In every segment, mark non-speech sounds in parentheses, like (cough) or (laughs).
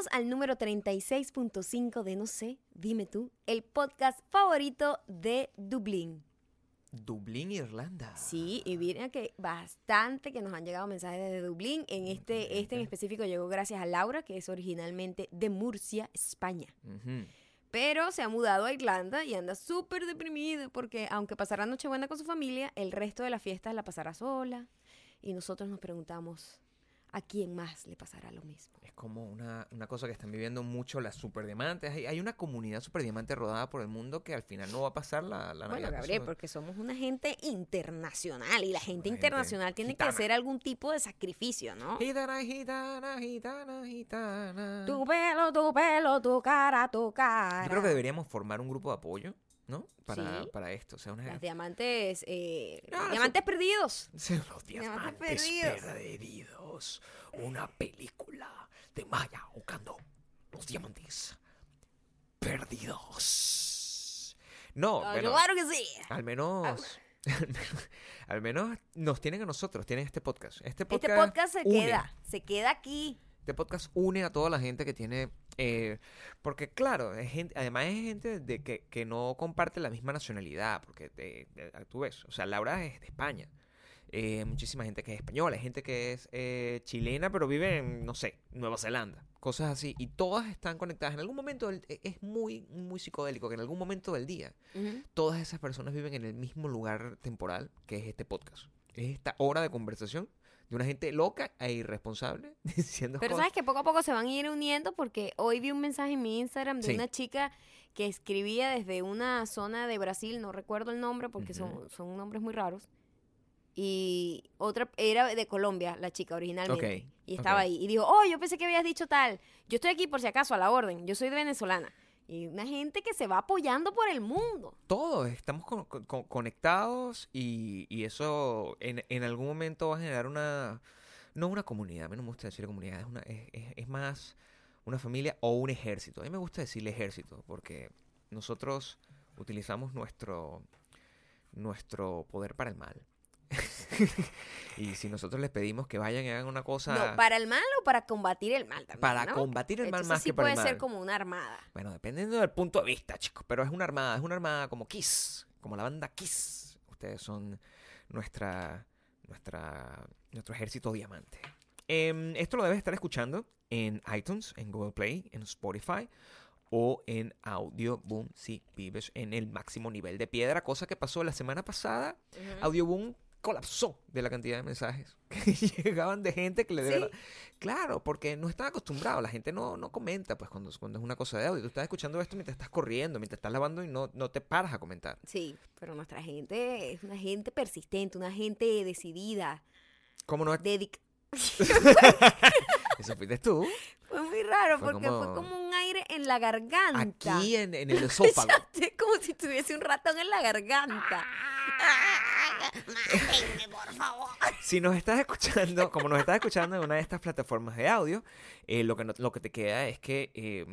Bienvenidos al número 36.5 de No sé, dime tú, el podcast favorito de Dublín. Dublín, Irlanda. Sí, y miren que bastante que nos han llegado mensajes desde Dublín. En este, este en específico llegó gracias a Laura, que es originalmente de Murcia, España. Pero se ha mudado a Irlanda y anda súper deprimido porque aunque pasará Nochebuena con su familia, el resto de la fiesta la pasará sola. Y nosotros nos preguntamos, ¿a quién más le pasará lo mismo? Es como una, una cosa que están viviendo mucho las superdiamantes. Hay, hay una comunidad superdiamante rodada por el mundo que al final no va a pasar la, la Bueno, Gabriel, porque somos una gente internacional y la gente gente internacional tiene gitana. que hacer algún tipo de sacrificio, ¿no? Gitana, gitana, gitana, gitana. Tu pelo, tu pelo, tu cara, tu cara. Yo creo que deberíamos formar un grupo de apoyo, ¿no? Para, Sí. para esto. O sea, una... Las diamantes, eh, No, las diamantes perdidos. Sí, Los Diamantes diamantes perdidos. perdidos. Una película de Maya buscando los diamantes perdidos. No, Ah, bueno, claro que sí. al menos... (laughs) al menos nos tienen a nosotros, tienen este podcast. Este podcast, Este podcast se une. queda, se queda aquí. Este podcast une a toda la gente que tiene. eh, porque, claro, es gente, además es gente de que, que no comparte la misma nacionalidad. Porque te- te- tú ves, o sea, Laura es de España. eh, muchísima gente que es española, gente que es eh, chilena, pero vive en, no sé, Nueva Zelanda. Cosas así. Y todas están conectadas. En algún momento del- e- es muy, muy psicodélico que en algún momento del día todas esas personas viven en el mismo lugar temporal que es este podcast. Es esta hora de conversación de una gente loca e irresponsable (laughs) diciendo Pero cosas. sabes que poco a poco se van a ir uniendo porque hoy vi un mensaje en mi Instagram de Sí. una chica que escribía desde una zona de Brasil, no recuerdo el nombre porque son, son nombres muy raros. Y otra era de Colombia, la chica originalmente. Ok, Y estaba ahí. Y dijo, oh, yo pensé que habías dicho tal. Yo estoy aquí por si acaso, a la orden. Yo soy de venezolana. Y una gente que se va apoyando por el mundo. todos estamos con- con- con- conectados y, eso en, algún momento va a generar una no una comunidad, a mí no me gusta decir comunidad, es, una, más una familia o un ejército. A mí me gusta decirle ejército porque nosotros utilizamos nuestro nuestro poder para el mal. (laughs) y si nosotros les pedimos que vayan y hagan una cosa No, ¿Para el mal o para combatir el mal también? para ¿no? combatir el mal más sí que para puede el mal. ser como una armada. Bueno, dependiendo del punto de vista, chicos. Pero es una armada, es una armada como Kiss, como la banda Kiss. Ustedes son nuestra, nuestra, nuestro ejército diamante. Em, esto lo debes estar escuchando en iTunes, en Google Play, en Spotify o en Audio Boom si vives en el máximo nivel de piedra, cosa que pasó la semana pasada. Audio Boom colapsó de la cantidad de mensajes (laughs) que llegaban de gente que le de ¿Sí? verdad- Claro, porque no están acostumbrados, la gente no, no comenta pues cuando, cuando es una cosa de audio. Tú estás escuchando esto mientras estás corriendo, mientras estás lavando y no, no te paras a comentar. Sí, pero nuestra gente es una gente persistente, una gente decidida, ¿Cómo no? dedic (laughs) Eso fuiste tú. Fue muy raro Fue porque fue como- como un aire en la garganta. Aquí en, en el (laughs) esófago. Es como si tuviese un ratón en la garganta. por favor. Si nos estás escuchando, como nos estás escuchando en una de estas plataformas de audio, eh, lo, que no- lo que te queda es que eh,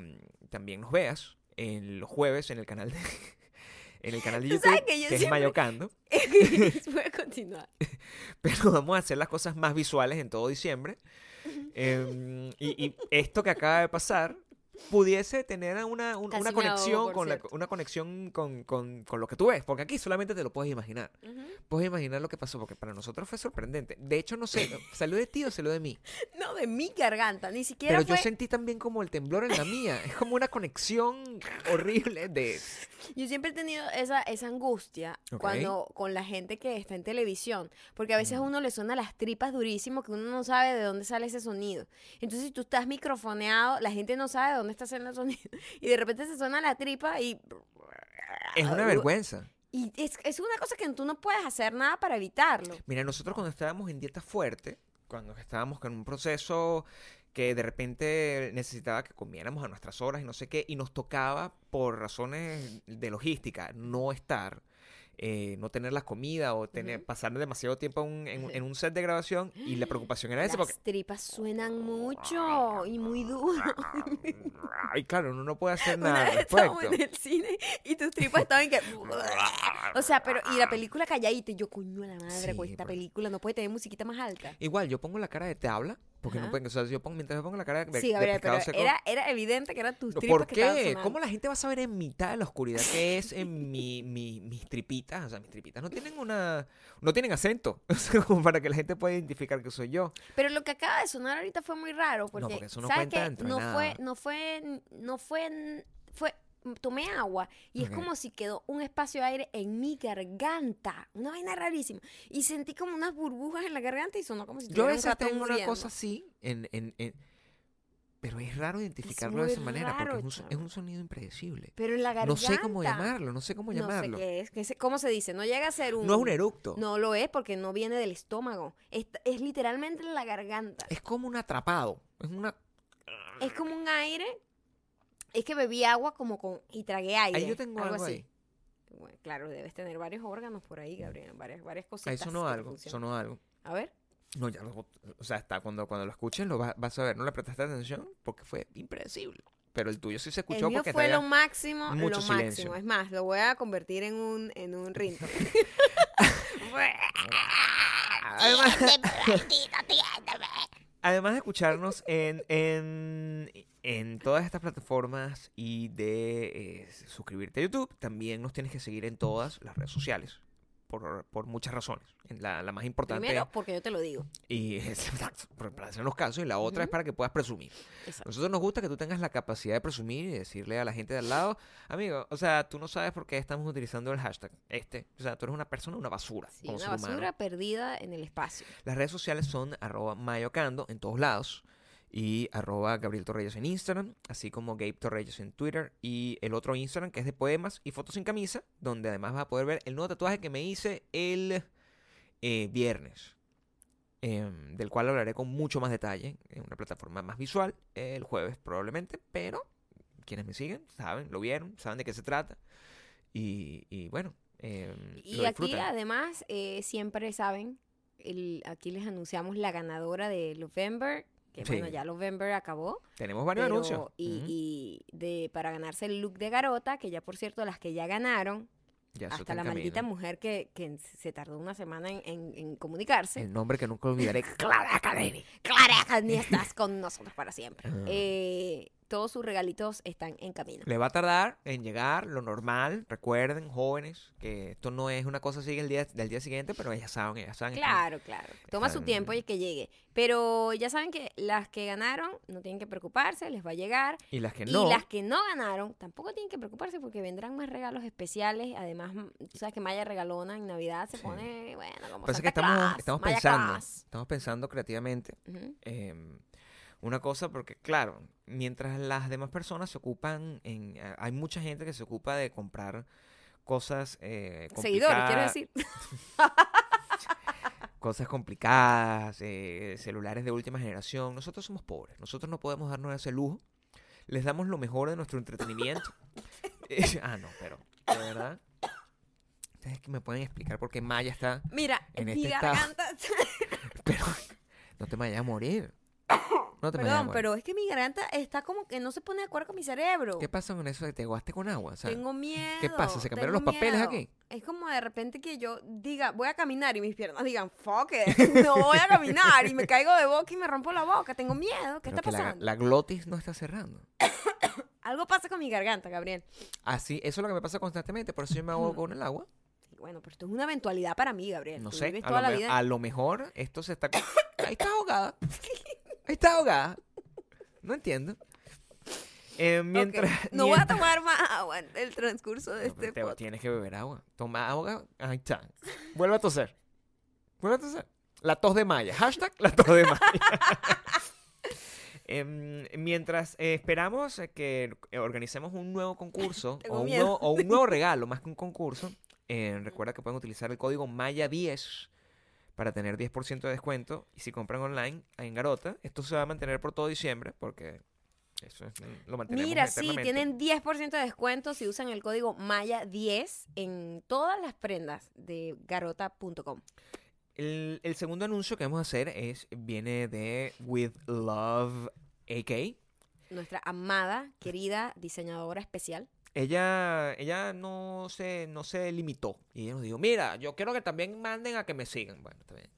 también nos veas en los jueves en el canal de, (laughs) en el canal de Tú YouTube, sabes que yo que es siempre- Mayocando. (laughs) Puede continuar. pero vamos a hacer las cosas más visuales en todo diciembre. Em, y, y esto que acaba de pasar pudiese tener una, un- una conexión ahogo, con la, una conexión con, con- con lo que tú ves, porque aquí solamente te lo puedes imaginar. Puedes imaginar lo que pasó, porque para nosotros fue sorprendente. De hecho, no sé, (laughs) ¿salió de ti o salió de mí? No, de mi garganta, ni siquiera Pero fue... yo sentí también como el temblor en la mía. Es como una conexión horrible de... Yo siempre he tenido esa, esa angustia cuando con la gente que está en televisión, porque a veces a uno le suena las tripas durísimo que uno no sabe de dónde sale ese sonido. Entonces, si tú estás microfoneado, la gente no sabe de dónde está saliendo el sonido (laughs) y de repente se suena la tripa y Es una vergüenza. y es, es una cosa que tú no puedes hacer nada para evitarlo. Mira, nosotros cuando estábamos en dieta fuerte, cuando estábamos con un proceso que de repente necesitaba que comiéramos a nuestras horas y no sé qué, y nos tocaba por razones de logística no estar, eh, no tener la comida o tener, Ujú. pasar demasiado tiempo en, un- en un- en un set de grabación, y la preocupación era esa, Las porque tripas suenan mucho y muy duro. (laughs) Ay, claro, uno no puede hacer Una nada al vez estábamos respecto. en el cine y tus tripas estaban que... O sea, pero... Y la (laughs) película calladita. Y yo, coño, a la madre, Sí, con esta pues. película no puede tener musiquita más alta. Igual, yo pongo la cara de tabla Porque no pueden, o sea, si yo pongo, mientras yo pongo la cara de, Sí, de pero pescado seco, era, era evidente que eran tus No, tripas ¿Por que estaban qué? sonando. ¿Cómo la gente va a saber en mitad de la oscuridad que es en mi, mi- mis tripitas? O sea, mis tripitas no tienen una... No tienen acento. (laughs) O sea, como para que la gente pueda identificar que soy yo. Pero lo que acaba de sonar ahorita fue muy raro porque, porque eso no ¿sabes cuenta qué? dentro de no nada. fue, no fue, no fue, fue, tomé agua y es como si quedó un espacio de aire en mi garganta, una vaina rarísima y sentí como unas burbujas en la garganta y sonó como si Yo a veces tengo una cosa así en... en- en- Pero es raro identificarlo de esa manera porque es un, es un sonido impredecible. Pero en la garganta. No sé cómo llamarlo, no sé cómo No sé llamarlo. qué es, ¿cómo se dice? No llega a ser un... No es un eructo. No lo es porque no viene del estómago. Es, es literalmente en la garganta. Es como un atrapado. Es una... Es como un aire. Es que bebí agua como con. y tragué aire. Ahí yo tengo algo, así. ahí. Bueno, claro, debes tener varios órganos por ahí, Gabriel. Varias, varias cositas. Ahí sonó algo, sonó algo. A ver. No, ya lo, o sea, hasta cuando, cuando lo escuchen lo vas, vas a ver, no le prestaste atención porque fue impredecible. Pero el tuyo sí se escuchó el mío porque fue lo máximo, mucho lo silencio. máximo. Es más, lo voy a convertir en un, en un rinto. (laughs) (laughs) Además, además de escucharnos en, en, en todas estas plataformas y de eh, suscribirte a YouTube, también nos tienes que seguir en todas las redes sociales. Por, por muchas razones. La, la más importante Primero, porque yo te lo digo. y (laughs) es por- para hacer los casos y la otra es Ujú. para que puedas presumir. Exacto. nosotros nos gusta que tú tengas la capacidad de presumir y decirle a la gente de al lado, amigo, o sea, tú no sabes por qué estamos utilizando el hashtag este. O sea, tú eres una persona, una basura. Sí, como una ser humano. basura perdida en el espacio. Las redes sociales son arroba mayocando en todos lados y arroba Gabriel Torreyes en Instagram, así como Gabe Torreyes en Twitter y el otro Instagram que es de poemas y fotos sin camisa, donde además vas a poder ver el nuevo tatuaje que me hice el eh, viernes, em, del cual hablaré con mucho más detalle en una plataforma más visual el jueves probablemente, pero quienes me siguen saben, lo vieron, saben de qué se trata y, y bueno. em, Y lo aquí, además, eh, siempre saben, el, aquí les anunciamos la ganadora de November, que Sí. bueno, ya November acabó. Tenemos varios pero- anuncios. Y, de, para ganarse el look de Garota, que ya por cierto, las que ya ganaron, Ya hasta la maldita camino. mujer que, que se tardó una semana en, en- en comunicarse. El nombre que nunca olvidaré, (laughs) Clara Academy. Clara, ni (laughs) estás con nosotros para siempre. Ah. Eh, todos sus regalitos están en camino. Le va a tardar en llegar lo normal. Recuerden, jóvenes, que esto no es una cosa así el día, del día siguiente, pero ellas saben, ellas saben. están- Claro, claro. Toma su tiempo y que llegue. Pero ya saben que las que ganaron no tienen que preocuparse, les va a llegar. Y las que Y no, las que no ganaron tampoco tienen que preocuparse porque vendrán más regalos especiales. Además, tú sabes que Maya regalona en Navidad se Sí. pone, bueno, como pasa que estamos, estamos Maya pensando, estamos pensando creativamente una cosa, porque claro, mientras las demás personas se ocupan en, eh, hay mucha gente que se ocupa de comprar cosas eh, Seguidores, quiero decir. (laughs) cosas complicadas, eh, celulares de última generación. Nosotros somos pobres, nosotros no podemos darnos ese lujo. Les damos lo mejor de nuestro entretenimiento. (laughs) Eh, ah, no, pero de verdad. Ustedes que me pueden explicar por qué Maya está. Mira, En mi este estado. garganta. (laughs) Pero no te vayas a morir. No te Perdón, morir. pero es que mi garganta está como que no se pone de acuerdo con mi cerebro. ¿Qué pasa con eso de te aguaste con agua? O sea, Tengo miedo. ¿Qué pasa? ¿Se cambiaron los papeles miedo. aquí? Es como de repente que yo diga, voy a caminar y mis piernas digan, fuck it, (laughs) no voy a caminar y me (laughs) caigo de boca y me rompo la boca. Tengo miedo. ¿Qué pero está que la, pasando? la glotis no está cerrando. (coughs) Algo pasa con mi garganta, Gabriel. Así, eso es lo que me pasa constantemente, por eso yo me hago con el agua. Bueno, pero esto es una eventualidad para mí, Gabriel. No sé, a lo, la me- a lo mejor esto se está... (coughs) Ahí está ahogada. Está ahogada. No entiendo. Eh, mientras... No voy a tomar más agua en el transcurso de No, este te- podcast. tienes que beber agua. Toma agua. Ahí está. Vuelve a toser. Vuelve a toser. La tos de Maya. Hashtag la tos de Maya. (laughs) Em, mientras eh, esperamos eh, que organicemos un nuevo concurso (laughs) o un, nuevo, o un nuevo regalo, más que un concurso, recuerda que pueden utilizar el código Maya10 para tener 10% de descuento. Y si compran online en Garota, esto se va a mantener por todo diciembre porque eso es, lo mantenemos Mira, sí, tienen 10% de descuento si usan el código Maya10 en todas las prendas de garota.com. El, el segundo anuncio que vamos a hacer es viene de With Love AK. Nuestra amada, querida diseñadora especial. Ella, ella no se, no se limitó. Y ella nos dijo, mira, yo quiero que también manden a que me sigan. Bueno, está bien.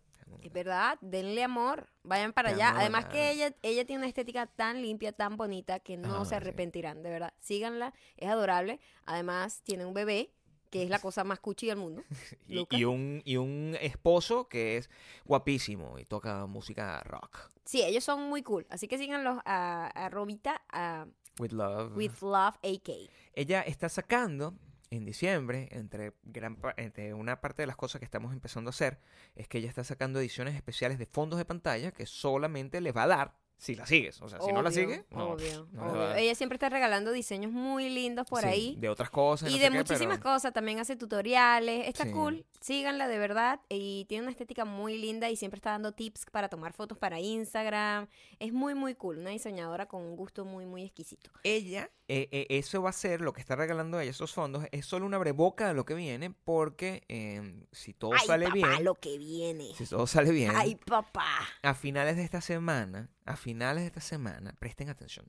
Es verdad, denle amor, vayan para allá. Además que ella, ella tiene una estética tan limpia, tan bonita, que no Ah, se sí. arrepentirán, de verdad. Síganla, es adorable. Además, tiene un bebé, que es la cosa más cuchi del mundo. (laughs) Y un, y un esposo que es guapísimo y toca música rock. Sí, ellos son muy cool. Así que síganlos a, a Robita, a With love. With Love AK. Ella está sacando en diciembre, entre, gran, entre una parte de las cosas que estamos empezando a hacer, es que ella está sacando ediciones especiales de fondos de pantalla que solamente les va a dar si la sigues. O sea, si no la sigues, no, obvio, no obvio. Ella siempre está regalando diseños muy lindos por Sí, ahí. De otras cosas. Y no de sé qué, muchísimas pero- cosas, también hace tutoriales, está Sí. cool, síganla de verdad y tiene una estética muy linda y siempre está dando tips para tomar fotos para Instagram, es muy muy cool, una diseñadora con un gusto muy muy exquisito. ella, eh, eh, eso va a ser, lo que está regalando ella, esos fondos, es solo una breboca de lo que viene, porque eh, si todo Ay sale papá, bien, lo que viene. si todo sale bien, Ay papá. a finales de esta semana, a finales de esta semana, presten atención,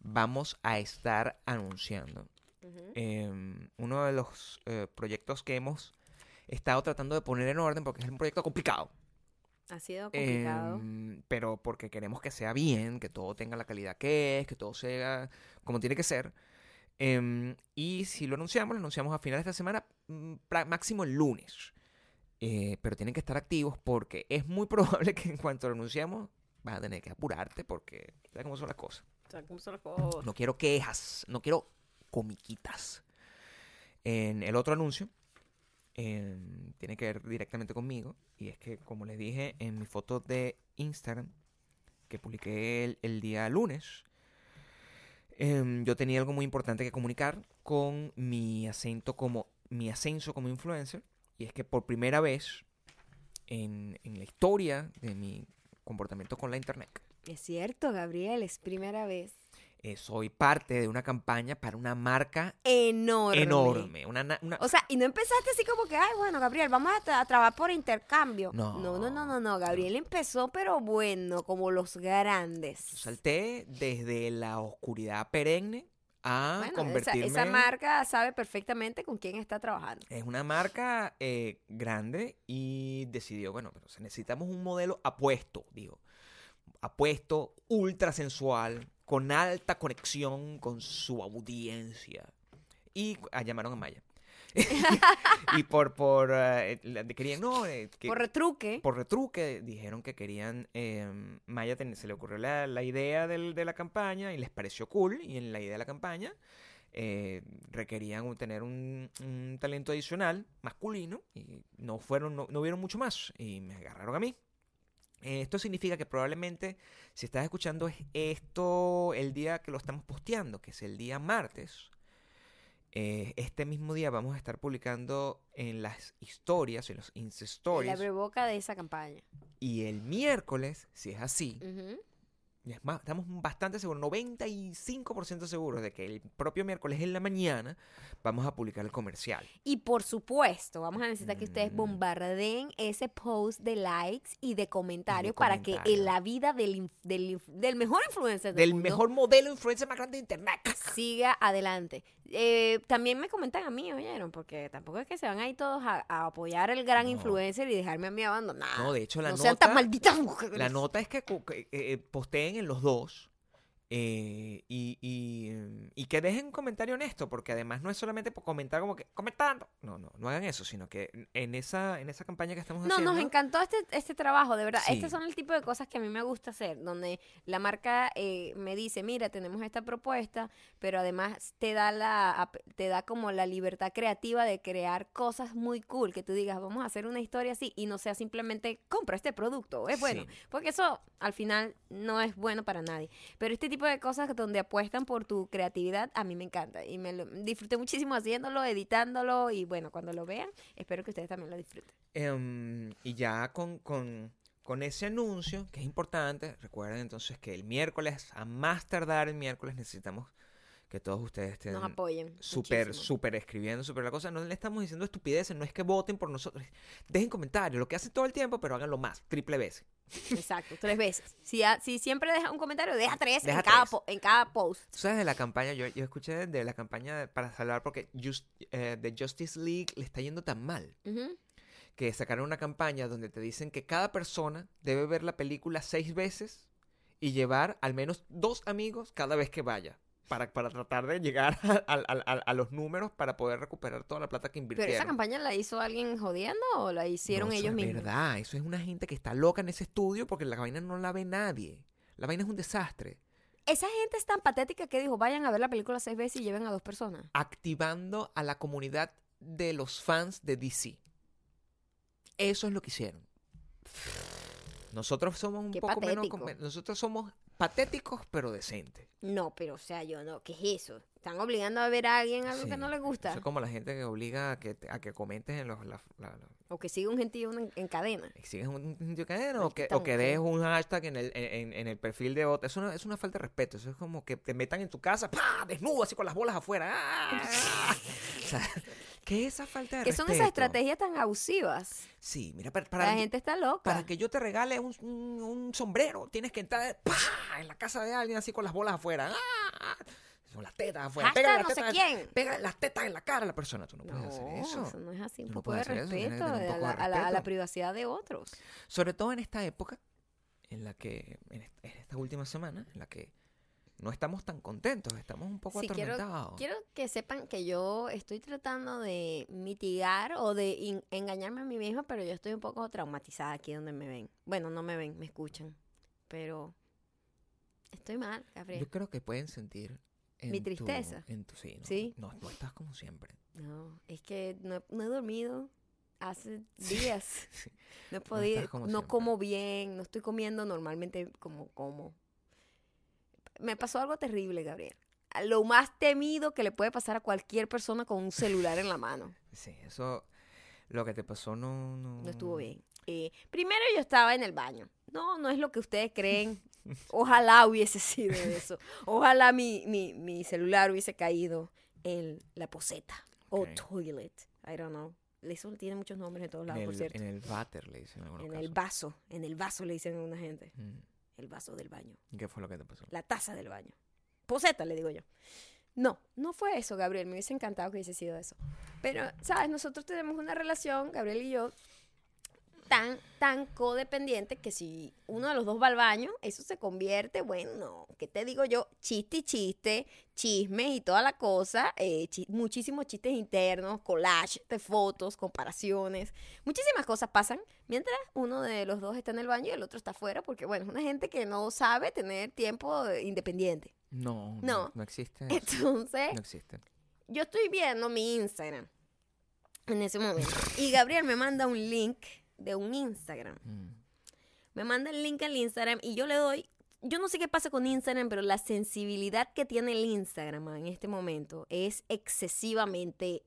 vamos a estar anunciando eh, uno de los eh, proyectos que hemos estado tratando de poner en orden, porque es un proyecto complicado. Ha sido complicado. Em, pero porque queremos que sea bien, que todo tenga la calidad que es, que todo sea como tiene que ser. Em, y si lo anunciamos, lo anunciamos a finales de esta semana, mm, máximo el lunes. Eh, pero tienen que estar activos porque es muy (laughs) probable que en cuanto lo anunciamos, vas a tener que apurarte porque sabes cómo son las cosas. Sea, ¿cómo son las cosas? No quiero quejas, no quiero comiquitas. En el otro anuncio tiene que ver directamente conmigo. Y es que, como les dije en mi foto de Instagram, que publiqué el, el día lunes, em, yo tenía algo muy importante que comunicar con mi acento como mi ascenso como influencer. Y es que por primera vez en, en la historia de mi comportamiento con la internet, Es cierto, Gabriel, es primera vez. eh, soy parte de una campaña para una marca Enorme. enorme. Una, na- una- O sea, y no empezaste así como que, ay, bueno, Gabriel, vamos a, tra- a trabajar por intercambio. No. no, no, no, no, no. Gabriel empezó, pero bueno, como los grandes. salté desde la oscuridad perenne a Bueno, esa, convertirme esa marca sabe perfectamente con quién está trabajando. es una marca eh, grande y decidió, bueno, pero necesitamos un modelo apuesto, digo, apuesto, ultra sensual, con alta conexión con su audiencia. Y ah, llamaron a Maya. (laughs) y por, por, eh, querían, no, eh, que- por retruque. por retruque dijeron que querían eh, Maya ten- se le ocurrió la, la idea del- de la campaña y les pareció cool y en la idea de la campaña eh, requerían tener un, un talento adicional masculino y no fueron no, no vieron mucho más y me agarraron a mí esto significa que probablemente si estás escuchando es- esto el día que lo estamos posteando que es el día martes eh, este mismo día vamos a estar publicando en las historias, en los Insta La Stories. boca de esa campaña. Y el miércoles, si es así, Ujú. y es más, estamos bastante seguros, 95% seguros de que el propio miércoles en la mañana vamos a publicar el comercial. Y por supuesto, vamos a necesitar que ustedes Mm. bombardeen ese post de likes y de comentarios para que en la vida del, mejor influencer del, Del mundo mejor modelo influencer más grande de internet. siga adelante. Eh, también me comentan a mí, oyeron, porque tampoco es que se van ahí todos a, a apoyar al gran No. influencer y dejarme a mí abandonada. No, de hecho, la no nota. sean tan malditas (laughs) mujeres. La nota es que, que, eh, posteen en los dos. Eh, y, y, mm, y que dejen un comentario honesto, porque además no es solamente por comentar como que comentando. No, no, no hagan eso, sino que en esa, en esa campaña que estamos No, haciendo. nos encantó este, este trabajo, de verdad. Sí. Estos son el tipo de cosas que a mí me gusta hacer, donde la marca eh, me dice, mira, tenemos esta propuesta, pero además te da la te da como la libertad creativa de crear cosas muy cool, que tú digas, vamos a hacer una historia así y no sea simplemente compra este producto, es bueno, Sí. porque eso al final no es bueno para nadie. Pero este tipo de cosas donde apuestan por tu creatividad, a mí me encanta y me lo- disfruté muchísimo haciéndolo, editándolo y bueno, cuando lo vean, espero que ustedes también lo disfruten. Em, y ya con, con, con ese anuncio, que es importante, recuerden entonces que el miércoles, a más tardar el miércoles, necesitamos que todos ustedes estén Nos apoyen. súper, súper escribiendo, súper la cosa. No le estamos diciendo estupideces, no es que voten por nosotros. Dejen comentarios, lo que hacen todo el tiempo, pero háganlo más, triple veces. Exacto, tres veces. Si, si siempre deja un comentario, deja tres, Deja en, Cada po- en cada post. Tú sabes de la campaña, yo, yo escuché de la campaña de- para salvar porque Just- eh, de Justice League le está yendo tan mal que sacaron una campaña donde te dicen que cada persona debe ver la película seis veces y llevar al menos dos amigos cada vez que vaya. Para, para tratar de llegar a, a- a- a los números para poder recuperar toda la plata que Pero invirtieron. esa campaña la hizo alguien jodiendo o la hicieron No, eso ellos es mismos. verdad, eso es una gente que está loca en ese estudio porque la vaina no la ve nadie. La vaina es un desastre. Esa gente es tan patética que dijo, vayan a ver la película seis veces y lleven a dos personas. Activando a la comunidad de los fans de DC. Eso es lo que hicieron. Nosotros somos un Qué poco menos... patético. Nosotros somos patéticos pero decentes. No, pero o sea, yo no, ¿qué es eso? Están obligando a ver a alguien algo que no le gusta. Eso es como la gente que obliga a que, te- a que comentes en los... la- la- la- O que siga un gentío en, en cadena. ¿Sigues un, un cadena o que, o que dejes un hashtag en el, en, en el perfil de otro. Eso no- es una falta de respeto. Eso es como que te metan en tu casa, ¡pah! desnudo, así con las bolas afuera. ¡ah! (laughs) (laughs) O sea, ¿qué es esa falta de Que son respeto? esas estrategias tan abusivas. Sí, mira, para, para, la gente está loca. para que yo te regale un, un- un sombrero, tienes que entrar ¡pah! en la casa de alguien así con las bolas afuera. ¡ah! Con las tetas afuera. Hashtag Pégale no las sé tetas, quién. pégale las tetas en la cara a la persona. Tú no puedes No, hacer eso. eso no es así. Un no poco de puedes eso, que respeto un a poco la, de a la- a la respeto. privacidad de otros. Sobre todo en esta época, en la que, en, en esta última semana, en la que no estamos tan contentos, estamos un poco Sí, quiero- atormentados. Quiero que sepan que yo estoy tratando de mitigar o de engañarme a mí misma, pero yo estoy un poco traumatizada aquí donde me ven. Bueno, no me ven, me escuchan. Pero estoy mal, Gabriel. Yo creo que pueden sentir en Mi tu- tristeza. en tu, sí, no, Sí. No, no estás como siempre. No, es que no, he- no he dormido hace (laughs) días. Sí. No he podido, como no como bien, no estoy comiendo normalmente como como. Me pasó algo terrible, Gabriel. Lo más temido que le puede pasar a cualquier persona con un celular en la mano. Sí, eso, lo que te pasó no... No, No estuvo bien. Eh, primero yo estaba en el baño. No, no es lo que ustedes creen. (laughs) Ojalá hubiese sido eso. Ojalá mi, mi, mi celular hubiese caído en la poseta o toilet. I don't know. Eso tiene muchos nombres en todos En lados, por el, cierto. en el váter le dicen en algunos En el vaso. En el vaso le dicen a una gente. Mm. El vaso del baño. ¿Y ¿Qué fue lo que te pasó? La taza del baño. Poseta, le digo yo. No, no fue eso, Gabriel. Me hubiese encantado que hubiese sido eso. Pero, ¿sabes? Nosotros tenemos una relación, Gabriel y yo, tan, tan codependiente que si uno de los dos va al baño, eso se convierte, bueno, ¿qué te digo yo? Chiste y chiste, chismes y toda la cosa, eh, chi- muchísimos chistes internos, collage de fotos, comparaciones, muchísimas cosas pasan mientras uno de los dos está en el baño y el otro está afuera, porque bueno, es una gente que no sabe tener tiempo eh, independiente. No, no, No. no existe eso. Entonces, No existe. yo estoy viendo mi Instagram en ese momento y Gabriel me manda un link de un Instagram. Mm. Me manda el link al Instagram y yo le doy. Yo no sé qué pasa con Instagram, pero la sensibilidad que tiene el Instagram en este momento es excesivamente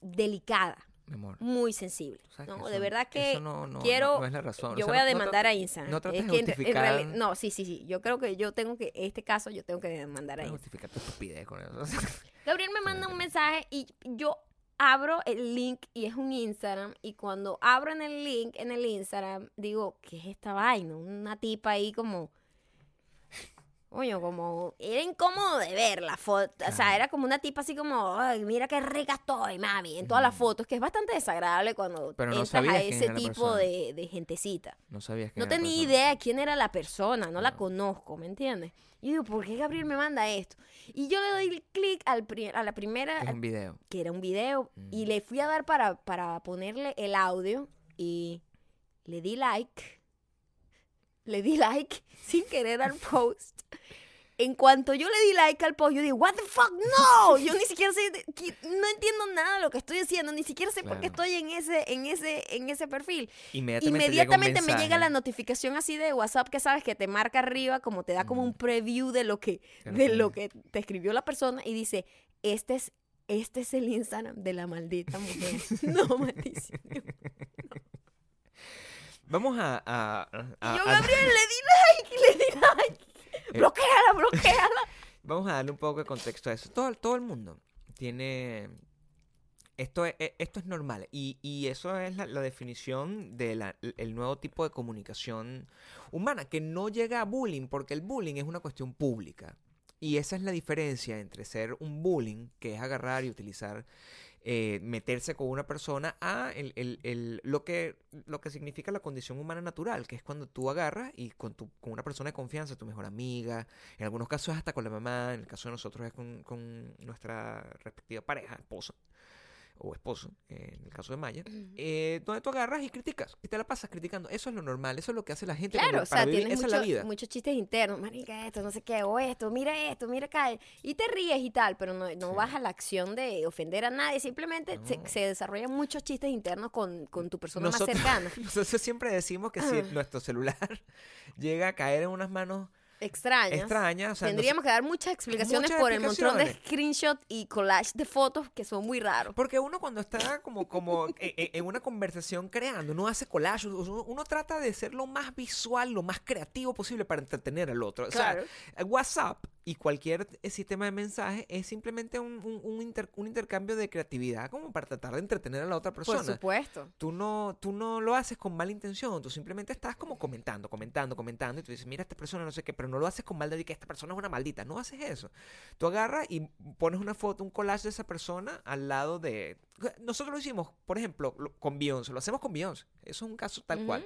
delicada, Mi amor. muy sensible. ¿no? de verdad que eso no, no- quiero- no- es la razón. yo O sea, voy a demandar a Instagram. no trates Es de que en- en justificar- no, sí, sí, sí. Yo creo que yo tengo que, este caso, yo tengo que demandar a Instagram. justificar tu estupidez con eso. Gabriel me manda un mensaje y yo abro el link y es un Instagram y cuando abro en el link en el Instagram digo, ¿qué es esta vaina? Una tipa ahí como Coño, como era incómodo de ver la foto, o sea, era como una tipa así como, ay, mira qué rica estoy, mami, en todas las fotos, que es bastante desagradable cuando Pero no entras sabías a ese tipo de, de gentecita. No sabías que No tenía idea de quién era la persona, no la conozco, ¿me entiendes? Y digo, ¿por qué Gabriel me manda esto? Y yo le doy clic a la primera, Es un video. que era un video, y Mm. le fui a dar para, para ponerle el audio y le di like. Le di like (laughs) sin querer al post. En cuanto yo le di like al post, yo digo, what the fuck, no, (laughs) yo ni siquiera sé, no entiendo nada de lo que estoy diciendo, ni siquiera sé por qué estoy en ese, en ese, en ese perfil. Inmediatamente, Inmediatamente llega un me llega la notificación así de WhatsApp que sabes que te marca arriba, como te da como un preview de lo que, de lo de que- lo que te escribió la persona y dice, este es, este es el Instagram de la maldita mujer. (laughs) (laughs) no, maldición. Vamos a... a- a- Y yo, Gabriel, le di like, le di like. Eh. Bloqueala, (laughs) bloqueala. Vamos a darle un poco de contexto a eso. Todo, todo el mundo tiene... Esto es, e- esto es normal y, y eso es la, la definición del nuevo tipo de comunicación humana, que no llega a bullying porque el bullying es una cuestión pública. Y esa es la diferencia entre ser un bullying, que es agarrar y utilizar eh, meterse con una persona a el, el- el- lo, que, lo que significa la condición humana natural, que es cuando tú agarras y con, tu, con una persona de confianza, tu mejor amiga, en algunos casos hasta con la mamá, en el caso de nosotros es con, con nuestra respectiva pareja, esposa o esposo, eh, en el caso de Maya, eh, donde tú agarras y criticas, y te la pasas criticando. Eso es lo normal, eso es lo que hace la gente Claro, cuando- o para sea, vivir, tienes esa es la vida. muchos chistes internos, marica, esto, no sé qué, o esto, mira esto, mira acá, y te ríes y tal, pero no, no Sí. vas a la acción de ofender a nadie, simplemente se, No. se desarrollan muchos chistes internos con, con tu persona Nosotros- más cercana. (laughs) Nosotros siempre decimos que si nuestro celular (laughs) llega a caer en unas manos Extrañas. extrañas, o sea, nos- Tendríamos que dar muchas explicaciones Muchas por el montón de explicaciones. screenshot y collage de fotos que son muy raros. Porque uno cuando está como, como e- e- en una conversación creando, uno hace collage, uno, uno trata de ser lo más visual, lo más creativo posible para entretener al otro. O sea. WhatsApp y cualquier eh, sistema de mensaje es simplemente un, un- un inter- un intercambio de creatividad como para tratar de entretener a la otra Por persona. supuesto. Tú no, tú no lo haces con mala intención, tú simplemente estás como comentando, comentando, comentando, y tú dices, mira, esta persona no sé qué, pero no lo haces con maldad de que esta persona es una maldita, no haces eso. Tú agarras y pones una foto, un collage de esa persona al lado de... Nosotros lo hicimos, por ejemplo, lo- con Beyoncé, lo hacemos con Beyoncé, eso es un caso tal cual.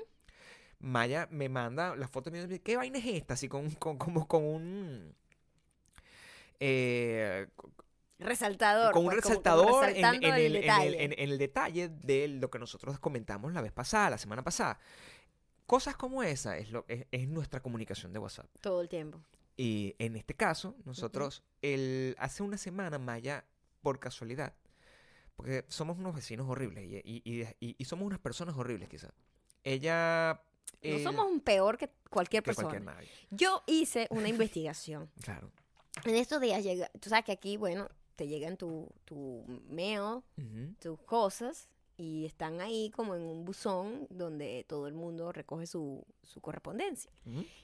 Maya me manda la foto de Beyoncé, y me dice, ¿qué vaina es esta? Así con, con- como con un... eh, Resaltador. con un pues, resaltador en, el el, en el- detalle. en- en el detalle de lo que nosotros comentamos la vez pasada, la semana pasada. Cosas como esa es, lo, es, es nuestra comunicación de WhatsApp. Todo el tiempo. Y en este caso, nosotros, el, hace una semana, Maya, por casualidad, porque somos unos vecinos horribles y, y- y- somos unas personas horribles quizás. Ella... No eh, somos un peor que cualquier que persona. cualquier. Yo hice una (laughs) investigación. Claro. En estos días llega, tú sabes que aquí, bueno, te llegan tu, tu mail, tus cosas, y están ahí como en un buzón donde todo el mundo recoge su, su correspondencia.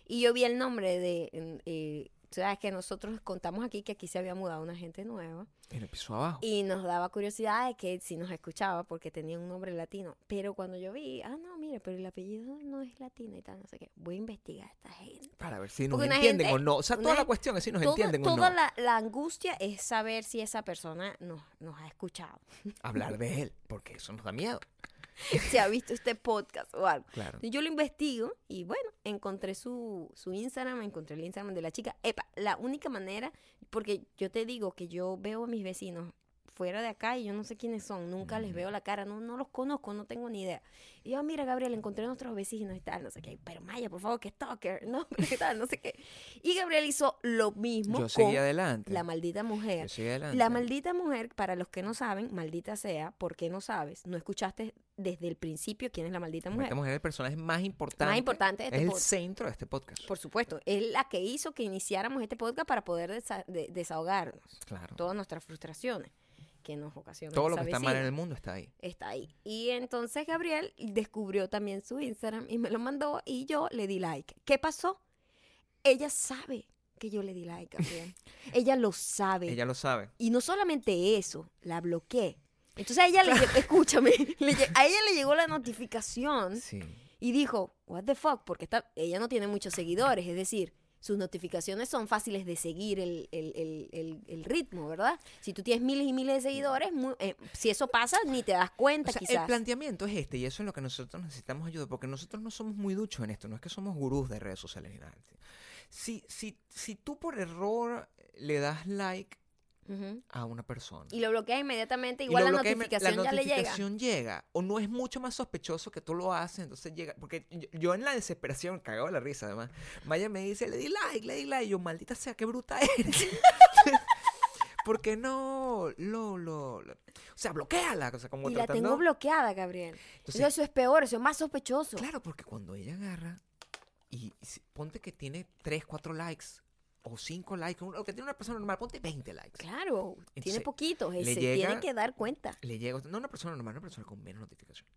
Y yo vi el nombre de, eh, sabes que nosotros contamos aquí que aquí se había mudado una gente nueva, En el piso abajo. y nos daba curiosidad de que si nos escuchaba porque tenía un nombre latino. Pero cuando yo vi, ah, no, mire, pero el apellido no es latino y tal, no sé qué, voy a investigar a esta gente. Para ver si nos Porque entienden gente- o no. O sea, toda la cuestión es si nos Toda, entienden o toda no. la, la angustia es saber si esa persona nos, nos ha escuchado, Hablar de él, porque eso nos da miedo. (laughs) si ha visto este podcast o algo. Claro. Yo lo investigo y bueno, encontré su, su Instagram, encontré el Instagram de la chica. Epa, la única manera, porque yo te digo que yo veo a mis vecinos fuera de acá y yo no sé quiénes son, nunca les veo la cara, no, no los conozco, no tengo ni idea. Y yo, "Ah, mira, Gabriel, encontré a nuestros vecinos y tal, no sé qué. Pero Maya, por favor, que stalker, no, (laughs) pero qué tal, no sé qué. Y Gabriel hizo lo mismo Yo con adelante. la maldita mujer. Yo seguí adelante. La maldita mujer, para los que no saben, maldita sea, ¿por qué no sabes? No escuchaste desde el principio quién es la maldita mujer. Esta mujer es el personaje más importante. Más importante de este Es el centro de este podcast. Por supuesto, es la que hizo que iniciáramos este podcast para poder desa- de- desahogarnos Claro. todas nuestras frustraciones que nos ocasionan. Todo lo que está mal en el mundo está ahí. Está ahí. Y entonces Gabriel descubrió también su Instagram y me lo mandó y yo le di like. ¿Qué pasó? Ella sabe que yo le di like, Gabriel. (laughs) ella lo sabe. Ella lo sabe. Y no solamente eso, la bloqueé. Entonces a ella le escúchame, (laughs) le a ella le llegó la notificación Sí. y dijo, what the fuck, porque está, ella no tiene muchos seguidores, es decir, sus notificaciones son fáciles de seguir el, el- el- ritmo, ¿verdad? Si tú tienes miles y miles de seguidores, mu- eh, si eso pasa, ni te das cuenta O sea, el quizás. planteamiento es este, y eso es lo que nosotros necesitamos ayuda, porque nosotros no somos muy duchos en esto, no es que somos gurús de redes sociales ni nada. Si, si, si tú por error le das like A una persona, Y lo bloquea inmediatamente, igual la notificación la ya le llega. notificación llega. O no es mucho más sospechoso que tú lo haces, entonces llega. Porque yo, yo en la desesperación, cagado de la risa además, Maya me dice, le di like, le di like. Y yo, maldita sea, qué bruta eres. (laughs) ¿Por qué no lo, lo, lo- O sea, bloqueala. O sea, como Y la tengo bloqueada, Gabriel. Entonces, eso es peor, eso es más sospechoso. Claro, porque cuando ella agarra y ponte que tiene 3, 4 likes o 5 likes, lo que tiene una persona normal, ponte 20 likes. Claro, tiene Entonces, poquitos, le se llega- tiene que dar cuenta. le llega, no una persona normal, una persona con menos notificación.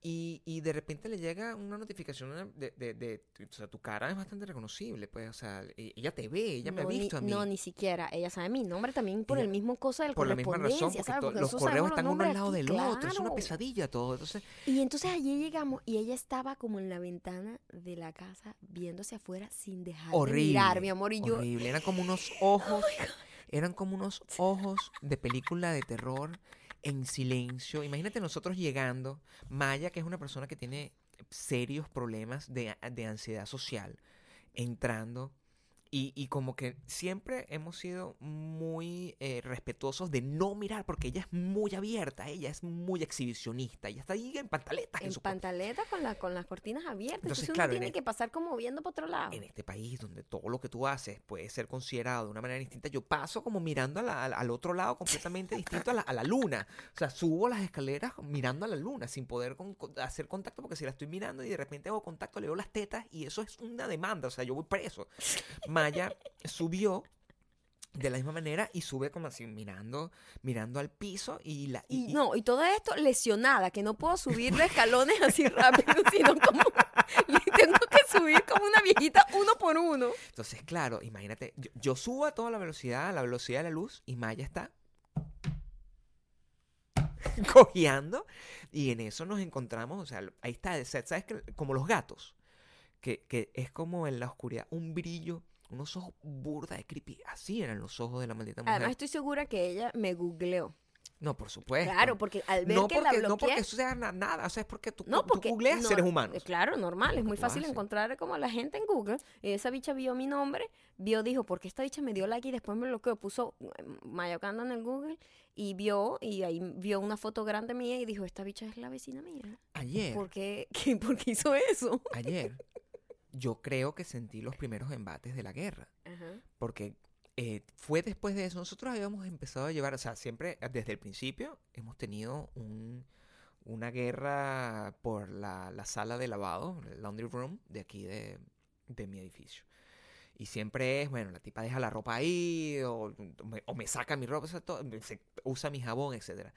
Y, y de repente le llega una notificación de, de, de- o sea, tu cara es bastante reconocible, pues, o sea, e- ella te ve, ella me ha ni- visto a mí. No, ni siquiera. Ella sabe mi nombre también por Ella- el mismo cosa del por la misma razón, correspondencia, porque, ¿sabes? to- Porque los correos están uno al lado aquí, del otro, es una pesadilla todo. Entonces, Y entonces allí llegamos y ella estaba como en la ventana de la casa viéndose afuera sin dejar horrible. de mirar, mi amor. Y yo, horrible, eran como unos (laughs) ojos, eran como unos ojos de película de terror en silencio. Imagínate nosotros llegando, Maya, que es una persona que tiene serios problemas de, de ansiedad social, entrando y, y como que siempre hemos sido muy eh, respetuosos de no mirar, porque ella es muy abierta, ella es muy exhibicionista, ella está ahí en pantaletas. En su- pantaleta con, la, con las cortinas abiertas. Entonces, Entonces, claro, uno en tiene el- que pasar como viendo por otro lado. en este país donde todo lo que tú haces puede ser considerado de una manera distinta, yo paso como mirando a la- al, al otro lado completamente distinto a la, a la luna. O sea, subo las escaleras mirando a la luna sin poder con- con- hacer contacto porque si la estoy mirando y de repente hago contacto, le veo las tetas y eso es una demanda. O sea, yo voy preso. Maya subió de la misma manera y sube como así mirando mirando al piso y la Y, y- y- no, y todo esto lesionada, que no puedo subir de escalones así rápido, (laughs) sino como tengo que subir como una viejita uno por uno. Entonces, claro, imagínate, yo, yo subo a toda la velocidad, a la velocidad de la luz, y Maya está (laughs) cojeando, y en eso nos encontramos, o sea, ahí está, ¿sabes? que Como los gatos, que, que es como en la oscuridad, un brillo, unos ojos burda de creepy, así eran los ojos de la maldita mujer. Además, estoy segura que ella me googleó. no, por supuesto. Claro, porque al ver no que porque, la no porque bloqueé... eso sea na- nada, o sea, es porque tú, No, tú porque googleas no- seres eh, humanos. Claro, normal, es muy fácil haces. encontrar como a la gente en Google. Esa bicha vio mi nombre, vio, dijo, porque esta bicha me dio like y después me bloqueó, puso eh, Mayocando en el Google y vio, y ahí vio una foto grande mía y dijo, esta bicha es la vecina mía. Ayer, ¿Por qué, (laughs) qué- por qué hizo eso? ayer, (laughs) yo creo que sentí los primeros embates de la guerra. Ajá. porque eh, fue después de eso, nosotros habíamos empezado a llevar, o sea, siempre desde el principio hemos tenido un, una guerra por la, la sala de lavado, el laundry room de aquí de, de mi edificio. Y siempre es, bueno, la tipa deja la ropa ahí, o me, o me saca mi ropa, o sea, todo, se usa mi jabón, etc.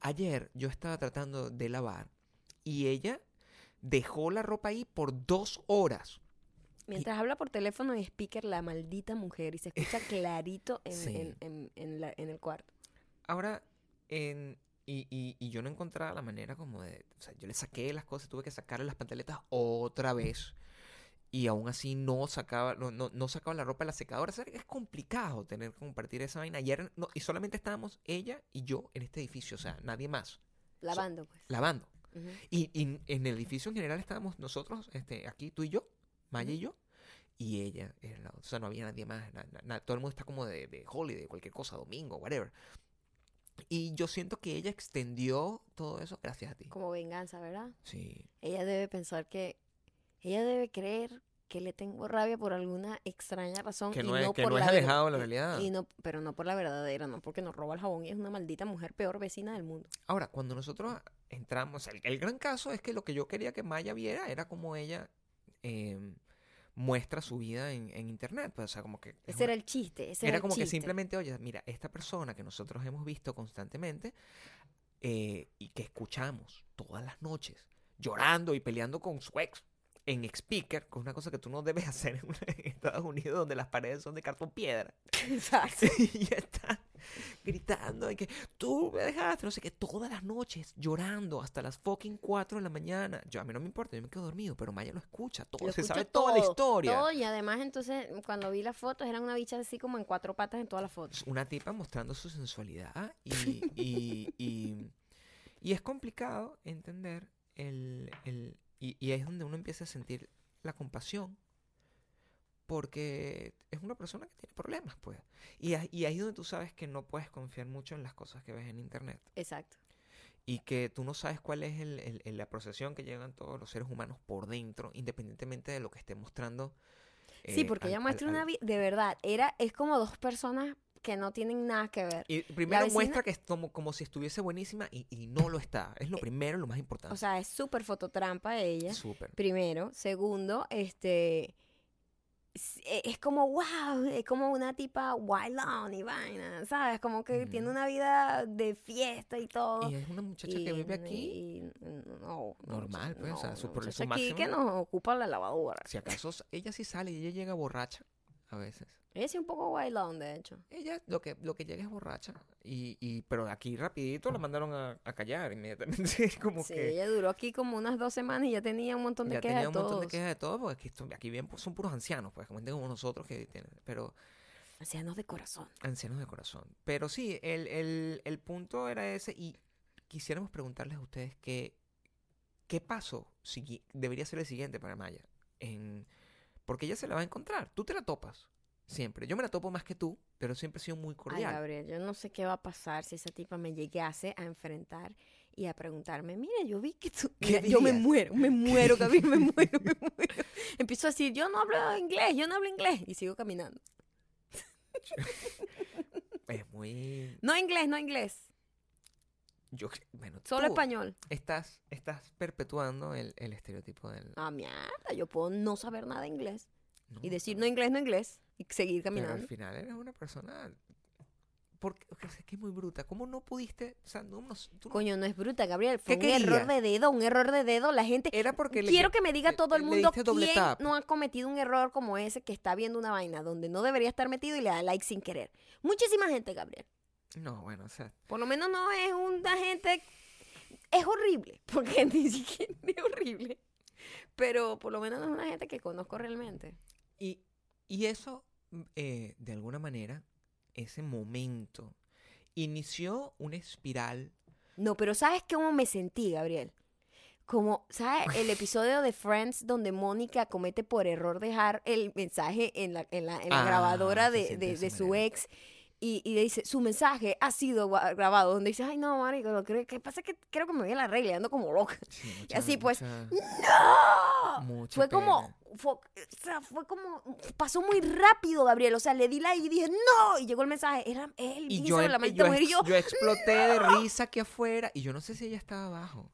Ayer yo estaba tratando de lavar y ella dejó la ropa ahí por dos horas. Mientras habla por teléfono y speaker la maldita mujer y se escucha (laughs) clarito en, Sí. en- en- en la- en el cuarto. Ahora, en, y, y, y yo no encontraba la manera como de... O sea, yo le saqué las cosas, tuve que sacarle las pantaletas otra vez. Y aún así no sacaba, no, no, no sacaba la ropa de la secadora. O sea, es complicado tener que compartir esa vaina. Ayer, no, y solamente estábamos ella y yo en este edificio. O sea, nadie más. Lavando, pues. Lavando. Ujú. Y, y en el edificio en general estábamos nosotros, este, aquí tú y yo, Maya y yo, y ella. era la- o sea, no había nadie más. na- na- na- todo el mundo está como de, de holiday, cualquier cosa, domingo, whatever. Y yo siento que ella extendió todo eso gracias a ti. Como venganza, ¿verdad? Sí. Ella debe pensar que. Ella debe creer que le tengo rabia por alguna extraña razón. Que y no es, que por no es la alejado de la realidad. Y no, pero no por la verdadera, no porque nos roba el jabón y es una maldita mujer peor vecina del mundo. Ahora, cuando nosotros entramos, el, el gran caso es que lo que yo quería que Maya viera era como ella eh, muestra su vida en, en internet. Pues, o sea, como que es Ese una- era el chiste. Ese Era era, como que simplemente, oye, mira, esta persona que nosotros hemos visto constantemente eh, y que escuchamos todas las noches llorando y peleando con su ex en speaker, que es una cosa que tú no debes (laughs) hacer en Estados Unidos donde las paredes son de cartón piedra. (laughs) Exacto. (laughs) y ya está gritando de que tú me dejaste, no sé qué, todas las noches llorando hasta las fucking 4 de la mañana. Yo a mí no me importa, yo me quedo dormido, pero Maya lo escucha, todo, Lo se sabe toda la historia. Todo, y además, entonces, cuando vi las fotos, eran una bicha así como en cuatro patas en todas las fotos. una tipa mostrando su sensualidad y, (laughs) y, y, y es complicado entender el, el y, y ahí es donde uno empieza a sentir la compasión porque es una persona que tiene problemas pues y, y ahí es donde tú sabes que no puedes confiar mucho en las cosas que ves en internet Exacto. y que tú no sabes cuál es el, el- el- la procesión que llegan todos los seres humanos por dentro independientemente de lo que esté mostrando Sí, eh, porque al- ella muestra al- una vida, de verdad, era, es como dos personas que no tienen nada que ver. Y primero vecina- muestra que es como, como si estuviese buenísima y, y no lo está. Es lo primero y lo más importante. O sea, es súper fototrampa ella. Súper. Primero. Segundo, este. Es, e- es como, wow, es como una tipa wildon y vaina, ¿sabes? Como que tiene una vida de fiesta y todo. Y es una muchacha que vive aquí. y no, no, Normal, pues, o sea, su- aquí que nos ocupa la lavadora. Si acaso ella sí sale y ella llega borracha a veces. Ella sí un poco wildon, de hecho. Ella lo que, lo que llega es borracha. Y, y, pero aquí rapidito la mandaron a, a callar inmediatamente. (laughs) como Sí, que ella duró aquí como unas dos semanas y ya tenía un montón de ya quejas tenía de un montón de quejas de todo, porque aquí, esto- aquí bien pues, son puros ancianos, pues como como nosotros que tienen. Pero Ancianos de corazón. ancianos de corazón. Pero sí, el, el- el punto era ese y quisiéramos preguntarles a ustedes qué, qué paso sigui- debería ser el siguiente para Maya. En, porque ella se la va a encontrar. Tú te la topas. Siempre. Yo me la topo más que tú, pero siempre he sido muy Ay, cordial. Gabriel, yo no sé qué va a pasar si esa tipa me llegase a enfrentar y a preguntarme, mira, yo vi que tú... ¿Qué Mira, yo me muero, me muero, Gabriel, me muero, me muero. Empiezo a decir, yo no hablo inglés, yo no hablo inglés. Y sigo caminando. (laughs) es muy... No inglés, no inglés. Yo, bueno, Solo español. Estás, estás perpetuando el, el estereotipo del... Ah, mierda, yo puedo no saber nada de inglés. no, Y decir, no, inglés, no inglés. Y seguir Pero al caminando. final eres una persona... Porque, o sea, es que es muy bruta. ¿Cómo no pudiste...? O sea, no, no- tú Coño, no es bruta, Gabriel. Fue un ¿Qué error de dedo, un error de dedo. La gente... Era porque... le- Quiero que me diga le- todo el le mundo quién tap. no ha cometido un error como ese que está viendo una vaina donde no debería estar metido y le da like sin querer. Muchísima gente, Gabriel. No, bueno, o sea... Por lo menos no es una gente... Es horrible, (laughs) porque ni siquiera es horrible. Pero por lo menos no es una gente que conozco realmente. Y, y eso, mm, eh, de alguna manera, ese momento, inició una espiral. No, pero ¿sabes cómo me sentí, Gabriel? Como, ¿sabes? El (laughs) episodio de Friends donde Mónica comete por error dejar el mensaje en la, en la, en la Ah, grabadora de, de- de de su manera. ex y, y dice, su mensaje ha sido grabado. Donde dice, ay, no, marico, lo creo, que pasa que creo que me voy a la regla, y ando como loca. Sí, (laughs) Y así, pues, mucha- ¡No! mucha Fue como, fue, o sea, fue como, pasó muy rápido, Gabriel. O sea, le di like y dije, no, y llegó el mensaje. Era él, Y yo, la maldita yo mujer y yo, yo exploté de (laughs) risa aquí afuera y yo no sé si ella estaba abajo.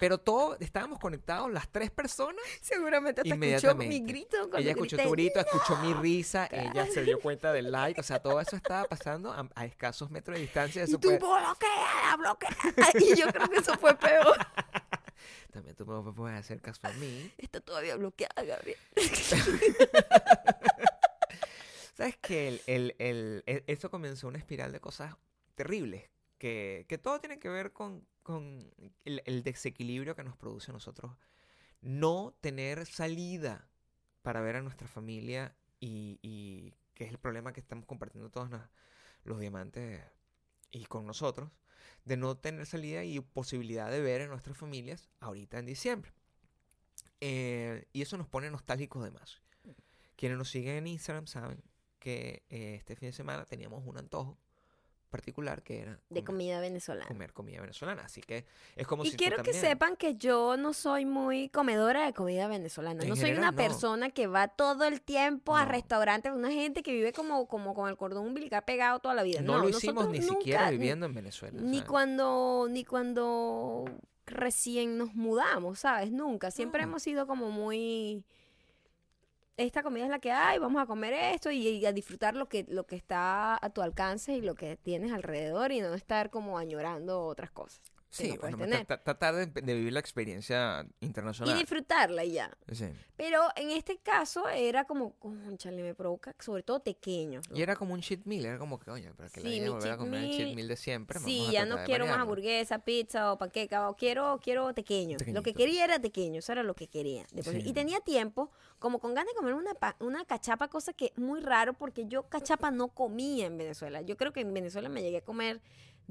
Pero todos estábamos conectados, las tres personas. seguramente hasta escuchó mi grito. ella escuchó grité, tu grito, escuchó mi risa, ella se dio cuenta del like. O sea, todo eso estaba pasando a, a escasos metros de distancia. Y Eso tú fue- bloquea, bloquea. (laughs) Y yo creo que eso fue peor. (laughs) También tú me puedes hacer caso a mí. Está todavía bloqueada, Gabriel. (laughs) ¿Sabes que el, el, el- e- esto comenzó una espiral de cosas terribles? Que, que todo tiene que ver con, con el, el desequilibrio que nos produce a nosotros no tener salida para ver a nuestra familia y, y que es el problema que estamos compartiendo todos nos- los diamantes y con nosotros, de no tener salida y posibilidad de ver a nuestras familias ahorita en diciembre. Eh, y eso nos pone nostálgicos de más. Quienes nos siguen en Instagram saben que eh, este fin de semana teníamos un antojo particular que era De comida venezolana. comer comida venezolana. Así que es como Y si quiero que también- sepan que yo no soy muy comedora de comida venezolana. En no soy una no. persona que va todo el tiempo a restaurantes. Una gente que vive como, como con el cordón umbilical pegado toda la vida. No, No, lo hicimos ni siquiera viviendo en Venezuela. Ni cuando, ni cuando recién nos mudamos, ¿sabes? Nunca. Siempre hemos sido como muy. Esta comida es la que hay, vamos a comer esto y, y a disfrutar lo que, lo que está a tu alcance y lo que tienes alrededor y no estar como añorando otras cosas. Sí, bueno, tener. tra- tra- tratar de, de vivir la experiencia Y internacional. disfrutarla y ya. Sí. Pero en este caso era como, conchale, me provoca, sobre todo pequeño. Y era como un cheat meal, era como que, oye, para que Sí, la volver a comer el cheat meal- de siempre. Sí, ya no quiero más hamburguesa, pizza o panqueca, o quiero, quiero tequeño. Lo que quería era tequeño, eso era lo que quería. sí. Y tenía tiempo, como con ganas de comer una, pa- una cachapa, cosa que muy raro porque yo cachapa no comía en Venezuela. Yo creo que en Venezuela me llegué a comer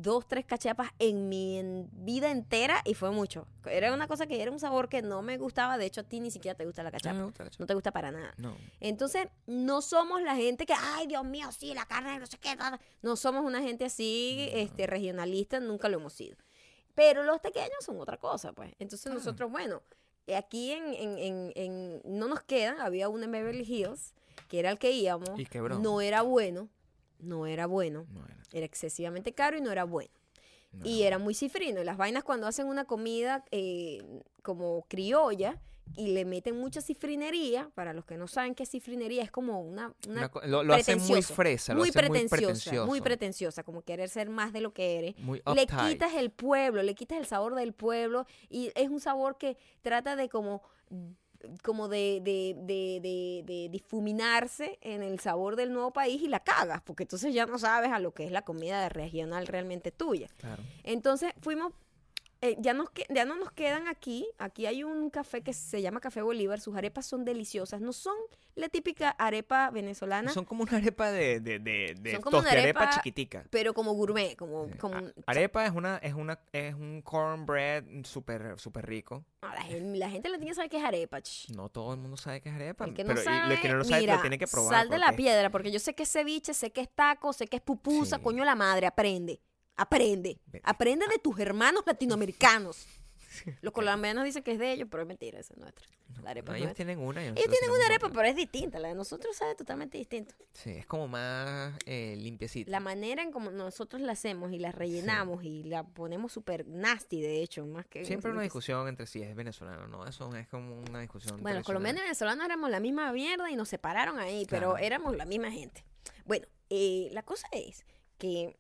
dos, tres cachapas en mi en- vida entera y fue mucho. Era una cosa que era un sabor que no me gustaba, de hecho a ti ni siquiera te gusta la No me cachapa. gusta la No te gusta para nada. No. Entonces, no somos la gente que, ay, Dios mío, sí, la carne, no sé qué. ta". No somos una gente así, este, regionalista, nunca lo hemos sido. Pero los pequeños son otra cosa, pues. Entonces, Claro. nosotros, bueno, aquí en, en, en, no nos queda, había uno en Beverly Hills, que era el que íbamos. Y quebró. No era bueno, no era bueno. No era. Era excesivamente caro y no era bueno. no Y era muy cifrino. Y las vainas cuando hacen una comida eh, como criolla y le meten mucha cifrinería, para los que no saben qué es cifrinería, es como una... una lo lo hacen muy fresa, lo muy hacen muy pretenciosa, muy pretenciosa, como querer ser más de lo que eres. Muy Le quitas el pueblo, le quitas el sabor del pueblo y es un sabor que trata de como como de, de, de, de, de difuminarse en el sabor del nuevo país y la cagas, porque entonces ya no sabes a lo que es la comida regional realmente tuya. Claro. Entonces fuimos eh, ya, nos que- ya no nos quedan aquí. Aquí hay un café que se llama Café Bolívar. Sus arepas son deliciosas. No son la típica arepa venezolana, Son como una arepa de, de, de, de Son como una arepa- chiquitica. pero como gourmet, como, Sí. como A- arepa es una es una es un cornbread súper súper rico. La, gen- la gente la tiene que es arepa. ch. No todo el mundo sabe que es arepa, El que no pero sabe, el que no lo sabe mira, lo tiene que probar. sal de la piedra, porque yo sé que es ceviche, sé que es taco, sé que es pupusa, Sí. coño la madre, aprende. Aprende. Aprende de tus hermanos latinoamericanos. (laughs) Los colombianos dicen que es de ellos, pero es mentira, esa es nuestra. La arepa No, ellos nuestra. tienen una. Ellos tienen una arepa, otra. pero es distinta. La de nosotros sabe totalmente distinto. Sí, es como más eh, limpiecita. La manera en como nosotros la hacemos y la rellenamos y la ponemos súper nasty, de hecho, más que... Siempre una discusión entre si es venezolano no. Eso es como una discusión. Bueno, colombianos y venezolanos éramos la misma mierda y nos separaron ahí, pero éramos la misma gente. Bueno, eh, la cosa es que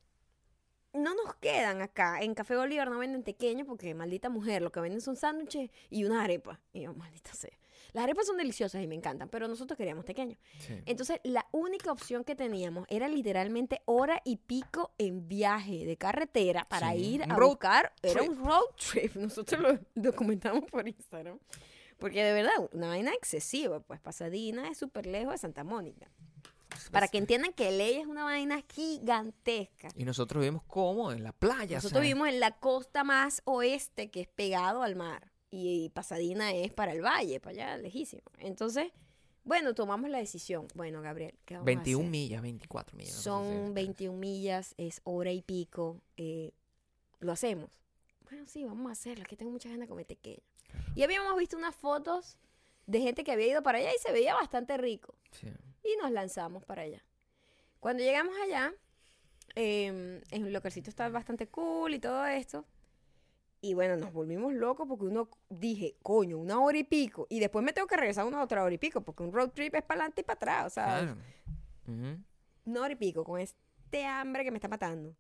no nos quedan acá. En Café Bolívar no venden pequeños porque maldita mujer, lo que venden son sándwiches y una arepa. Y yo, maldita sea. Las arepas son deliciosas y me encantan, pero nosotros queríamos pequeños. Sí. Entonces, la única opción que teníamos era literalmente hora y pico en viaje de carretera para Sí, ir un a buscar. Era trip. un road trip. (laughs) Nosotros lo documentamos por Instagram. Porque de verdad, una vaina excesiva. Pues Pasadena es súper lejos de Santa Mónica. Para que entiendan que Ley es una vaina gigantesca. Y nosotros vivimos como en la playa. Nosotros ¿sabes? vivimos en la costa más oeste, que es pegado al mar. Y Pasadena es para el valle, para allá, lejísimo. Entonces, bueno, tomamos la decisión. Bueno, Gabriel, ¿qué vamos a 21 hacer? millas, 24 millas. Son si- 21 millas, es hora y pico. eh, ¿Lo hacemos? Bueno, sí, vamos a hacerlo. Aquí tengo mucha ganas de comer tequeño. Y habíamos visto unas fotos de gente que había ido para allá y se veía bastante rico. Sí. Y nos lanzamos para allá. Cuando llegamos allá, eh, el localcito estaba bastante cool y todo esto. Y bueno, nos volvimos locos porque uno dije, coño, una hora y pico. Y después me tengo que regresar una otra hora y pico porque un road trip es para adelante y para atrás. O sea, Claro. Una hora y pico con este hambre que me está matando.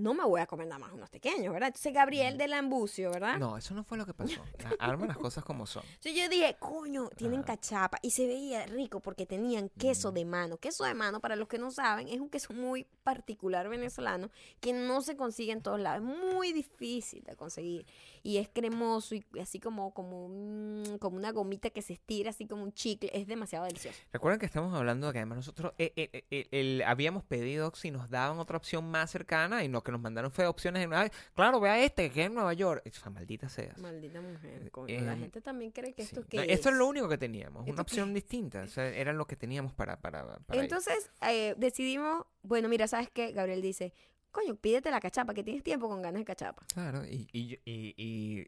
No me voy a comer nada más unos pequeños, ¿verdad? Entonces Gabriel del Ambucio, ¿verdad? No, eso no fue lo que pasó. (laughs) La- Arman las cosas como son. (laughs) Entonces yo dije, coño, tienen cachapa. Y se veía rico porque tenían queso Ujú. de mano. Queso de mano, para los que no saben, es un queso muy particular venezolano que no se consigue en todos lados. Es muy difícil de conseguir. Y es cremoso y así como, como, un- como una gomita que se estira, así como un chicle. Es demasiado delicioso. Recuerden que estamos hablando de que además nosotros eh, eh, eh, eh, el- habíamos pedido si nos daban otra opción más cercana y lo que nos mandaron fue opciones en, "Ay, claro, vea este que es en Nueva York. O sea, maldita sea. Maldita mujer. coño. la Eh, gente también cree que Sí. esto No, que esto es lo único que teníamos, ¿Esto una opción (laughs) distinta. O sea, era lo que teníamos para, para, para. Entonces eh, decidimos, bueno, mira, ¿sabes qué? Gabriel dice, coño, pídete la cachapa, que tienes tiempo con ganas de cachapa. Claro, y, y, yo- y- y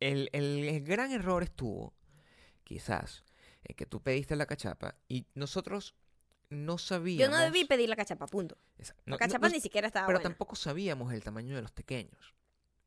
el, el- el gran error estuvo, quizás, en que tú pediste la cachapa y nosotros no Yo sabíamos... no debí pedir la cachapa, punto. Esa- La no- cachapa no- ni siquiera estaba Pero buena. tampoco sabíamos el tamaño de los pequeños.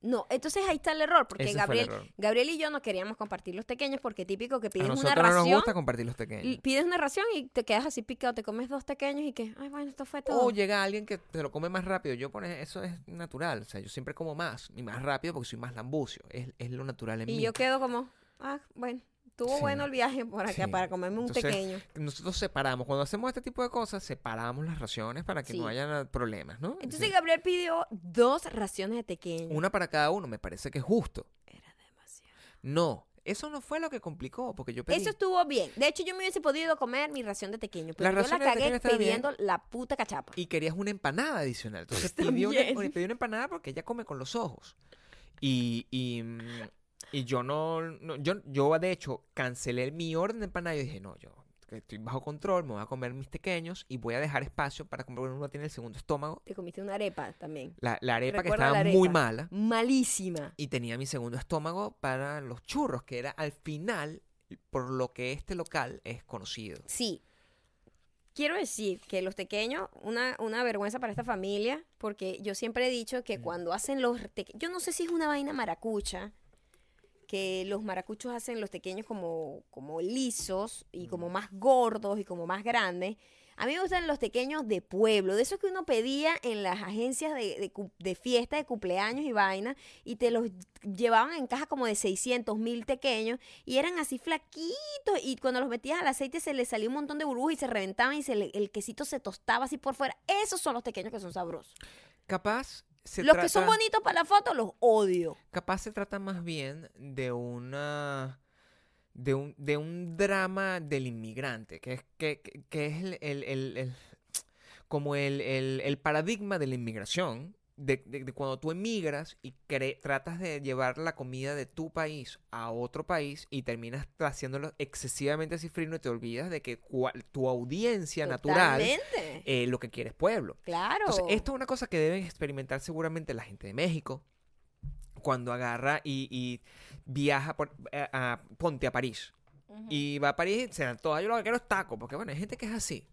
No, entonces ahí está el error, porque Ese Gabriel, error. Gabriel y yo no queríamos compartir los pequeños porque típico que A pides una nosotros no nos ración, gusta compartir los y pequeños. pides una ración y te quedas así picado, te comes dos pequeños y que, ay, bueno, esto fue todo. O llega alguien que te lo come más rápido. Yo pone eso es natural. O sea, yo siempre como más y más rápido porque soy más lambucio. Es, es lo natural en y mí. yo quedo como, ah, bueno, estuvo Sí. bueno el viaje por acá Sí. para comerme un Entonces, pequeño. Nosotros separamos. Cuando hacemos este tipo de cosas, separamos las raciones para que Sí. no haya problemas, ¿no? Entonces Gabriel pidió dos raciones de pequeño. una para cada uno me parece que es justo. Era demasiado. No, eso no fue lo que complicó, porque yo pedí. Eso estuvo bien. De hecho, yo me hubiese podido comer mi ración de tequeño, pero yo la ración de cagué bien. pidiendo la puta cachapa. Y querías una empanada adicional. Entonces (laughs) pidió una, pidió una empanada porque ella come con los ojos. Y, y, mm, y yo no, no- yo, yo de hecho cancelé mi orden de empanada y dije, no, yo estoy bajo control, me voy a comer mis pequeños y voy a dejar espacio para comer uno tiene el segundo estómago. Te comiste una arepa también. La, la arepa que estaba muy mala. Malísima. Y tenía mi segundo estómago para los churros, que era al final por lo que este local es conocido. Sí. Quiero decir que los pequeños, una, una vergüenza para esta familia, porque yo siempre he dicho que cuando hacen los... Yo no sé si es una vaina maracucha, que los maracuchos hacen los pequeños como, como lisos y como más gordos y como más grandes. A mí me gustan los pequeños de pueblo, de esos que uno pedía en las agencias de, de, de fiesta, de cumpleaños y vaina, y te los llevaban en cajas como de 600 mil pequeños, y eran así flaquitos, y cuando los metías al aceite se les salía un montón de burbujas y se reventaban y se le- el quesito se tostaba así por fuera. Esos son los pequeños que son sabrosos. Capaz se Los que son trata- bonitos para la foto los odio. Capaz se trata más bien de una. de un, de un drama del inmigrante, que es, que, que- es el, el- el- el- como el, el- el paradigma de la inmigración. De, de- de cuando tú emigras y cre- tratas de llevar la comida de tu país a otro país y terminas haciéndolo excesivamente cifrino y te olvidas de que tu audiencia natural eh, lo que quiere es pueblo. Claro. Entonces, esto es una cosa que deben experimentar seguramente la gente de México cuando agarra y, y viaja por, eh, a, ponte a París. Y va a París, se dan todo, yo lo que quiero es taco, porque bueno, hay gente que es así.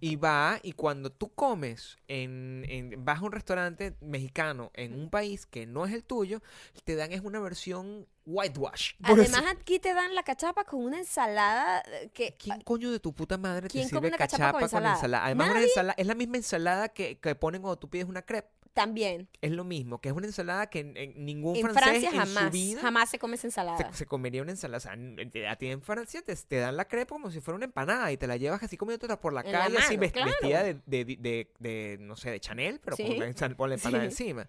Y va, y cuando tú comes, en, en- vas a un restaurante mexicano en un país que no es el tuyo, te dan es una versión whitewash. Además, aquí te dan la cachapa con una ensalada eh, que... ¿Quién coño de tu puta madre te ¿Quién come sirve cachapa cachapa con con ensalada? ensalada? Además, una ensalada, es la misma ensalada que, que ponen cuando tú pides una crepe. También. Es lo mismo, que es una ensalada que en, en ningún En francés Francia en jamás, su vida jamás se come esa ensalada. se, se comería una ensalada. O sea, a ti en Francia te, te dan la crepa como si fuera una empanada y te la llevas así comiéndola por la En la calle, así mano, claro. vestida de, de, de- de, no sé, de Chanel, pero Sí. con, la, con la empanada Sí. encima.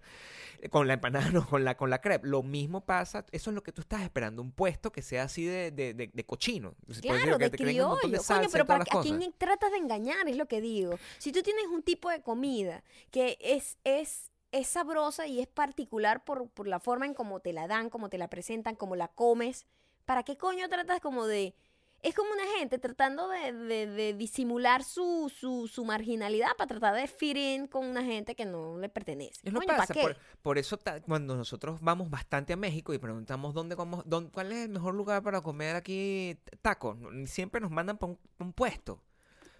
Eh, Con la empanada, (laughs) no, con la, con la crepe. Lo mismo pasa, eso es lo que tú estás esperando, un puesto que sea así de, de, de- de cochino. Claro, que de criollo. Coño, pero para, ¿a quién tratas de engañar? Es lo que digo. Si tú tienes un tipo de comida que es, es, es sabrosa y es particular por, por la forma en cómo te la dan, cómo te la presentan, cómo la comes, ¿para qué coño tratas como de... Es como una gente tratando de, de- de disimular su, su, su marginalidad para tratar de fit in con una gente que no le pertenece. Es lo Coño, ¿para pasa, qué? por, por eso ta- cuando nosotros vamos bastante a México y preguntamos dónde vamos, dónde, cuál es el mejor lugar para comer aquí tacos, siempre nos mandan un, pa' un puesto,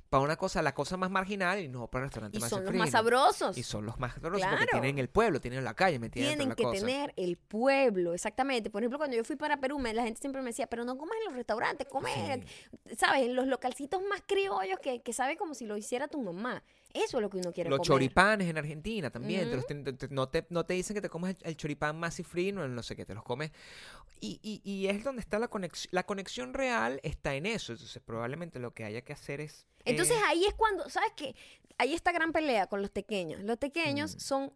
para una cosa, la cosa más marginal y no para el restaurante Y más son los más sabrosos. Y son los más sabrosos porque Claro. tienen el pueblo, tienen la calle metida dentro Tienen que cosa. tener el pueblo, exactamente. Por ejemplo, cuando yo fui para Perú, me- la gente siempre me decía, pero no comas en los restaurantes, come, Sí. ¿sabes? En los localcitos más criollos que, que sabe como si lo hiciera tu mamá. Eso es lo que uno quiere Los comer. choripanes en Argentina también. te los Ujú. ten- te- te- no, te, no te dicen que te comes el, el choripán más cifrino, el no sé qué, te los comes. Y, y, y es donde está la conexión. La conexión real está en eso. Entonces, probablemente lo que haya que hacer es. Entonces eh, ahí es cuando, ¿sabes qué? Hay esta gran pelea con los pequeños. Los pequeños Mm. son,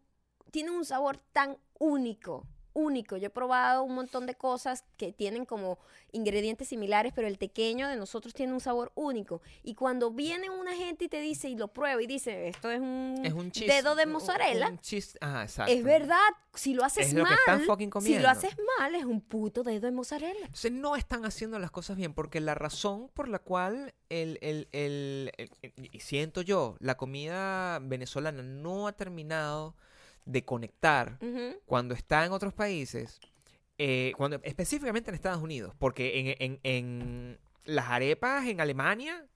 tienen un sabor tan único, único. Yo he probado un montón de cosas que tienen como ingredientes similares, pero el pequeño de nosotros tiene un sabor único. Y cuando viene una gente y te dice y lo prueba y dice, esto es un, es un dedo de un- mozzarella, un chis- ajá, exacto. es verdad. Si lo haces Es lo que mal, si lo haces mal, es un puto dedo de mozzarella. Entonces no están haciendo las cosas bien, porque la razón por la cual el, el- el- el- siento yo, la comida venezolana no ha terminado de conectar cuando está en otros países, eh, cuando, específicamente en Estados Unidos, porque en, en- en las arepas en Alemania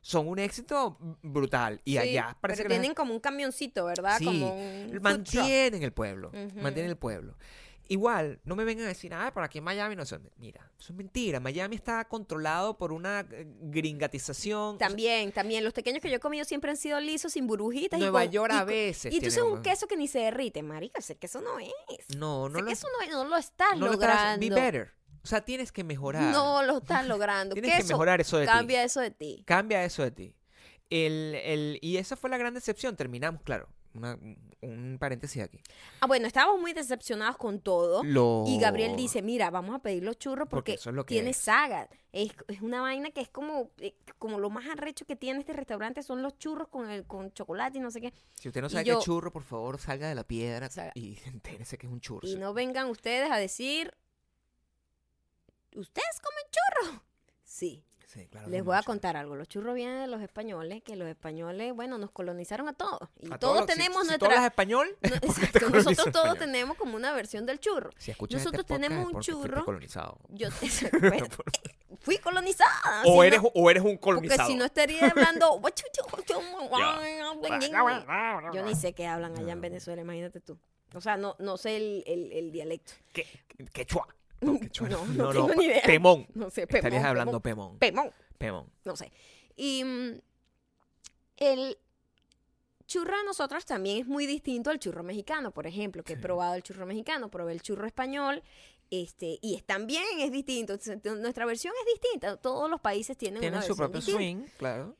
son un éxito brutal y Sí, allá parece pero que las- tienen como un camioncito, ¿verdad? Sí, como un mantienen el pueblo, Ujú. mantienen el pueblo. Igual, no me vengan a decir, ah, por aquí en Miami no sé. Mira, eso es mentira. Miami está controlado por una eh, gringatización. También, también. Los pequeños que yo he comido siempre han sido lisos, sin burbujitas. y Nueva con- York y a veces Y entonces un queso que ni se derrite. Marica, ese queso no es. No, no Ese lo, queso no, es- no lo estás no lo estás logrando. Be better. O sea, tienes que mejorar. No lo estás logrando. (laughs) Tienes queso, que mejorar eso de ti. cambia eso de ti. Cambia eso de ti. El, el, y esa fue la gran decepción. Terminamos, claro. Una- un paréntesis aquí. Ah, bueno, estábamos muy decepcionados con todo. Lo- Y Gabriel dice, mira, vamos a pedir los churros Porque porque, eso es lo que tiene es. saga. Es, es una vaina que es como, eh, como lo más arrecho que tiene este restaurante son los churros con el con chocolate y no sé qué. Si usted no sabe yo- qué churro, por favor, salga de la piedra Saga. y (laughs) entérese que es un churro. Y no vengan ustedes a decir, ¿ustedes comen churros? Sí. Sí, claro, Les voy a contar algo. Los churros vienen de los españoles, que los españoles, bueno, nos colonizaron a todos. Y A todos si- tenemos si, nuestra... hablas español, no, (laughs) ¿por qué te exacto, nosotros todos español? tenemos como una versión del churro. Si escuchas nosotros este podcast tenemos un porque churro. colonizado. Yo bueno, (laughs) fui colonizada. o, si eres, no- o eres un porque colonizado. si no estaría hablando... Yo ni sé qué hablan allá en. Venezuela, imagínate tú. O sea, no, no sé el, el, el dialecto. ¿Qué? Quechua. No, quechua. No, no tengo ni idea. Pemón. No sé, Estarías pemón, hablando pemón. pemón. Pemón. No sé. Y mm, el churro de nosotros también es muy distinto al churro mexicano, por ejemplo, que he Sí. probado el churro mexicano, probé el churro español, este, y es también es distinto. Entonces, t- nuestra versión es distinta. Todos los países tienen, Tienen una su versión propio distinta. swing, claro.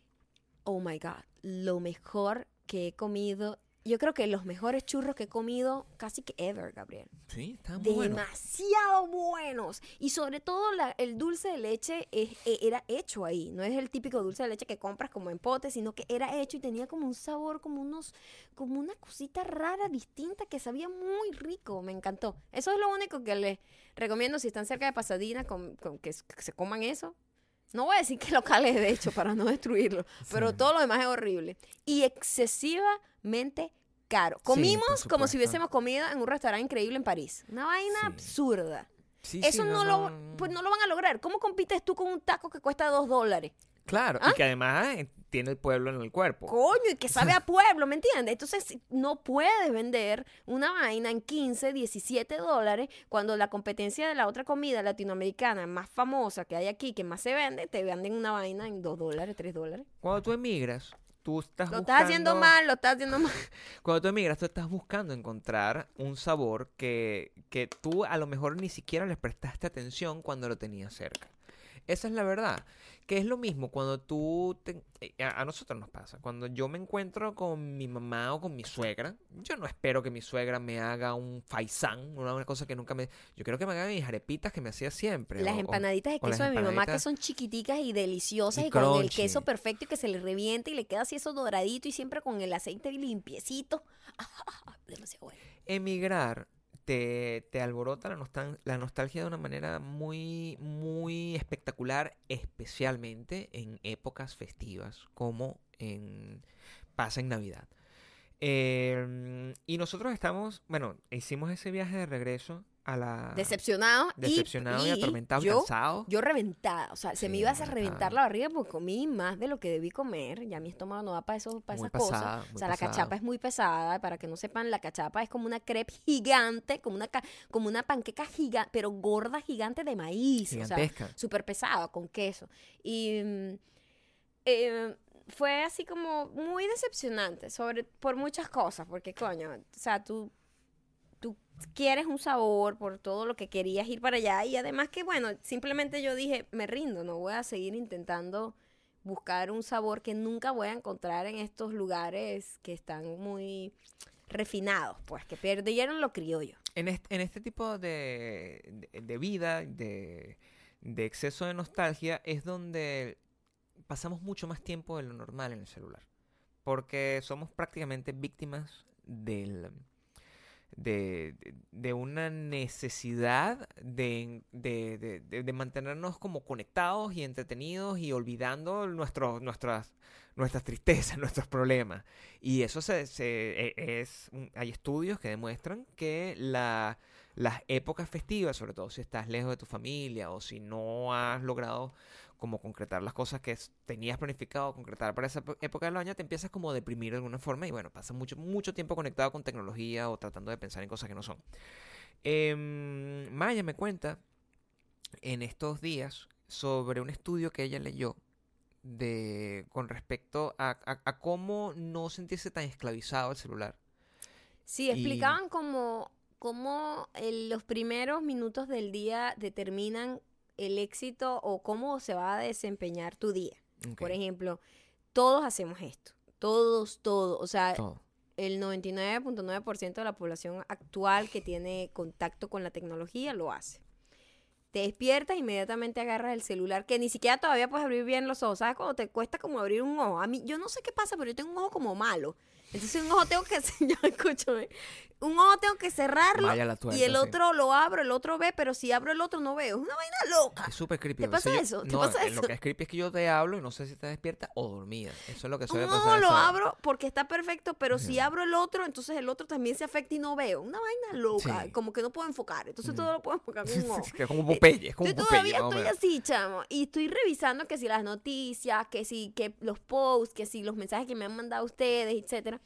Oh my God, lo mejor que he comido yo creo que los mejores churros que he comido casi que ever, Gabriel. Sí, está muy. Demasiado buenos. Y sobre todo la- el dulce de leche es- e- era hecho ahí. No es el típico dulce de leche que compras como en pote, sino que era hecho y tenía como un sabor, como unos, como una cosita rara, distinta, que sabía muy rico. Me encantó. Eso es lo único que les recomiendo si están cerca de Pasadena, con, con que, se coman eso. No voy a decir que (laughs) locales de hecho para no destruirlo, pero Sí. todo lo demás es horrible. Y caro. Comimos como si hubiésemos comido en un restaurante increíble en París. Una vaina Sí. absurda. Sí, Eso no, lo, pues no lo van a lograr. ¿Cómo compites tú con un taco que cuesta dos dólares? Claro, ¿Ah? y que además eh, tiene el pueblo en el cuerpo. Coño, y que sabe a (laughs) pueblo, ¿me entiendes? Entonces no puedes vender una vaina en 15, 17 dólares cuando la competencia de la otra comida latinoamericana más famosa que hay aquí, que más se vende, te venden una vaina en 2 dólares, 3 dólares. Cuando tú emigras, tú estás Lo estás haciendo mal, lo estás haciendo mal. (laughs) Cuando tú emigras, tú estás buscando encontrar un sabor que, que tú a lo mejor ni siquiera les prestaste atención cuando lo tenías cerca. Esa es la verdad. Que es lo mismo cuando tú... te- eh, a, a nosotros nos pasa. Cuando yo me encuentro con mi mamá o con mi suegra, yo no espero que mi suegra me haga un faisán, una, una cosa que nunca me... Yo quiero que me haga mis arepitas que me hacía siempre. Las o- empanaditas de queso de mi mamá que son chiquiticas y deliciosas Y y, con el queso perfecto y que se le revienta y le queda así eso doradito y siempre con el aceite limpiecito. (laughs) Demasiado bueno. emigrar te, alborota la, nostal- la nostalgia de una manera muy, muy espectacular, especialmente en épocas festivas, como en pasa en Navidad. Eh, y nosotros estamos, bueno, hicimos ese viaje de regreso a la... Decepcionado. y- Decepcionado y, atormentado yo, cansado. yo reventada. O sea, se me iba a hacer reventar la barriga porque comí más de lo que debí comer. Ya mi estómago no da para, eso, para Muy esas cosas. O sea, la cachapa es muy pesada. Para que no sepan, la cachapa es como una crepe gigante, como una, como una panqueca gigante, pero gorda, gigante de maíz. O sea, Gigantesca. súper pesada, con queso. Y mm, eh, fue así como muy decepcionante sobre, por muchas cosas, porque coño, o sea, tú, tú quieres un sabor por todo lo que querías ir para allá y además que bueno, simplemente yo dije, me rindo, no voy a seguir intentando buscar un sabor que nunca voy a encontrar en estos lugares que están muy refinados, pues que perdieron lo criollo. En este, en este tipo de, de- de vida, de, de exceso de nostalgia, es donde pasamos mucho más tiempo de lo normal en el celular. Porque somos prácticamente víctimas del, de, de- una necesidad de, de- de- mantenernos como conectados y entretenidos y olvidando nuestras, nuestras tristezas, (laughs) nuestros problemas. Y eso se, se- e- es, hay estudios que demuestran que la, las épocas festivas, sobre todo si estás lejos de tu familia o si no has logrado como concretar las cosas que tenías planificado concretar para esa época del año, te empiezas como a deprimir de alguna forma y bueno, pasas mucho, mucho tiempo conectado con tecnología o tratando de pensar en cosas que no son. Em, Maya me cuenta en estos días sobre un estudio que ella leyó de con respecto a, a- a cómo no sentirse tan esclavizado al celular. Sí, Y- explicaban como cómo el- los primeros minutos del día determinan el éxito o cómo se va a desempeñar tu día. Por ejemplo, todos hacemos esto. Todos, todos. O sea, todo. el 99.9% de la población actual que tiene contacto con la tecnología lo hace. Te despiertas, inmediatamente agarras el celular, que ni siquiera todavía puedes abrir bien los ojos. ¿Sabes? Cuando te cuesta como abrir un ojo. A mí, yo no sé qué pasa, pero yo tengo un ojo como malo. Entonces un ojo tengo que, (laughs) ya escúchame, un ojo tengo que cerrarlo y el sí. otro lo abro, el otro ve, pero si abro el otro no veo. Es una vaina loca. Es súper creepy. ¿Te pasa yo- eso? ¿Te no, pasa eh, Lo eso? que es creepy es que yo te hablo y no sé si estás despierta o dormida. Eso es lo que suele pasar. ojo a lo abro porque está perfecto, pero si abro el otro, entonces el otro también se afecta y no veo. Una vaina loca, Sí. como que no puedo enfocar. Entonces todo lo puedo enfocar con un (laughs) ojo. es como Popeye, es como Yo todavía o estoy así, chamo. Y estoy revisando que si las noticias, que si que los posts, que si los mensajes que me han mandado ustedes, etcétera.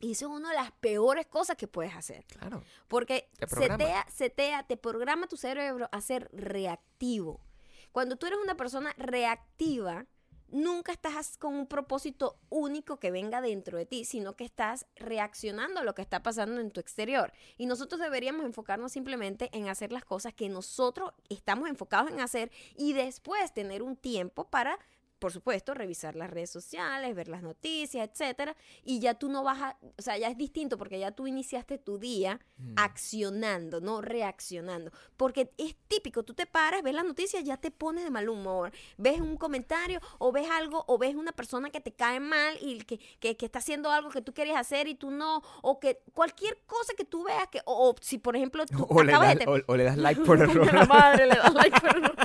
Y eso es una de las peores cosas que puedes hacer. Claro. Porque Te setea, setea, te programa tu cerebro a ser reactivo. Cuando tú eres una persona reactiva, nunca estás con un propósito único que venga dentro de ti, sino que estás reaccionando a lo que está pasando en tu exterior. Y nosotros deberíamos enfocarnos simplemente en hacer las cosas que nosotros estamos enfocados en hacer y después tener un tiempo para por supuesto, revisar las redes sociales, ver las noticias, etcétera, y ya tú no vas a, o sea, ya es distinto porque ya tú iniciaste tu día Mm. accionando, no reaccionando, porque es típico, tú te paras, ves las noticias, ya te pones de mal humor, ves un comentario o ves algo o ves una persona que te cae mal y que, que, que está haciendo algo que tú querías hacer y tú no, o que cualquier cosa que tú veas que, o, o si por ejemplo tú (laughs) O le, das, de o, o le das (laughs) like por error. (laughs) la madre le das like por error.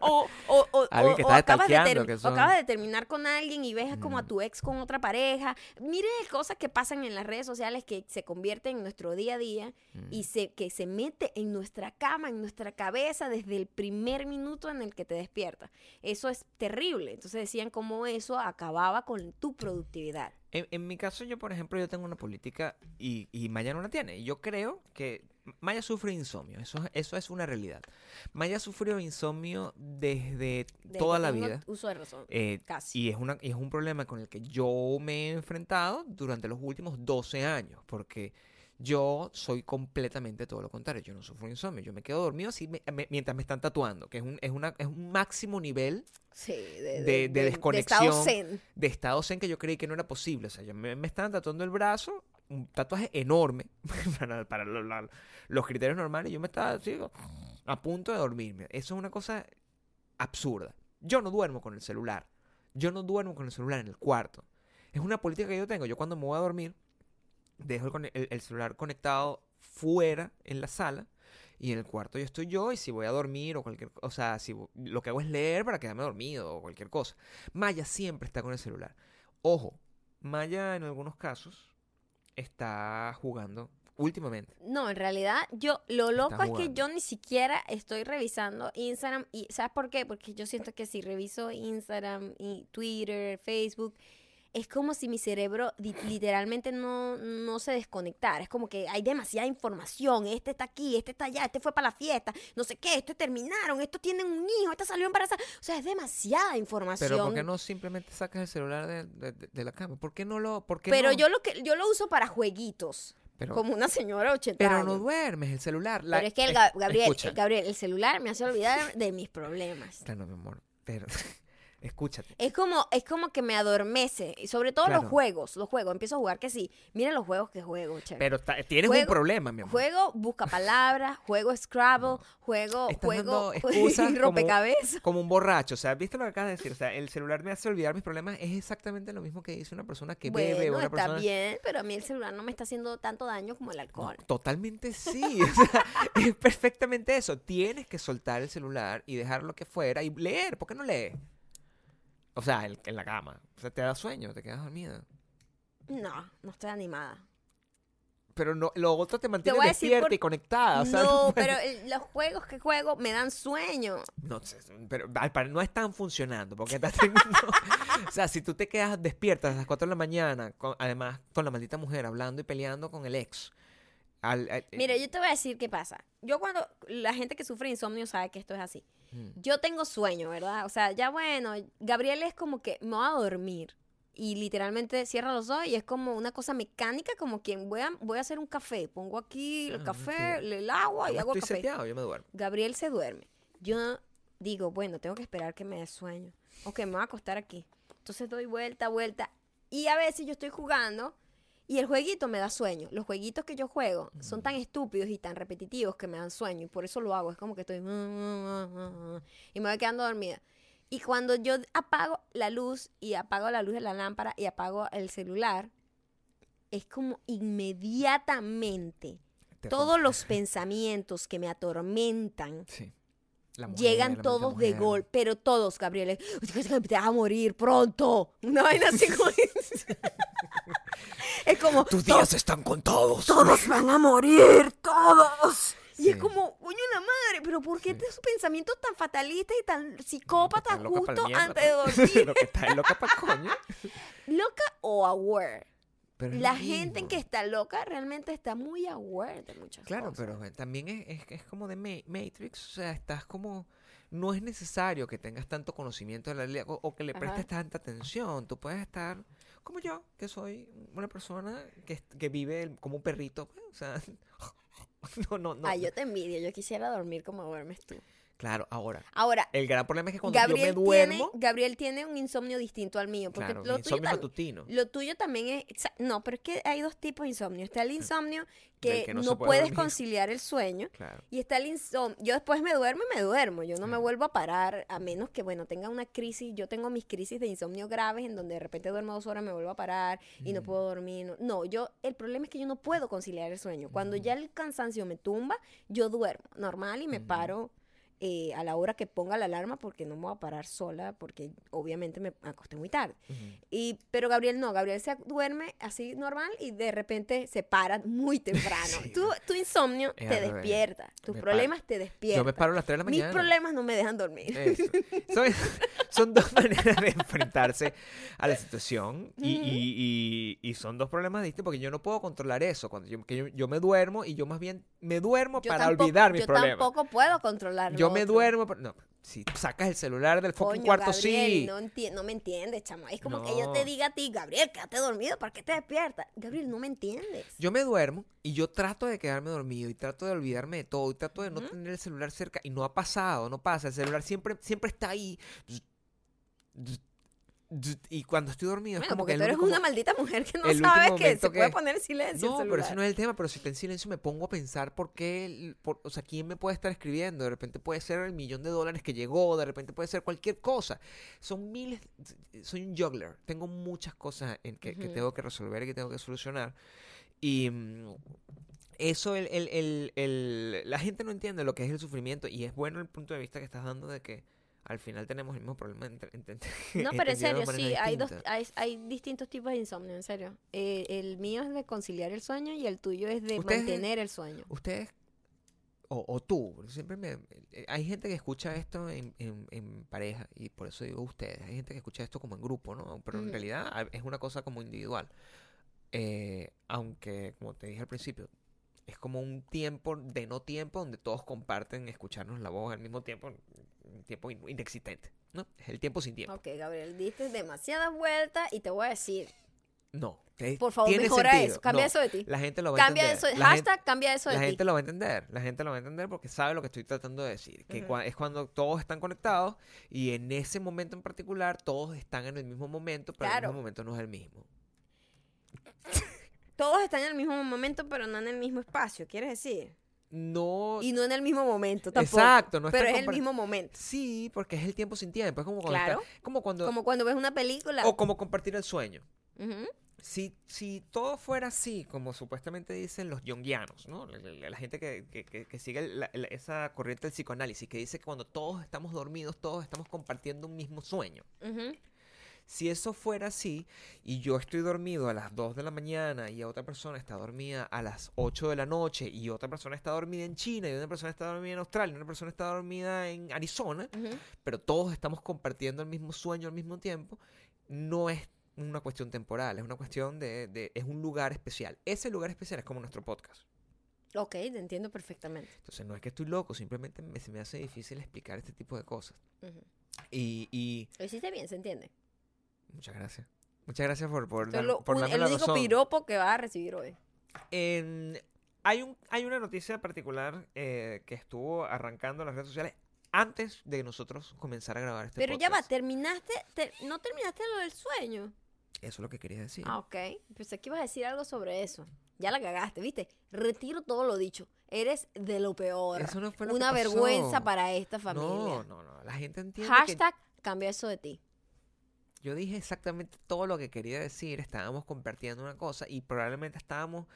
O, o, o, o- que acabas, de stalkeando, ter- que o son- acabas de terminar con alguien y ves como a Mm. tu ex con otra pareja. Mire cosas que pasan en las redes sociales que se convierten en nuestro día a día Mm. y se, que se mete en nuestra cama, en nuestra cabeza desde el primer minuto en el que te despiertas. Eso es terrible. Entonces decían cómo eso acababa con tu productividad. En, en mi caso, yo, por ejemplo, yo tengo una política y, y Maya no la tiene. Yo creo que Maya sufre insomnio. Eso, eso es una realidad. Maya sufrió insomnio desde, Desde toda la vida. Uso de razón. Eh, Casi. y es, una, y es un problema con el que yo me he enfrentado durante los últimos 12 años. Porque yo soy completamente todo lo contrario. Yo no sufro insomnio. Yo me quedo dormido así me- me- mientras me están tatuando. Que es un, es una, es un máximo nivel Sí, de, de- de desconexión. estado zen. de estado zen que yo creí que no era posible. O sea, yo me, me estaban tatuando el brazo, un tatuaje enorme (laughs) para, para lo- los criterios normales. Yo me estaba a punto de dormirme. Eso es una cosa absurda. Yo no duermo con el celular. Yo no duermo con el celular en el cuarto. Es una política que yo tengo. Yo cuando me voy a dormir, dejo el, el- el celular conectado fuera en la sala. Y en el cuarto yo estoy yo y si voy a dormir o cualquier o sea, si lo que hago es leer para quedarme dormido o cualquier cosa. Maya siempre está con el celular. Ojo, Maya en algunos casos está jugando últimamente. No, en realidad, yo lo loco es que yo ni siquiera estoy revisando Instagram. y ¿Sabes por qué? Porque yo siento que si reviso Instagram y Twitter, Facebook, es como si mi cerebro literalmente no, no se desconectara. Es como que hay demasiada información. Este está aquí, este está allá, este fue para la fiesta, no sé qué, estos terminaron, estos tienen un hijo, esta salió embarazada. O sea, es demasiada información. Pero ¿por qué no simplemente sacas el celular de, de- la cama? ¿Por qué no lo por qué Pero no? yo lo que yo lo uso para jueguitos, pero, como una señora de 80 pero años. no duermes el celular. La- Pero es que el Gabriel, el Gabriel, el celular me hace olvidar de mis problemas. Claro, mi amor, pero (laughs) escúchate. Es como, es como que me adormece. Y sobre todo Claro. los juegos. Los juegos. Empiezo a jugar que sí. Miren los juegos que juego, chévere. Pero tienes un problema, mi amor. Juego busca palabras, (laughs) juego Scrabble, juego, Estás juego (laughs) como- rompecabezas. Como un borracho, o sea, ¿viste lo que acabas de decir? O sea, el celular me hace olvidar mis problemas. Es exactamente lo mismo que dice una persona que bebe Bueno, una está persona... bien, pero a mí el celular no me está haciendo tanto daño como el alcohol. Totalmente sí. (laughs) O sea, es perfectamente eso. Tienes que soltar el celular y dejarlo que fuera y leer. ¿Por qué no lees? O sea, en la cama. O sea, te da sueño, te quedas dormida. No, no estoy animada. Pero no, lo otro te mantiene voy a decir despierta por- y conectada. O sea, no, (laughs) pero el- los juegos que juego me dan sueño. No, sé, pero al pare- no están funcionando porque estás teniendo... (laughs) o sea, si tú te quedas despierta a las 4 de la mañana, con- además con la maldita mujer hablando y peleando con el ex. Al- al- Mira, yo te voy a decir qué pasa. Yo cuando la gente que sufre insomnio sabe que esto es así. Mm. Yo tengo sueño, ¿verdad? O sea, ya bueno, Gabriel es como que me voy a dormir y literalmente cierra los ojos y es como una cosa mecánica, como quien voy a, voy a hacer un café. Pongo aquí el Ah, café, el agua y hago estoy café. seteado, yo me duermo. Gabriel se duerme. Yo digo, bueno, tengo que esperar que me dé sueño. Ok, me voy a acostar aquí. Entonces doy vuelta, vuelta. Y a veces yo estoy jugando y el jueguito me da sueño. Los jueguitos que yo juego son tan estúpidos y tan repetitivos que me dan sueño. Y por eso lo hago. Es como que estoy... Y me voy quedando dormida. Y cuando yo apago la luz y apago la luz de la lámpara y apago el celular, es como inmediatamente Te todos los (laughs) pensamientos que me atormentan Sí. Mujer, llegan todos de gol, pero todos, Gabriel, te vas a morir pronto. (laughs) Una vaina así como... (laughs) es como... Tus "To- días están contados. Todos van a morir, todos. Y es como, coño la madre, pero ¿por qué Sí. esos pensamientos tan fatalistas y tan psicópatas justo antes de pues. (laughs) dormir? Lo que está es loca para coño. (laughs) ¿Loca o aware? Pero La gente que está loca realmente está muy aware de muchas Claro, cosas. pero eh, también es, es, es como de Ma- Matrix, o sea, estás como... No es necesario que tengas tanto conocimiento de la realidad o, o que le Ajá. prestes tanta atención. Tú puedes estar como yo, que soy una persona que, que vive como un perrito. pues, o sea, (laughs) no, no, no. Ay, yo te envidio, yo quisiera dormir como duermes tú. Claro, ahora. Ahora, El gran problema es que cuando Gabriel, yo me duermo. tiene, Gabriel tiene un insomnio distinto al mío. Porque claro, lo, insomnio matutino. lo tuyo también es. No, pero es que hay dos tipos de insomnio. Está el insomnio que, no no, se puede puedes dormir. conciliar el sueño. Claro. Y está el insomnio. Yo después me duermo y me duermo. Yo no me vuelvo a parar a menos que, bueno, tenga una crisis. Yo tengo mis crisis de insomnio graves en donde de repente duermo dos horas, me vuelvo a parar y no Mm. puedo dormir. No, no, yo, el problema es que yo no puedo conciliar el sueño. Cuando ya el cansancio me tumba, yo duermo normal y me paro eh, a la hora que ponga la alarma porque no me voy a parar sola porque obviamente me acosté muy tarde. Ujú. Y, pero Gabriel no, Gabriel se duerme así normal y de repente se para muy (laughs) temprano. Sí. tu, tu insomnio Es te despierta, tus Me problemas te despiertan. Yo me paro a las 3 de la Mis mañana. problemas no me dejan dormir. Son, (laughs) son dos maneras de enfrentarse a la situación y, Ujú. y- y- y son dos problemas distintos porque yo no puedo controlar eso. Cuando yo, que yo, yo me duermo y yo más bien me duermo Yo para tampoco- olvidar mis yo problemas. tampoco puedo controlar. Yo lo me duermo, pero no, si sacas el celular del fucking Coño, cuarto, Gabriel, sí. No, enti- no me entiendes, chamo. Es como que yo te diga a ti, Gabriel, quédate dormido, ¿para qué te despiertas? Gabriel, no me entiendes. Yo me duermo y yo trato de quedarme dormido y trato de olvidarme de todo y trato de no tener el celular cerca y no ha pasado, no pasa. El celular siempre, siempre está ahí. Y cuando estoy dormido es Bueno, como porque que tú eres único una maldita mujer que no el sabe último que se puede poner en silencio No, el pero ese no es el tema, pero si está en silencio me pongo a pensar por qué, por- o sea, quién me puede estar escribiendo, de repente puede ser el millón de dólares que llegó, de repente puede ser cualquier cosa. Son miles, soy un juggler, tengo muchas cosas en que, tengo que resolver y que tengo que solucionar. Y mm, eso, el, el- el- el- la gente no entiende lo que es el sufrimiento y es bueno el punto de vista que estás dando de que al final tenemos el mismo problema. entre- entre- No, (laughs) pero en serio, sí, hay, dos, hay, hay distintos tipos de insomnio, en serio. Eh, el mío es de conciliar el sueño y el tuyo es de mantener el sueño. Ustedes, o, o tú, siempre me... eh, Hay gente que escucha esto en, en- en pareja y por eso digo ustedes. Hay gente que escucha esto como en grupo, ¿no? Pero en realidad es una cosa como individual. Eh, aunque, como te dije al principio, es como un tiempo de no tiempo donde todos comparten escucharnos la voz al mismo tiempo, un tiempo in- inexistente, ¿no? Es el tiempo sin tiempo. Ok, Gabriel, diste demasiadas vueltas y te voy a decir, No, por favor, mejora sentido. eso, cambia No, eso de ti. La gente lo va a Cambia entender. eso, La gente- hashtag cambia eso de la ti. gente lo va a entender, la gente lo va a entender porque sabe lo que estoy tratando de decir, que Ujú. cua- es cuando todos están conectados y en ese momento en particular todos están en el mismo momento, pero Claro. el mismo momento no es el mismo. Todos están en el mismo momento, pero no en el mismo espacio, ¿quieres decir? No, Y no en el mismo momento tampoco. exacto, no pero es el mismo momento. Sí, porque es el tiempo sin tiempo, es como cuando Claro. está- como cuando Como cuando ves una película. o como compartir el sueño. Ujú. Si, si todo fuera así, como supuestamente dicen los junguianos, ¿no? La, la- la gente que, que- que- sigue la- esa corriente del psicoanálisis, que dice que cuando todos estamos dormidos, todos estamos compartiendo un mismo sueño. Ujú. Si eso fuera así, y yo estoy dormido a las 2 de la mañana y otra persona está dormida a las 8 de la noche y otra persona está dormida en China y una persona está dormida en Australia y una persona está dormida en Arizona, pero todos estamos compartiendo el mismo sueño al mismo tiempo, no es una cuestión temporal, es una cuestión de, de- es un lugar especial. Ese lugar especial es como nuestro podcast. Ok, te entiendo perfectamente. Entonces no es que estoy loco, simplemente me- se me hace difícil explicar este tipo de cosas. Y, y Lo hiciste bien, ¿se entiende? Muchas gracias. Muchas gracias por, por, dar- lo- por un- darme el la único razón. piropo que vas a recibir hoy. En- hay, un, hay una noticia particular eh, que estuvo arrancando las redes sociales antes de nosotros comenzar a grabar este Pero ya va, podcast. terminaste, te- no terminaste lo del sueño. Eso es lo que quería decir. Ah, ok. Pensé que ibas a decir algo sobre eso. Ya la cagaste, ¿viste? Retiro todo lo dicho. Eres de lo peor. Eso no fue lo que Una pasó. vergüenza para esta No, familia. no, no. La gente entiende que Hashtag cambia eso de ti. Yo dije exactamente todo lo que quería decir. Estábamos compartiendo una cosa y probablemente estábamos.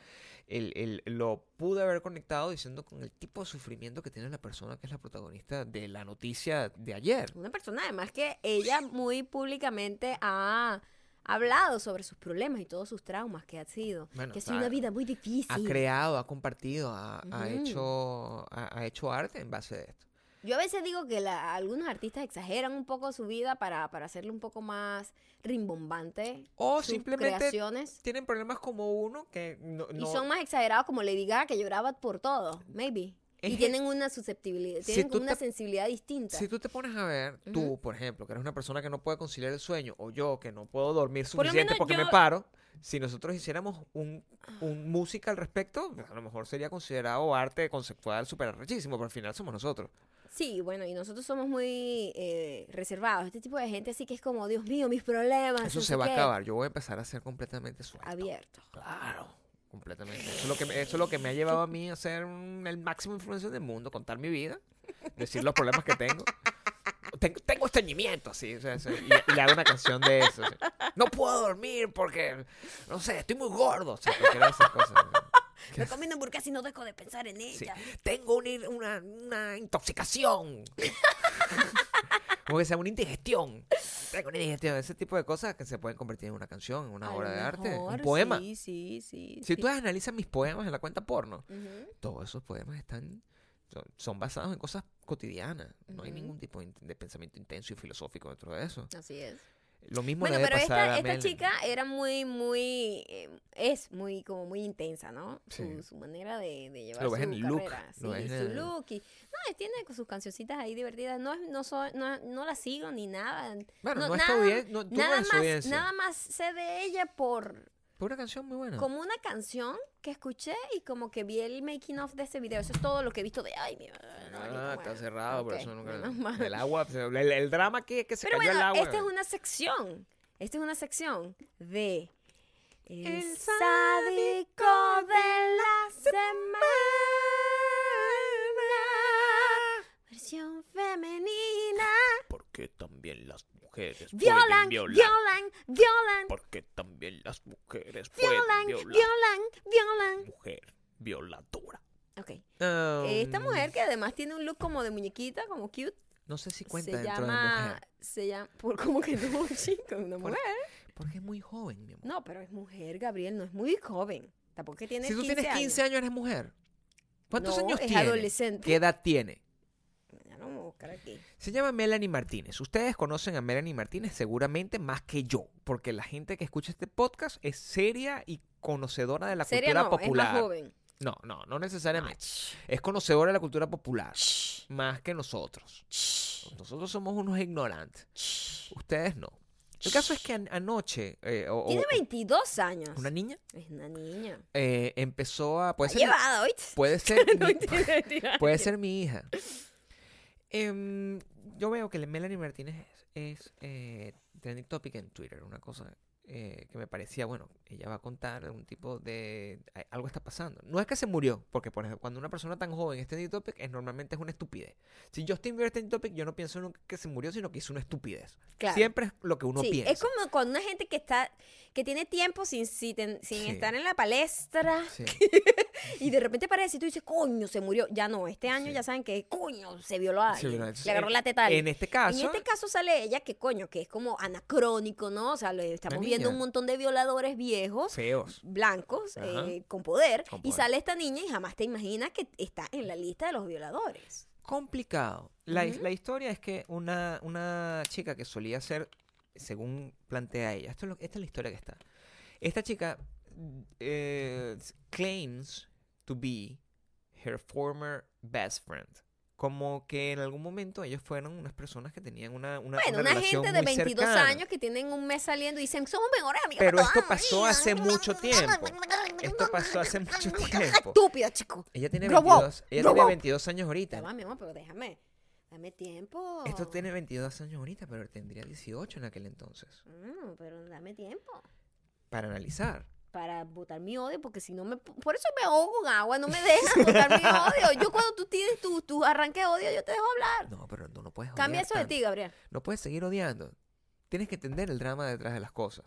El, el- lo pude haber conectado diciendo con el tipo de sufrimiento que tiene la persona que es la protagonista de la noticia de ayer. Una persona además que ella muy públicamente ha hablado sobre sus problemas y todos sus traumas que ha sido. Bueno, que ha sido una vida muy difícil. Ha creado, ha compartido, ha, ha hecho, ha, ha hecho arte en base de esto. Yo a veces digo que la- algunos artistas exageran un poco su vida para, para hacerle un poco más rimbombante O sus simplemente creaciones. tienen problemas como uno que no, Y son más exagerados como Lady Gaga que lloraba por todo. Maybe. Y tienen una susceptibilidad, tienen una te- sensibilidad distinta. Si tú te pones a ver, Ujú. tú, por ejemplo, que eres una persona que no puede conciliar el sueño, o yo que no puedo dormir suficiente porque me paro, si nosotros hiciéramos un, un música al respecto, a lo mejor sería considerado arte conceptual súper arrechísimo, pero al final somos nosotros. Sí, bueno, y nosotros somos muy eh, reservados. Este tipo de gente así que es como, Dios mío, mis problemas. Eso no se va a qué". acabar. Yo voy a empezar a ser completamente suelto. Abierto. Claro, completamente. Eso es lo que me, eso es lo que me ha llevado a mí a ser un- el máximo influencer del mundo, contar mi vida, decir los problemas que tengo. Tengo, tengo estreñimiento, así, o sea, y, y le hago una canción de eso. así. No puedo dormir porque, no sé, estoy muy gordo. O sea, cualquiera de esas cosas. (laughs) Me comí una hamburguesa y no dejo de pensar en Sí. ella. Tengo una, una, una intoxicación. Como que se llama una indigestión. Tengo una indigestión. Ese tipo de cosas que se pueden convertir en una canción, en una A obra de arte, un poema. Sí, sí, sí. Si sí. tú analizas mis poemas en la cuenta porno, Ujú. todos esos poemas están son, son basados en cosas cotidianas. No hay ningún tipo de, pensamiento intenso y filosófico dentro de eso. Así es. Lo mismo Bueno, debe pero pasar esta, a esta chica era muy, muy, eh, es muy, como muy intensa, ¿no? Su, Sí. su manera de, de llevar Lo su en look, carrera. lo Sí, su en look. Y, no, tiene sus cancioncitas ahí divertidas. No, no, soy, no, no la sigo ni nada. Bueno, no, no, nada- no- no Nada más, nada más sé de ella por Fue una canción muy buena. como una canción que escuché y como que vi el making of de ese video. Eso es todo lo que he visto de ay, mi Ah, está cerrado, por Ok, eso nunca. El agua, el, el drama que, que se Pero cayó bueno, el agua. esta es una sección. Esta es una sección de El, El sádico de la semana. Versión femenina. Porque también las mujeres Violan, violan, violan, Porque también las mujeres violan, violan, violan. Mujer violadora. Ok. Um, Esta mujer que además tiene un look como de muñequita, como cute, No sé si cuenta se dentro de llama, mujer. se llama, por como que no, (laughs) chico, una Por- mujer. Porque es muy joven, mi amor. No, pero es mujer, Gabriel, no es muy joven. Tampoco que tiene si tú 15 tienes 15 años, eres mujer. ¿Cuántos No, años es tiene? adolescente. ¿Qué edad tiene? Lo vamos a buscar aquí. Se llama Melanie Martínez. Ustedes conocen a Melanie Martínez seguramente más que yo, porque la gente que escucha este podcast es seria y conocedora de la Seria cultura no, popular. es más joven. No, no, no necesariamente. Ach, Es conocedora de la cultura popular, más que nosotros. Nosotros somos unos ignorantes. Ustedes no. El caso es que an- anoche, eh, o- Tiene 22 años. una niña Es una niña. eh, empezó a... Puede ser, puede (laughs) ser, No, mi- puede ser mi hija. Em, yo veo que la Melanie Martínez es, es, eh, trending topic en Twitter, una cosa eh, que me parecía, bueno, ella va a contar un tipo de... Algo está pasando. No es que se murió, porque por ejemplo, cuando una persona tan joven es trending topic, es, normalmente es una estupidez. Si Justin Bieber es trending topic, yo no pienso nunca que se murió, sino que hizo una estupidez. Claro. Siempre es lo que uno Sí, piensa. es como cuando una gente que está que tiene tiempo sin, sin, sin Sí. estar en la palestra Sí. (laughs) y de repente aparece y tú dices, coño, se murió. Ya no, este año ya saben que, coño, se violó a alguien. entonces, le agarró en- la teta alguien. En este caso, En este caso sale ella que, coño, que es como anacrónico, ¿no? O sea, le estamos Una viendo un montón de violadores viejos, feos. blancos, eh, con poder. Con Y sale esta niña y jamás te imaginas que está en la lista de los violadores. complicado. La, la historia es que una, una chica que solía ser, según plantea ella, esto es lo- esta es la historia que está. Esta chica eh, claims to be her former best friend. Como que en algún momento ellos fueron unas personas que tenían una, una, Bueno, una una relación gente de muy 22 cercana. años que tienen un mes saliendo y dicen, somos mejores amigas. Pero esto pasó vida". hace mucho tiempo. Esto pasó hace (laughs) mucho tiempo. Estúpida, chico. Ella tiene Grow up, 22, ella tiene up. 22 años ahorita. Ya va, mi amor, pero déjame. Dame tiempo. Esto tiene 22 años ahorita, pero tendría 18 en aquel entonces. Mm, pero dame tiempo. Para analizar. Para botar mi odio, porque si no me. Por eso me ahogo con agua, no me dejas botar mi (laughs) odio. Yo cuando tú tienes tu, tu arranque de odio, yo te dejo hablar. No, pero no, no puedes Cambia eso de ti, Gabriel. No puedes seguir odiando. Tienes que entender el drama detrás de las cosas.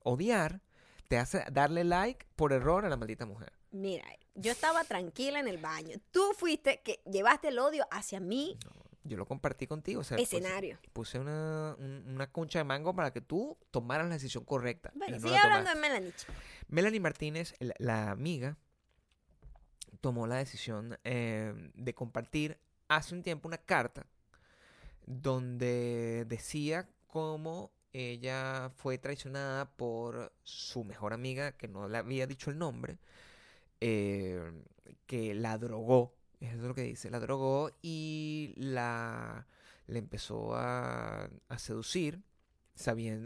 Odiar te hace darle like por error a la maldita mujer. Mira, yo estaba tranquila en el baño. Tú fuiste que llevaste el odio hacia mi Yo lo compartí contigo. O sea, puse- escenario. Puse una, un- una concha de mango para que tú tomaras la decisión correcta. Bueno, no sigue la hablando de Melanie. Melanie Martínez, la, la amiga, tomó la decisión eh, de compartir hace un tiempo una carta donde decía cómo ella fue traicionada por su mejor amiga, que no le había dicho el nombre, eh, que la drogó Eso es lo que dice. La drogó y la le empezó a, a seducir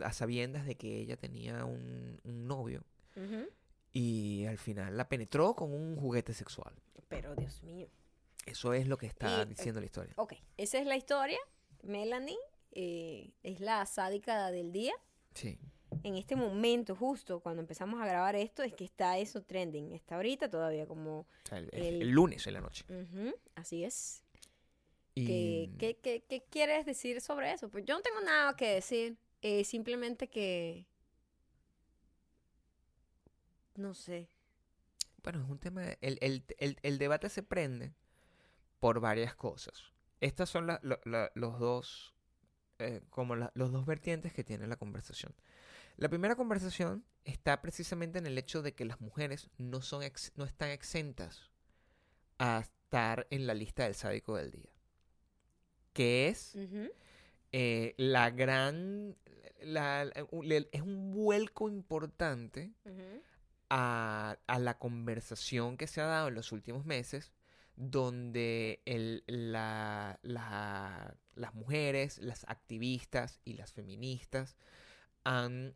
a sabiendas de que ella tenía un, un novio. Y al final la penetró con un juguete sexual. Pero Dios mío. Eso es lo que está Y, diciendo la historia. Ok, esa es la historia. Melanie eh, es la sádica del día. Sí. En este momento, justo cuando empezamos a grabar esto, es que está eso trending. Está ahorita todavía como... O sea, el, el- El- el lunes en la noche. así es. Y ¿Qué, qué, qué- qué quieres decir sobre eso? Pues yo no tengo nada que decir. eh, simplemente que... No sé. Bueno, es un tema. El, el- debate se prende por varias cosas. Estas son la- lo- la- los dos. eh, como la- los dos vertientes que tiene la conversación. La primera conversación está precisamente en el hecho de que las mujeres no, son ex- no están exentas a estar en la lista del sádico del día. Que es eh, la gran. la- es un vuelco importante a, a la conversación que se ha dado en los últimos meses, donde el- la- las mujeres, las activistas y las feministas han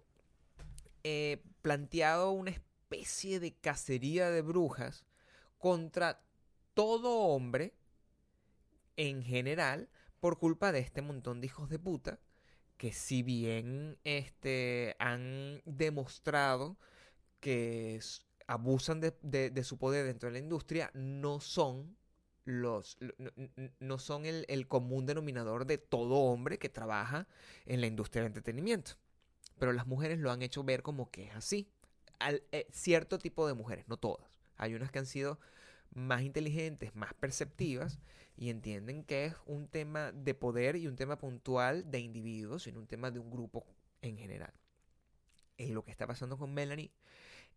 eh, planteado una especie de cacería de brujas contra todo hombre en general por culpa de este montón de hijos de puta que si bien este, han demostrado que abusan de, su poder dentro de la industria no son los lo- no, no son el, el común denominador de todo hombre que trabaja en la industria del entretenimiento. Pero las mujeres lo han hecho ver como que es así. Al- eh, cierto tipo de mujeres, no todas. Hay unas que han sido más inteligentes, más perceptivas y entienden que es un tema de poder y un tema puntual de individuos y no un tema de un grupo en general. Y lo que está pasando con Melanie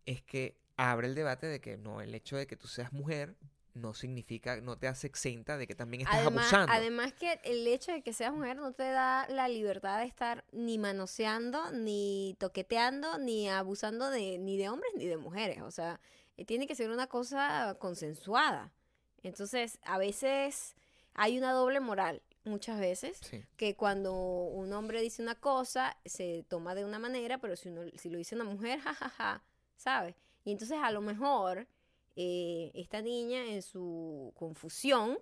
es que abre el debate de que no, el hecho de que tú seas mujer no significa, no te hace exenta de que también estás Además, abusando. además que el hecho de que seas mujer no te da la libertad de estar ni manoseando, ni toqueteando, ni abusando de ni de hombres ni de mujeres. O sea, eh, tiene que ser una cosa consensuada. Entonces, a veces hay una doble moral, muchas veces, Sí. que cuando un hombre dice una cosa, se toma de una manera, pero si, uno, si lo dice una mujer, (laughs) jajaja, ¿sabes? Y entonces a lo mejor eh, esta niña en su confusión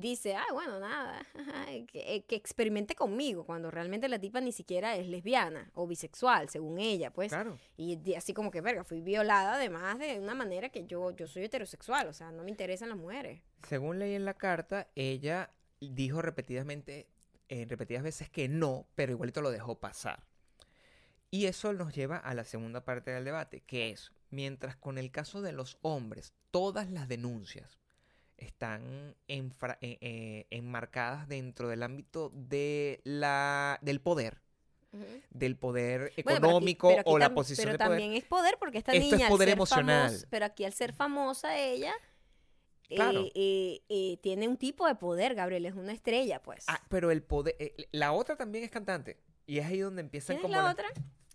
dice, ah, bueno, nada, (laughs) que, eh, que experimente conmigo, cuando realmente la tipa ni siquiera es lesbiana o bisexual, según ella, pues. Claro. Y así como que, verga, fui violada además de una manera que yo, yo soy heterosexual, o sea, no me interesan las mujeres. Según leí en la carta, ella dijo repetidamente, en repetidas veces que no, pero igualito lo dejó pasar. Y eso nos lleva a la segunda parte del debate, que es, mientras con el caso de los hombres, todas las denuncias están enfra- eh, eh, enmarcadas dentro del ámbito de la, del poder, del poder Bueno, pero aquí- económico pero aquí o la posición Pero de poder. también es poder porque esta Esto es niña, al poder ser emocional. pero aquí al ser famosa ella, eh, Claro. eh, eh, tiene un tipo de poder, Gabriel, es una estrella, pues. Ah, pero el poder, eh, la otra también es cantante. Y es ahí donde empiezan ¿Quién es como la otra?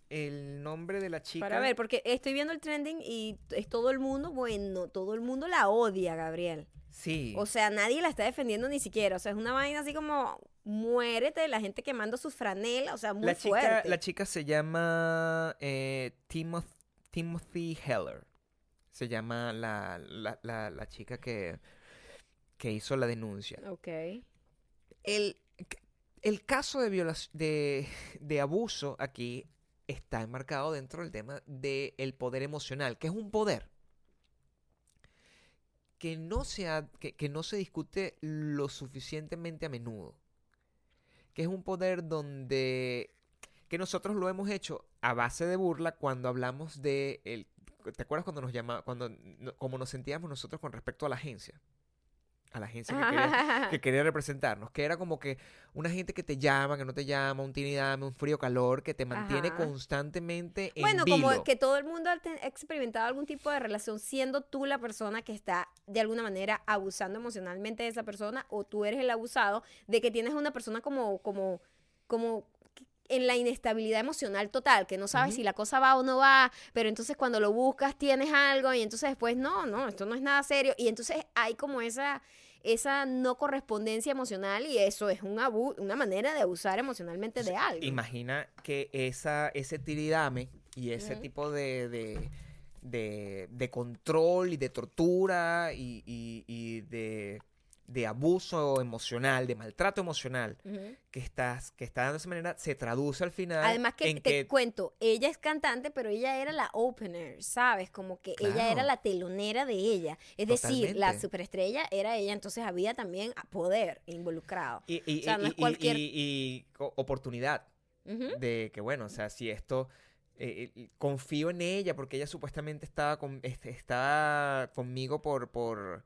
El nombre de la chica. Para ver, porque estoy viendo el trending y es todo el mundo, bueno, todo el mundo la odia, Gabriel. Sí. O sea, nadie la está defendiendo ni siquiera. O sea, es una vaina así como muérete, la gente quemando sus franelas, o sea, muy la, chica, fuerte. la chica se llama eh, Timoth- Timothy Heller. Se llama la, la, la- la chica que, que hizo la denuncia. Ok. El, el caso de, de, de abuso aquí está enmarcado dentro del tema del poder emocional, que es un poder que no, se que, no se discute lo suficientemente a menudo. Que es un poder donde que nosotros lo hemos hecho a base de burla cuando hablamos de el, ¿te acuerdas cuando nos llamaba cuando cómo nos sentíamos nosotros con respecto a la agencia? A la agencia que quería, (laughs) que quería representarnos, que era como que una gente que te llama, que no te llama, un tini dame, un frío calor, que te mantiene Ajá. constantemente en Bueno, vilo. como que todo el mundo ha experimentado algún tipo de relación siendo tú la persona que está de alguna manera abusando emocionalmente de esa persona o tú eres el abusado de que tienes una persona como como como en la inestabilidad emocional total, que no sabes si la cosa va o no va, pero entonces cuando lo buscas tienes algo y entonces después no, no, esto no es nada serio. Y entonces hay como esa esa no correspondencia emocional y eso es un abu una manera de abusar emocionalmente de algo. Imagina que esa, ese tiridame y ese tipo de, de, de- de control y de tortura y, y- y de, de abuso emocional, de maltrato emocional que, estás, que está dando de esa manera, se traduce al final Además que en te que cuento, ella es cantante, pero ella era la opener, ¿sabes? Como que ella era la telonera de ella. Es decir, la superestrella era ella, entonces había también poder involucrado. y, y- o sea, no y- es y- cualquier- y- y co- oportunidad de que bueno, o sea, si esto eh, eh, confío en ella porque ella supuestamente estaba con, este, estaba conmigo por por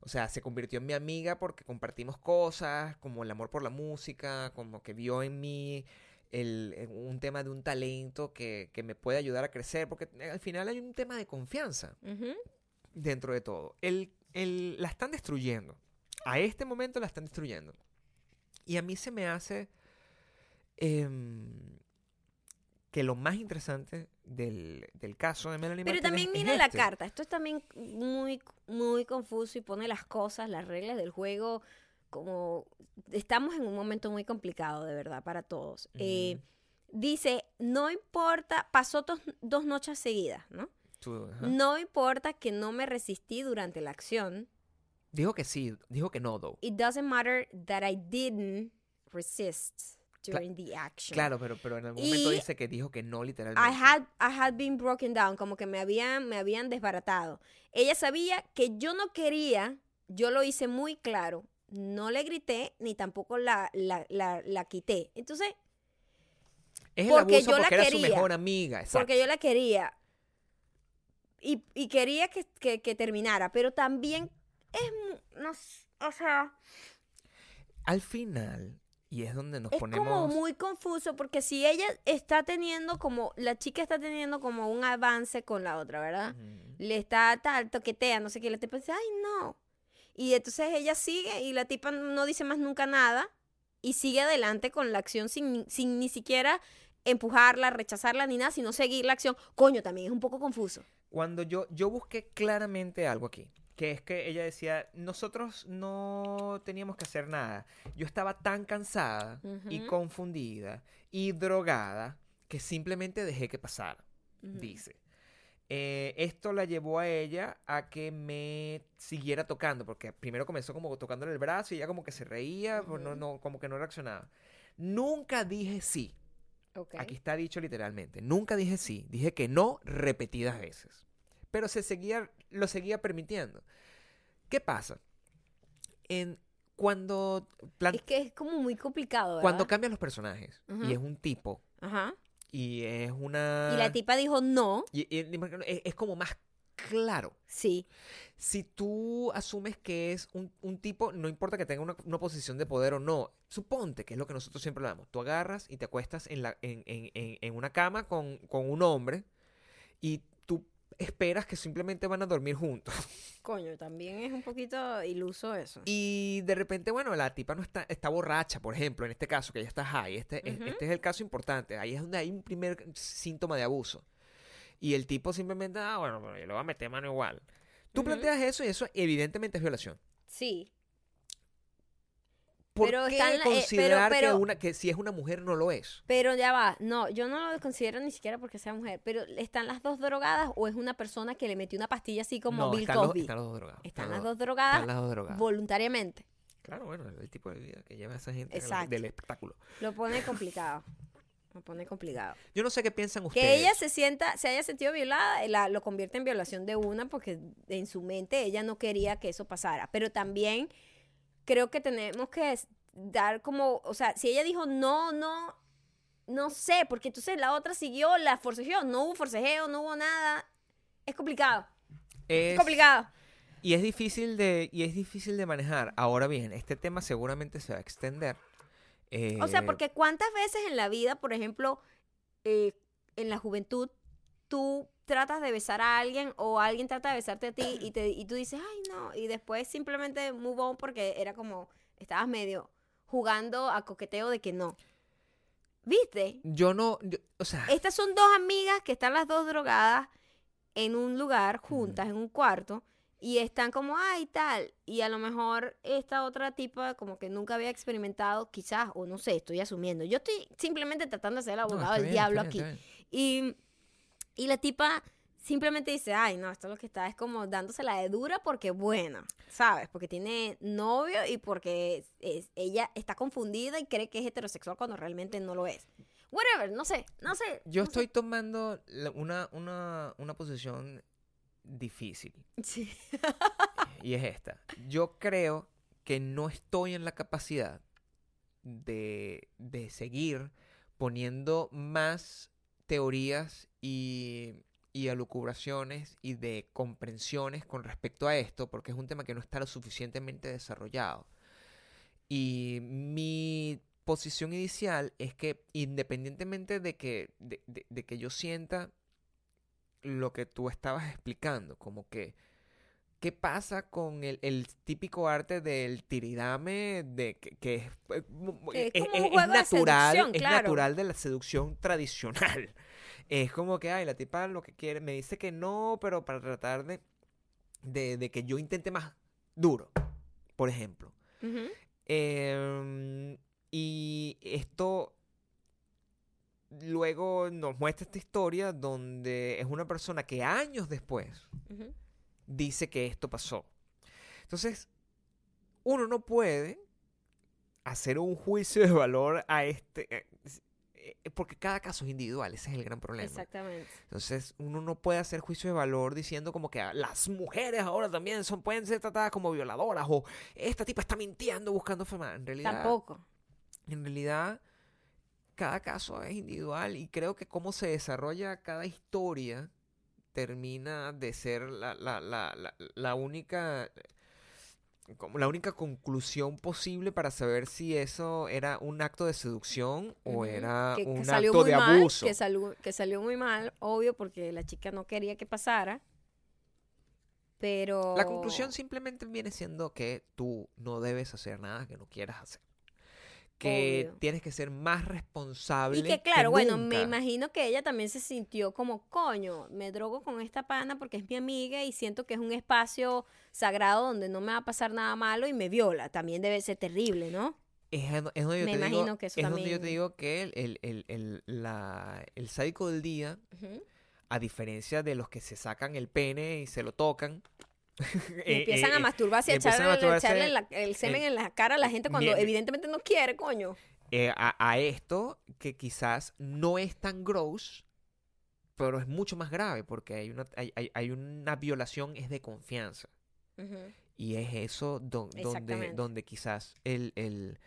o sea, se convirtió en mi amiga porque compartimos cosas, como el amor por la música, como que vio en mí el, eh, un tema de un talento que, que me puede ayudar a crecer, porque eh, al final hay un tema de confianza dentro de todo. El, el- la están destruyendo. A este momento la están destruyendo. Y a mí se me hace em, que lo más interesante del, del caso de Melanie Pero Martínez también es mira la este. carta. Esto es también muy, muy confuso y pone las cosas, las reglas del juego como... Estamos en un momento muy complicado, de verdad, para todos. Eh, dice, no importa, pasó dos, dos noches seguidas, ¿no? Tú. No importa que no me resistí durante la acción. Dijo que sí, dijo que no, though. It doesn't matter that I didn't resist during the action. Claro, pero, pero en algún momento dice que dijo que no literalmente. I had, I had been broken down, como que me habían, me habían desbaratado. Ella sabía que yo no quería, yo lo hice muy claro, no le grité ni tampoco la, la, la, la quité. Entonces, es el porque abuso yo la porque era su quería. mejor amiga. Exacto. porque yo la quería y, y quería que, que- que terminara, pero también es, no o sea, Al final, y es donde nos es ponemos. como muy confuso porque si ella está teniendo como, la chica está teniendo como un avance con la otra, ¿verdad? Le está tal, toquetea, no sé qué, la tipa dice, ay, no. Y entonces ella sigue y la tipa no dice más nunca nada y sigue adelante con la acción sin, ni- sin ni siquiera empujarla, rechazarla ni nada, sino seguir la acción. Coño, también es un poco confuso. Cuando yo, yo busqué claramente algo aquí, que es que ella decía, nosotros no teníamos que hacer nada. Yo estaba tan cansada y confundida y drogada que simplemente dejé que pasara, dice. Eh, esto la llevó a ella a que me siguiera tocando, porque primero comenzó como tocándole el brazo y ella como que se reía, pero no, como que no reaccionaba. Nunca dije sí. Aquí está dicho literalmente. Nunca dije sí, dije que no repetidas veces. Pero se seguía, lo seguía permitiendo. ¿Qué pasa? En, cuando, Es que es como muy complicado, ¿verdad? cuando cambian los personajes Ujú. y es un tipo Ajá. y es una... Y la tipa dijo no, y- y- es, es como más claro. sí. Si tú asumes que es un, un tipo, no importa que tenga una, una posición de poder o no, suponte que es lo que nosotros siempre hablamos. Tú agarras y te acuestas en, la, en, en- en- en una cama con, con un hombre y esperas que simplemente van a dormir juntos. (laughs) Coño, también es un poquito iluso eso. Y de repente, bueno, la tipa no está, está borracha, por ejemplo, en este caso, que ella está high. Este, es- este es el caso importante. Ahí es donde hay un primer síntoma de abuso. Y el tipo simplemente, ah, bueno, yo le voy a meter mano igual. Tú planteas eso y eso evidentemente es violación. Sí. ¿Por Pero qué la- eh, pero- considerar pero- que, una, que si es una mujer no lo es? Pero ya va, no, yo no lo considero ni siquiera porque sea mujer, pero ¿están las dos drogadas o es una persona que le metió una pastilla así como no, Bill están los, Cosby? están los dos drogados. Están las los- dos drogadas están las dos drogadas. voluntariamente. Claro, bueno, el tipo de vida que lleva esa gente Exacto. del espectáculo. Lo pone complicado. Lo pone complicado. Yo no sé qué piensan ustedes. Que ella se sienta, se haya sentido violada, eh, la- lo convierte en violación de una porque en su mente ella no quería que eso pasara. Pero también creo que tenemos que dar como, o sea, si ella dijo no, no, no sé, porque entonces la otra siguió, la forcejeó, no hubo forcejeo, no hubo nada. Es complicado. Es Es- complicado. Y es difícil de, y es difícil de manejar. Ahora bien, este tema seguramente se va a extender. O sea, Eh, porque cuántas veces en la vida, por ejemplo, eh, en la juventud, tú tratas de besar a alguien o alguien trata de besarte a ti y, te, y tú dices, ay, no, y después simplemente move on porque era como, estabas medio jugando a coqueteo de que no. ¿Viste? Yo no, yo- o sea, Estas son dos amigas que están las dos drogadas en un lugar juntas, en un cuarto, y están como, ay, tal. Y a lo mejor esta otra tipa como que nunca había experimentado, quizás, o no sé, estoy asumiendo. Yo estoy simplemente tratando de ser el abogado del bien, diablo aquí. Y, y la tipa simplemente dice, ay, no, esto lo que está es como dándosela de dura porque, bueno, ¿sabes? Porque tiene novio y porque es- es- ella está confundida y cree que es heterosexual cuando realmente no lo es. Whatever, no sé, no sé. Yo no sé. estoy tomando una, una, una posición difícil. Sí. (laughs) Y es esta. Yo creo que no estoy en la capacidad de, de seguir poniendo más teorías y, alucubraciones y de comprensiones con respecto a esto, porque es un tema que no está lo suficientemente desarrollado. Y mi posición inicial es que independientemente de que, de que yo sienta lo que tú estabas explicando, como que ¿Qué pasa con el, el típico arte del tiridame? De que, que es, es es- natural, es natural de la seducción tradicional. (laughs) Es como que, ay, la tipa lo que quiere, me dice que no, pero para tratar de, de, de que yo intente más duro, por ejemplo. Em, y esto luego nos muestra esta historia donde es una persona que años después. Dice que esto pasó. Entonces, uno no puede hacer un juicio de valor a este, eh, eh, porque cada caso es individual, ese es el gran problema. Exactamente. Entonces, uno no puede hacer juicio de valor diciendo como que las mujeres ahora también son, pueden ser tratadas como violadoras o esta tipa está mintiendo buscando fama. En realidad, Tampoco. en realidad, cada caso es individual y creo que cómo se desarrolla cada historia termina de ser la, la, la, la, la única como la única conclusión posible para saber si eso era un acto de seducción o era que, un salió acto muy de mal, abuso. Que salió, que salió muy mal, obvio, porque la chica no quería que pasara. Pero. La conclusión simplemente viene siendo que tú no debes hacer nada que no quieras hacer. Que Obvio. tienes que ser más responsable. Y que claro, bueno, me imagino que ella también se sintió como, coño, me drogo con esta pana porque es mi amiga y siento que es un espacio sagrado donde no me va a pasar nada malo y me viola. También debe ser terrible, ¿no? Es, donde yo Me te imagino digo, que eso es donde yo te digo que el, el, el, el, la- el sádico del día, a diferencia de los que se sacan el pene y se lo tocan, (laughs) Y eh, empiezan eh, a eh, masturbarse y a echarle, masturbarse, echarle la- el semen eh, en la cara a la gente cuando bien- evidentemente no quiere, coño. eh, a, a esto que quizás no es tan gross, pero es mucho más grave porque hay una, hay, hay- hay una violación es de confianza. Y es eso don- donde, donde quizás el, el-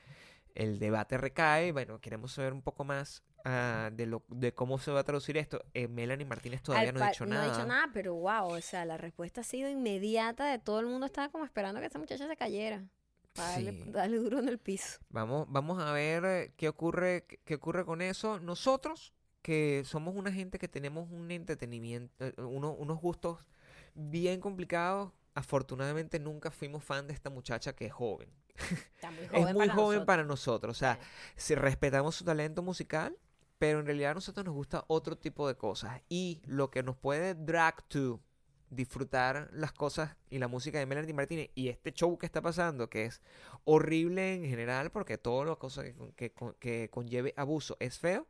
el debate recae. Bueno, queremos saber un poco más ah, de, lo, de cómo se va a traducir esto. Eh, Melanie Martínez todavía Al no ha dicho No nada. ha dicho nada, pero wow, o sea, la respuesta ha sido inmediata de todo el mundo estaba como esperando que esta muchacha se cayera. Para darle, Sí. darle duro en el piso. Vamos, vamos a ver eh, qué ocurre, qué, ocurre con eso. Nosotros, que somos una gente que tenemos un entretenimiento, eh, uno- unos gustos bien complicados, afortunadamente nunca fuimos fan de esta muchacha que es joven. Está muy (laughs) es joven muy para joven nosotros. para nosotros. O sea, si respetamos su talento musical, pero en realidad a nosotros nos gusta otro tipo de cosas. Y lo que nos puede drag to disfrutar las cosas y la música de Melanie Martínez y este show que está pasando, que es horrible en general, porque todo lo que, que, que conlleve abuso es feo,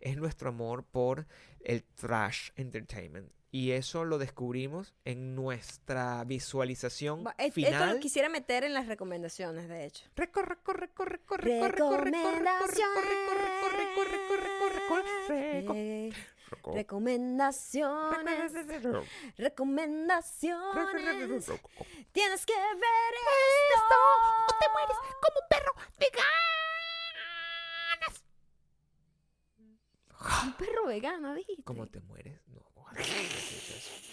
es nuestro amor por el trash entertainment. Y eso lo descubrimos en nuestra visualización et- Esto final. lo quisiera meter en las recomendaciones, de hecho. Recorre, corre, corre, corre, corre, corre, corre, corre, corre, corre, corre, corre, corre, corre, corre, reco- Eh, reco- recomendaciones, recomendaciones. Tienes que ver esto. o te mueres como un perro de ganas. Un perro vegano, dijiste. ¿Cómo te mueres?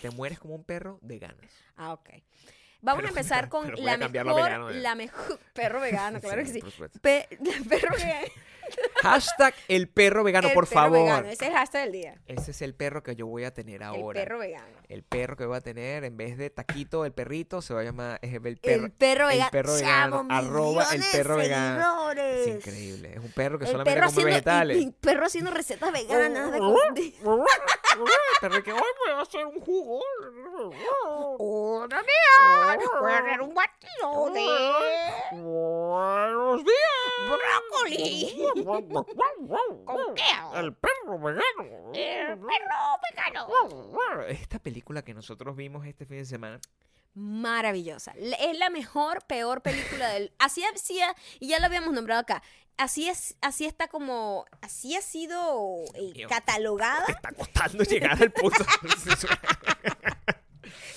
Te mueres como un perro de ganas. Ah, ok. Vamos Pero- (laughs) a empezar con la mejor, vegano, eh. la mejor perro vegano, claro que sí. Pe- (laughs) perro vegano. (laughs) Hashtag el perro vegano, El por perro favor. vegano, Ese es el hashtag del día. Ese es el perro que yo voy a tener ahora. El perro vegano. El perro que voy a tener, en vez de taquito, el perrito, se va a llamar es el perro. el perro el vegano. perro vegano, arroba el perro vegano. Es increíble. Es un perro que El solamente perro come haciendo, vegetales. y perro haciendo recetas veganas. de Oh, co- de- El perro que hoy voy a hacer un jugo. Hola, mía, voy a hacer un batido de Buenos días. brócoli. (laughs) ¿Con qué? El perro vegano. El perro vegano. Esta película que nosotros vimos este fin de semana. Maravillosa. Es la mejor, peor película del. Así hacía, y ya lo habíamos nombrado acá. Así es, así está como, así ha sido eh, Dios. catalogada. Te está costando llegar al punto. (laughs)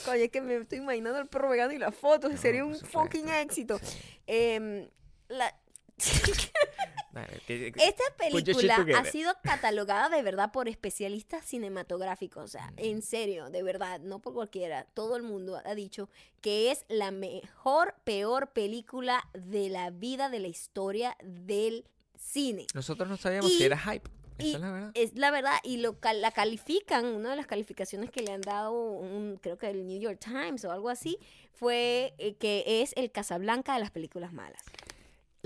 Coño, es que me estoy imaginando el perro vegano y las fotos, No, sería un fucking éxito. (laughs) Em, la- (laughs) Esta película ha sido catalogada de verdad por especialistas cinematográficos. O sea, en serio, de verdad, no por cualquiera. Todo el mundo ha dicho que es la mejor, peor película de la vida, de la historia del cine. Nosotros no sabíamos Y- si era hype. y- es la verdad. Es la verdad, y lo cal- la califican, una de las calificaciones que le han dado, un, creo que el New York Times o algo así, fue eh, que es el Casablanca de las películas malas.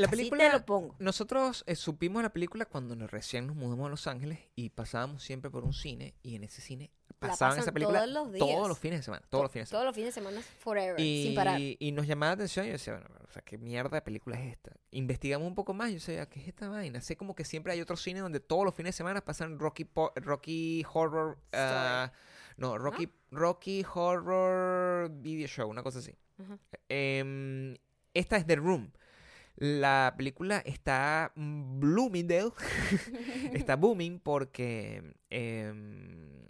La Así película. te lo pongo. Nosotros eh, supimos la película cuando nos recién nos mudamos a Los Ángeles y pasábamos siempre por un cine y en ese cine pasaban esa película todos los días. todos los fines de semana. Todos los fines de semana. Todos los fines de semana, forever, Y, sin parar. y nos llamaba la atención y yo decía, bueno, o sea, ¿qué mierda de película es esta? Investigamos un poco más y yo decía, ¿qué es esta vaina? Sé como que siempre hay otro cine donde todos los fines de semana pasan Rocky, Po- Rocky Horror... ah, no, Rocky, Rocky Horror Video Show, una cosa así. Em, esta es The Room. La película está mm, Bloomingdale. (laughs) (laughs) está booming porque em,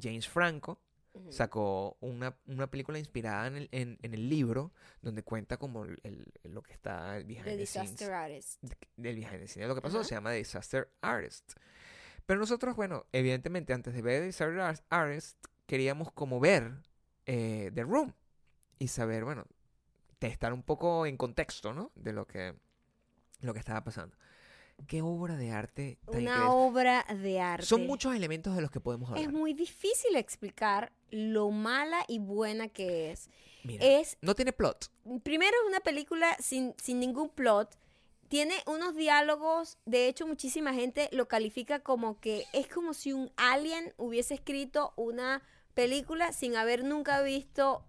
James Franco sacó una, una película inspirada en el, en, en el libro donde cuenta como el, el- lo que está el behind The the scenes Disaster Artist. de- del behind the scenes. Lo que pasó se llama The Disaster Artist. Pero nosotros, bueno, evidentemente antes de ver The Disaster Ar- Artist queríamos como ver eh, The Room y saber, bueno, estar un poco en contexto, ¿no? De lo que, lo que estaba pasando. Qué obra de arte Una obra de arte. Son muchos elementos de los que podemos hablar. Es muy difícil explicar lo mala y buena que es. Mira, Es, no tiene plot. primero, es una película sin, sin ningún plot. Tiene unos diálogos, de hecho muchísima gente lo califica como que es como si un alien hubiese escrito una película sin haber nunca visto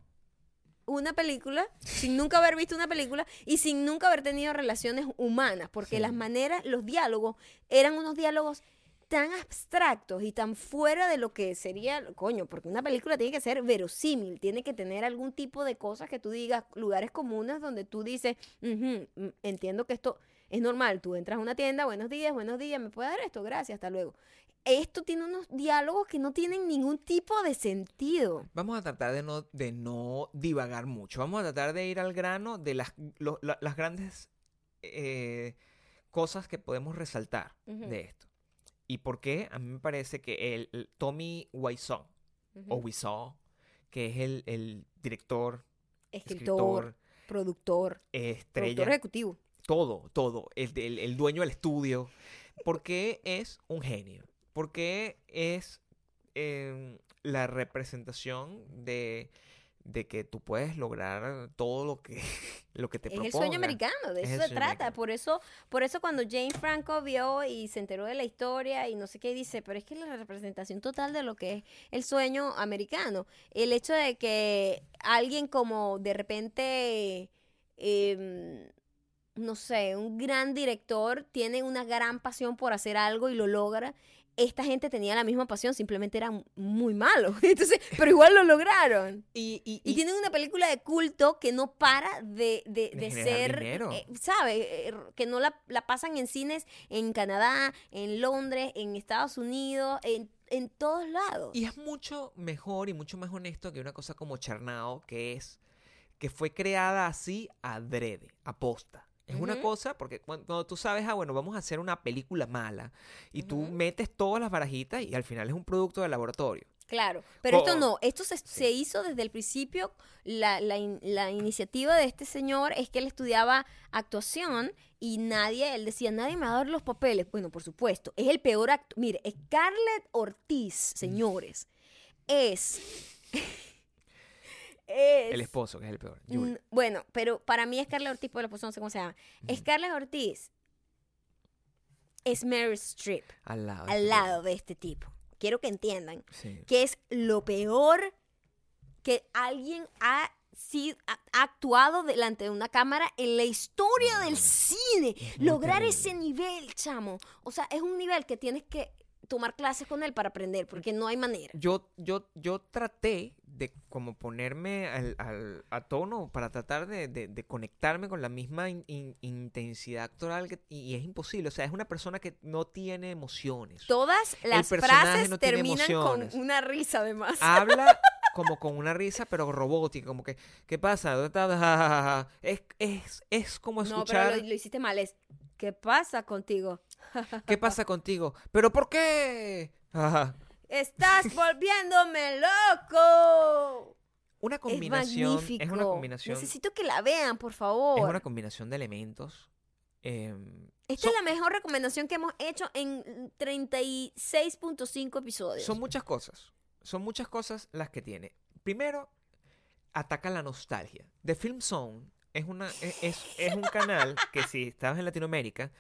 una película, sin nunca haber visto una película y sin nunca haber tenido relaciones humanas, porque Sí. las maneras, los diálogos eran unos diálogos tan abstractos y tan fuera de lo que sería, coño, porque una película tiene que ser verosímil, tiene que tener algún tipo de cosas que tú digas, lugares comunes donde tú dices, "Ujú, mm, entiendo que esto es normal, tú entras a una tienda, buenos días, buenos días, ¿me puede dar esto? Gracias, hasta luego. Esto tiene unos diálogos que no tienen ningún tipo de sentido. Vamos a tratar de no, de no divagar mucho. Vamos a tratar de ir al grano de las, lo- la- las grandes eh, cosas que podemos resaltar de esto. ¿Y por qué? A mí me parece que el, el Tommy Wiseau, o. Wiseau, que es el, el director, Escritor, escritor, productor, estrella, productor ejecutivo. todo, todo, el, el- el dueño del estudio, porque es un genio, porque es em, la representación de, de que tú puedes lograr todo lo que, (laughs) lo que te Es el sueño americano, de Es eso se trata. americano. Por eso, por eso cuando Jane Franco vio y se enteró de la historia y no sé qué dice, pero es que la representación total de lo que es el sueño americano. El hecho de que alguien como de repente, em, no sé, un gran director tiene una gran pasión por hacer algo y lo logra. Esta gente tenía la misma pasión, simplemente eran muy malos. (laughs) Entonces, pero igual lo lograron. Y, y- Y y- tienen una película de culto que no para de, de, De de ser, eh, ¿sabe? Eh, que no la, la pasan en cines en Canadá, en Londres, en Estados Unidos, en, en todos lados. Y es mucho mejor y mucho más honesto que una cosa como Charnao, que es que fue creada así adrede, aposta. Es una cosa, porque cuando, tú sabes, ah, bueno, vamos a hacer una película mala, y tú metes todas las barajitas y al final es un producto de laboratorio. Claro, pero esto no, esto se, se hizo desde el principio, la, la in- la iniciativa de este señor es que él estudiaba actuación y nadie, él decía, nadie me va a dar los papeles. Bueno, por supuesto, es el peor actor. Mire, Scarlett Ortiz, señores, es... es El esposo, que es el peor. Yul. Mm, Bueno, pero para mí Scarlett Ortiz, por la no sé cómo se llama. Scarlett Ortiz es Meryl Streep Al lado. al lado de este tipo. Quiero que entiendan Sí. que es lo peor que alguien ha, ha ha actuado delante de una cámara en la historia del cine. Lograr ese nivel, chamo. O sea, es un nivel que tienes que tomar clases con él para aprender, porque no hay manera. Yo, yo, yo traté de como ponerme al, al- a tono para tratar de, de- de conectarme con la misma in- in- intensidad actoral que- y, es imposible. O sea, es una persona que no tiene emociones. Todas las frases no terminan con una risa, además. Habla (laughs) como con una risa, pero robótica, como que, ¿qué pasa? Es, es, es como no, pero escuchar, lo, lo hiciste mal. Es, ¿qué pasa contigo? (laughs) ¿qué pasa contigo? ¿Pero por qué? Ajá. ¡Estás (laughs) volviéndome loco! Una combinación, es una combinación, Necesito que la vean, por favor. es una combinación de elementos. em, Esta son- es la mejor recomendación que hemos hecho en 36.5 episodios. Son muchas cosas. Son muchas cosas las que tiene. Primero, ataca la nostalgia. The Film Zone es, una, es- es un canal que si estabas en Latinoamérica,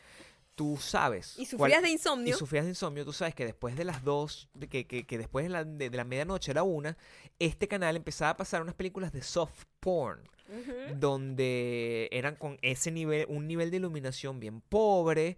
tú sabes. y cuál- sufrías de insomnio. Y sufrías de insomnio, tú sabes que después de las dos, que, que- que después de la, de, de la medianoche a la una, este canal empezaba a pasar unas películas de soft porn, donde eran con ese nivel, un nivel de iluminación bien pobre,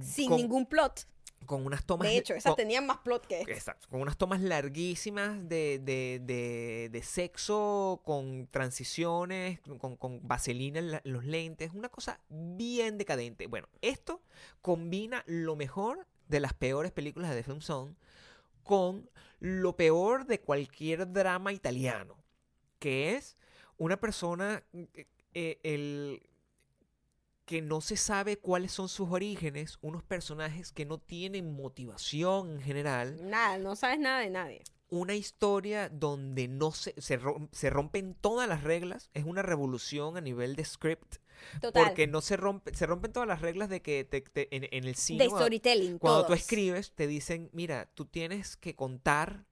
Sin con, ningún plot. Con unas tomas... De hecho, esas con- tenían más plot que esta. Exacto, con unas tomas larguísimas de, de, de, de sexo, con transiciones, con, con vaselina en, la- en los lentes, una cosa bien decadente. Bueno, esto combina lo mejor de las peores películas de The Film Zone con lo peor de cualquier drama italiano, que es una persona, eh, eh, el que no se sabe cuáles son sus orígenes, unos personajes que no tienen motivación en general, Nada, no sabes nada de nadie. una historia donde no se, se, rom- se rompen todas las reglas, es una revolución a nivel de script, Total. porque no se rompe, se rompen todas las reglas de que te- te- en, en el de cine cuando- storytelling. cuando tú escribes te dicen, mira, tú tienes que contar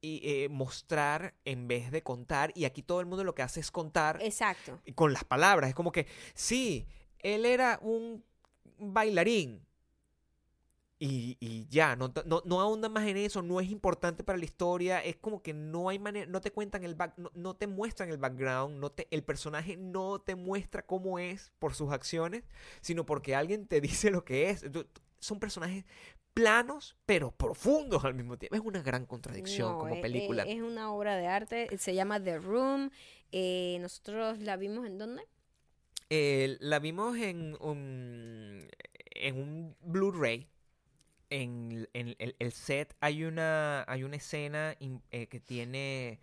y eh, mostrar en vez de contar y aquí todo el mundo lo que hace es contar Exacto. y con las palabras. Es como que, sí, él era un bailarín. Y, y ya, no, no, no ahonda más en eso, no es importante para la historia, es como que no hay manera, no te cuentan el back, no, no te muestran el background, no te, el personaje no te muestra cómo es por sus acciones, sino porque alguien te (laughs) dice lo que es. Son personajes planos, pero profundos al mismo tiempo. Es una gran contradicción No, como eh, película. eh, es una obra de arte. Se llama The Room. eh, nosotros la vimos en dónde? Eh, la vimos en un, en un Blu-ray. En, en el, set hay una, hay una escena eh, que tiene,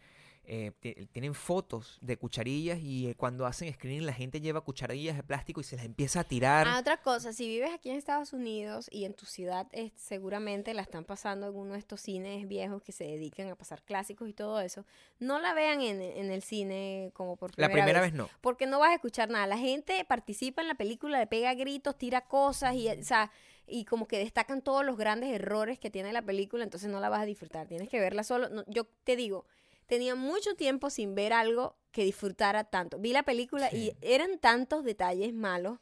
eh, ti- tienen fotos de cucharillas y eh, cuando hacen screening la gente lleva cucharillas de plástico y se las empieza a tirar. Ah, otra cosa, si vives aquí en Estados Unidos y en tu ciudad eh, seguramente la están pasando en uno de estos cines viejos que se dedican a pasar clásicos y todo eso, no la vean en, en el cine como por la primera, primera vez. vez no. Porque no vas a escuchar nada. La gente participa en la película, le pega gritos, tira cosas y, o sea, y como que destacan todos los grandes errores que tiene la película, entonces no la vas a disfrutar. Tienes que verla solo. No, yo te digo, tenía mucho tiempo sin ver algo que disfrutara tanto. Vi la película Sí. y eran tantos detalles malos.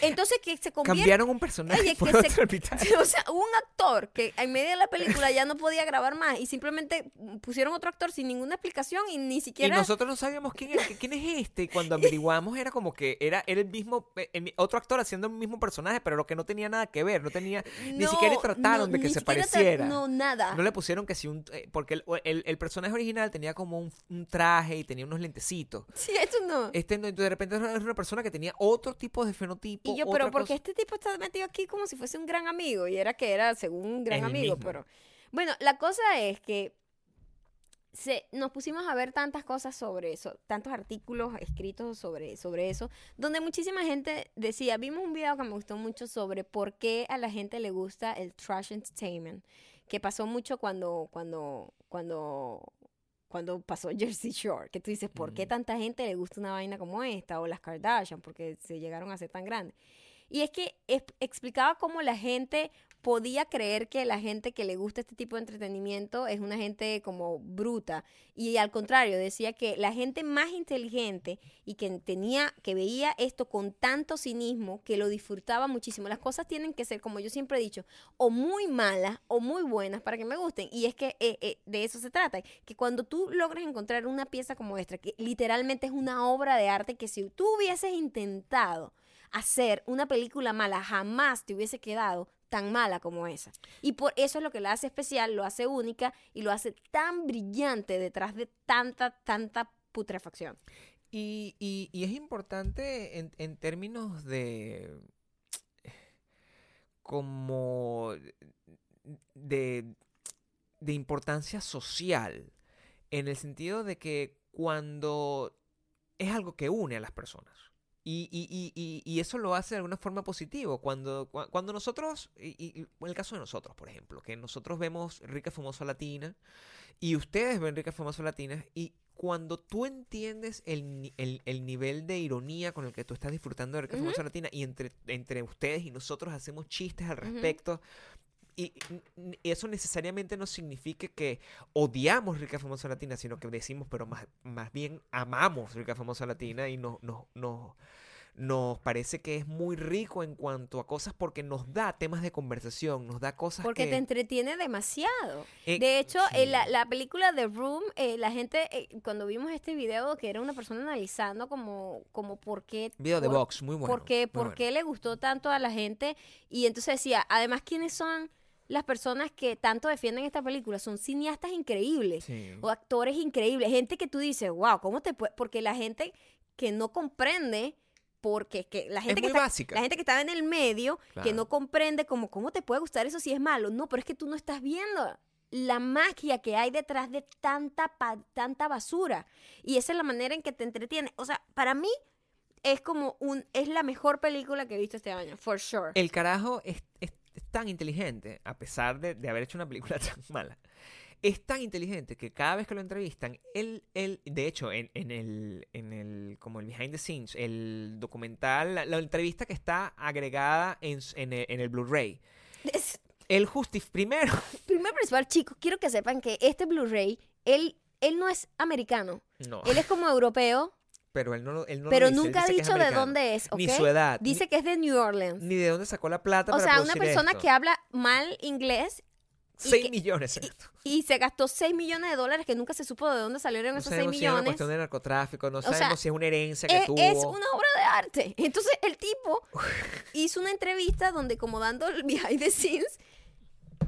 Entonces que se convierte Cambiaron un personaje Oye, por que otro (laughs) o sea, un actor que en medio de la película ya no podía grabar más y simplemente pusieron otro actor sin ninguna explicación y ni Y siquiera nosotros no sabíamos quién, era, quién es este. Y cuando averiguamos era como que era, era el mismo, eh, el otro actor haciendo el mismo personaje, pero lo que no tenía nada que ver. No tenía, ni siquiera trataron no, de que se pareciera. No, nada. No le pusieron que si un... eh, porque el, el- el personaje original tenía como un, un traje y tenía unos lentecitos. Sí, esto no. Este no, de repente era una persona que tenía otro tipo de fenotipo. Y yo, pero porque este tipo está metido aquí como si fuese un gran amigo y era que era según un gran amigo, pero bueno, la cosa es que se, nos pusimos a ver tantas cosas sobre eso, tantos artículos escritos sobre, sobre eso, donde muchísima gente decía, vimos un video que me gustó mucho sobre por qué a la gente le gusta el trash entertainment, que pasó mucho cuando, cuando, cuando, cuando pasó (laughs) Jersey Shore, que tú dices, ¿por qué Mm. tanta gente le gusta una vaina como esta? O las Kardashian, porque se llegaron a ser tan grandes. Y es que es- explicaba cómo la gente podía creer que la gente que le gusta este tipo de entretenimiento es una gente como bruta. Y al contrario decía que la gente más inteligente y que tenía que veía esto con tanto cinismo que lo disfrutaba muchísimo. Las cosas tienen que ser como yo siempre he dicho o muy malas o muy buenas para que me gusten. Y es que eh, eh, de eso se trata que cuando tú logras encontrar una pieza como esta que literalmente es una obra de arte que si tú hubieses intentado hacer una película mala jamás te hubiese quedado tan mala como esa. Y por eso es lo que la hace especial, lo hace única y lo hace tan brillante detrás de tanta, tanta putrefacción. Y, y- es importante en, en términos de como de, de importancia social, en el sentido de que cuando es algo que une a las personas. Y, y- y- y- eso lo hace de alguna forma positivo. Cuando, cua- cuando nosotros, y, en el caso de nosotros, por ejemplo, que nosotros vemos Rica Famosa Latina y ustedes ven Rica Famosa Latina y cuando tú entiendes el, el- el nivel de ironía con el que tú estás disfrutando de Rica Ujú. Famosa Latina y entre, entre ustedes y nosotros hacemos chistes al respecto. Y, n- eso necesariamente no significa que odiamos Rica Famosa Latina, sino que decimos, pero más, más bien amamos Rica Famosa Latina y nos, nos, nos, nos parece que es muy rico en cuanto a cosas porque nos da temas de conversación, nos da cosas Porque que... te entretiene demasiado. eh, De hecho, en la, sí. la película The Room, eh, la gente, eh, cuando vimos este video, que era una persona analizando como, como por qué... Video de box, muy bueno. por qué, muy por bueno. qué le gustó tanto a la gente. Y entonces decía, además, ¿quiénes son las personas que tanto defienden esta película? Son cineastas increíbles. Sí. o actores increíbles, gente que tú dices, wow, ¿cómo te puede? Porque la gente que no comprende, porque es que la gente que está, básica. la gente que está en el medio, que no comprende como cómo te puede gustar eso si es malo. No, pero es que tú no estás viendo la magia que hay detrás de tanta pa- tanta basura y esa es la manera en que te entretiene. O sea, para mí es como un es la mejor película que he visto este año, for sure. El carajo es tan inteligente, a pesar de, de haber hecho una película (laughs) tan mala. Es tan inteligente que cada vez que lo entrevistan, él, él de hecho, en, en el, en el, como el behind the scenes, el documental, la, la entrevista que está agregada en, en el, Blu-ray, Es- él justif primero, (laughs) Primero principal, chicos, quiero que sepan que este Blu-ray, él, él no es americano. no, Él es como europeo, pero él no, lo- él no lo pero dice, nunca ha dice es dicho de dónde es. Ni su edad, Dice que es de New Orleans. ni, de dónde sacó la plata o para sea, una persona esto. que habla mal inglés 6 que- millones. y se gastó 6 millones de dólares que nunca se supo de dónde salieron No esos 6 sabemos si es una millones. cuestión de narcotráfico, no sabemos si es una herencia que Eh, tuvo. es una obra de arte. (laughs) Entonces el tipo hizo una entrevista donde como dando el behind the scenes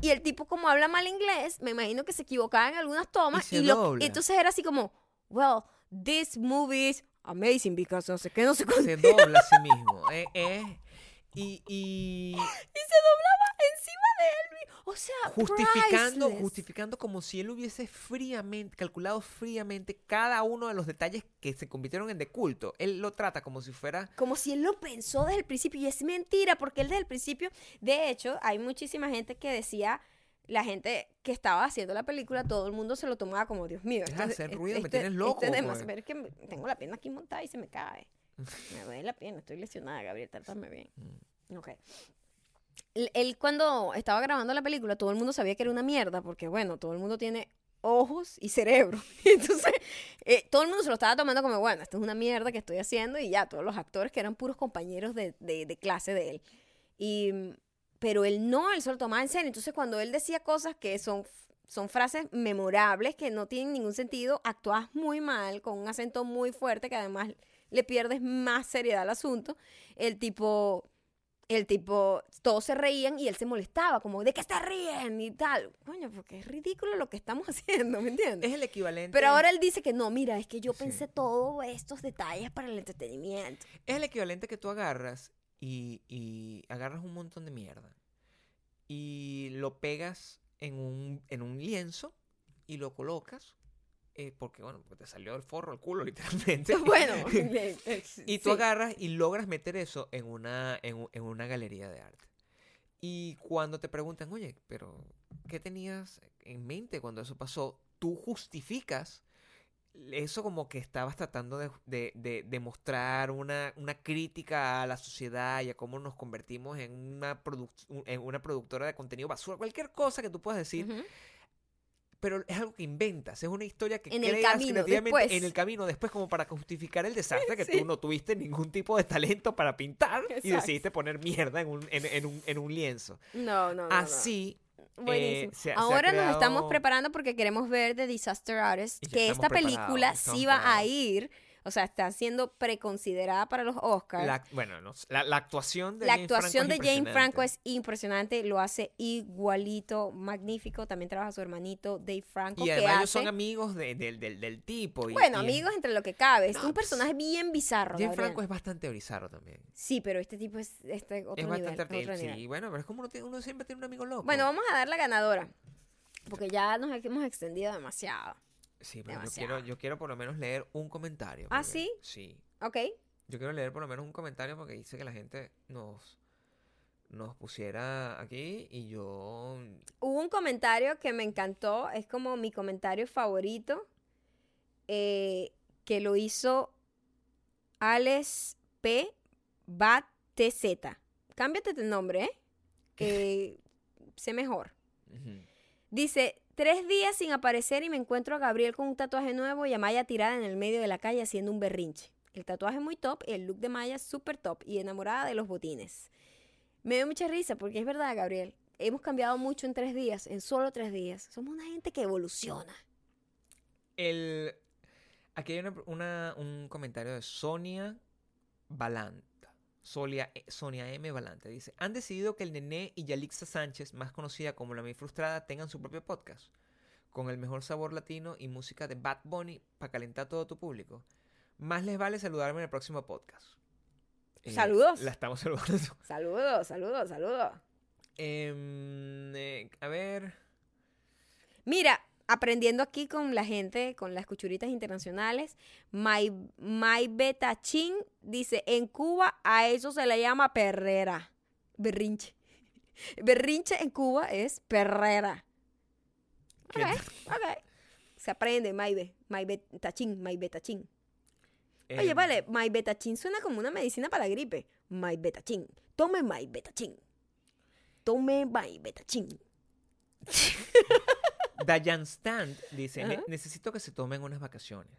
y el tipo como habla mal inglés, me imagino que se equivocaba en algunas tomas y, lo- dobla. entonces era así como, well, this movie is amazing because no sé qué, no sé cuánto. se dobla a sí mismo. eh, eh, y, y y se doblaba encima de él. O sea, justificando, priceless. justificando como si él hubiese fríamente, calculado fríamente cada uno de los detalles que se convirtieron en de culto. Él lo trata como si fuera. Como si él lo pensó desde el principio y es mentira, porque él desde el principio, de hecho, hay muchísima gente que decía, la gente que estaba haciendo la película, todo el mundo se lo tomaba como, Dios mío. Deja hacer esto- ruido, me esto- tienes loco, esto es pues". demasiado- pero es que me- tengo la pierna aquí montada y se me cae. Me (laughs) duele la pierna, estoy lesionada, Gabriel, trátame bien. Mm. Ok. Él, él cuando estaba grabando la película, todo el mundo sabía que era una mierda, porque bueno, todo el mundo tiene ojos y cerebro. (laughs) Entonces, eh, todo el mundo se lo estaba tomando como, bueno, esto es una mierda que estoy haciendo y ya, todos los actores que eran puros compañeros de, de- de clase de él. Y, mm, pero él no, él se lo tomaba en serio. Entonces, cuando él decía cosas que son, son frases memorables, que no tienen ningún sentido, actuabas muy mal, con un acento muy fuerte, que además le pierdes más seriedad al asunto. El tipo el tipo, todos se reían y él se molestaba, como, ¿de qué se ríen? Y tal. Coño, porque es ridículo lo que estamos (laughs) haciendo, ¿me entiendes? Es el equivalente. Pero ahora él dice que no, mira, es que yo Sí. pensé todos estos detalles para el entretenimiento. Es el equivalente que tú agarras y, y agarras un montón de mierda y lo pegas en un, en un lienzo y lo colocas eh, porque bueno, pues te salió el forro, el culo, (laughs) literalmente. (laughs) Bueno, (laughs) eh, y tú sí. agarras y logras meter eso en una, en, en una galería de arte. Y cuando te preguntan, oye, pero ¿qué tenías en mente cuando eso pasó? Tú justificas eso como que estabas tratando de, de, de- de mostrar una, una crítica a la sociedad y a cómo nos convertimos en una, en una productora de contenido basura, cualquier cosa que tú puedas decir, Ujú. pero es algo que inventas, es una historia que En el creas camino, creativamente después. en el camino después como para justificar el desastre que Sí. tú no tuviste ningún tipo de talento para pintar y Exacto. decidiste poner mierda en un, en, en un, en un lienzo. No, no, no, no. Así, Buenísimo. eh, se se Ahora nos estamos preparando porque queremos ver The Disaster Artist, que esta película sí va a ir, o sea, está siendo preconsiderada para los Oscars. la, bueno, no la, la actuación de La actuación de Jane Franco es impresionante, lo hace igualito, magnífico. También trabaja su hermanito Dave Franco, Y que además hace... ellos son amigos de- del- del, del tipo. y- bueno, y amigos entre lo que cabe. Es No, un pues, personaje bien bizarro. Jane Gabriel. Franco es bastante bizarro también. Sí, pero este tipo es este otro es nivel. bastante otro nivel. Sí, bueno, pero es como uno, tiene- uno siempre tiene un amigo loco. Bueno, vamos a dar la ganadora. Porque ya nos hemos extendido demasiado. Sí, pero yo quiero, yo quiero por lo menos leer un comentario. ¿Ah, porque- sí? Sí. Ok. Yo quiero leer por lo menos un comentario porque dice que la gente nos, nos pusiera aquí y yo... Hubo un comentario que me encantó, es como mi comentario favorito, eh, que lo hizo Alex P. Bat TZ. Cámbiate el nombre, ¿eh? (laughs) Que sé mejor. Dice, tres días sin aparecer y me encuentro a Gabriel con un tatuaje nuevo y a Maya tirada en el medio de la calle haciendo un berrinche. El tatuaje muy top, el look de Maya súper top y enamorada de los botines. Me dio mucha risa porque es verdad, Gabriel. Hemos cambiado mucho en tres días, en solo tres días. Somos una gente que evoluciona. El, aquí hay un comentario de Sonia Balanta. Solia- eh, Sonia M. Balanta dice, han decidido que el Nené y Yalixa Sánchez, más conocida como La Mi Frustrada, tengan su propio podcast, con el mejor sabor latino y música de Bad Bunny para calentar todo tu público. Más les vale saludarme en el próximo podcast. Eh, Saludos. La estamos saludando. (laughs) Saludos, saludos, saludos. Em, eh, a ver. Mira, aprendiendo aquí con la gente, con las cuchuritas internacionales, My, My Betachín dice, en Cuba a eso se le llama perrera. Berrinche. (laughs) Berrinche en Cuba es perrera. Ok, ¿qué- ok. Se aprende, Maibe. My Betachín, My Betachín. Oye, em, vale, My Betachín suena como una medicina para la gripe. My Betachín. Tome My Betachín. Tome My Betachín. (laughs) Dayan Stand dice, "Ne- Ajá. necesito que se tomen unas vacaciones.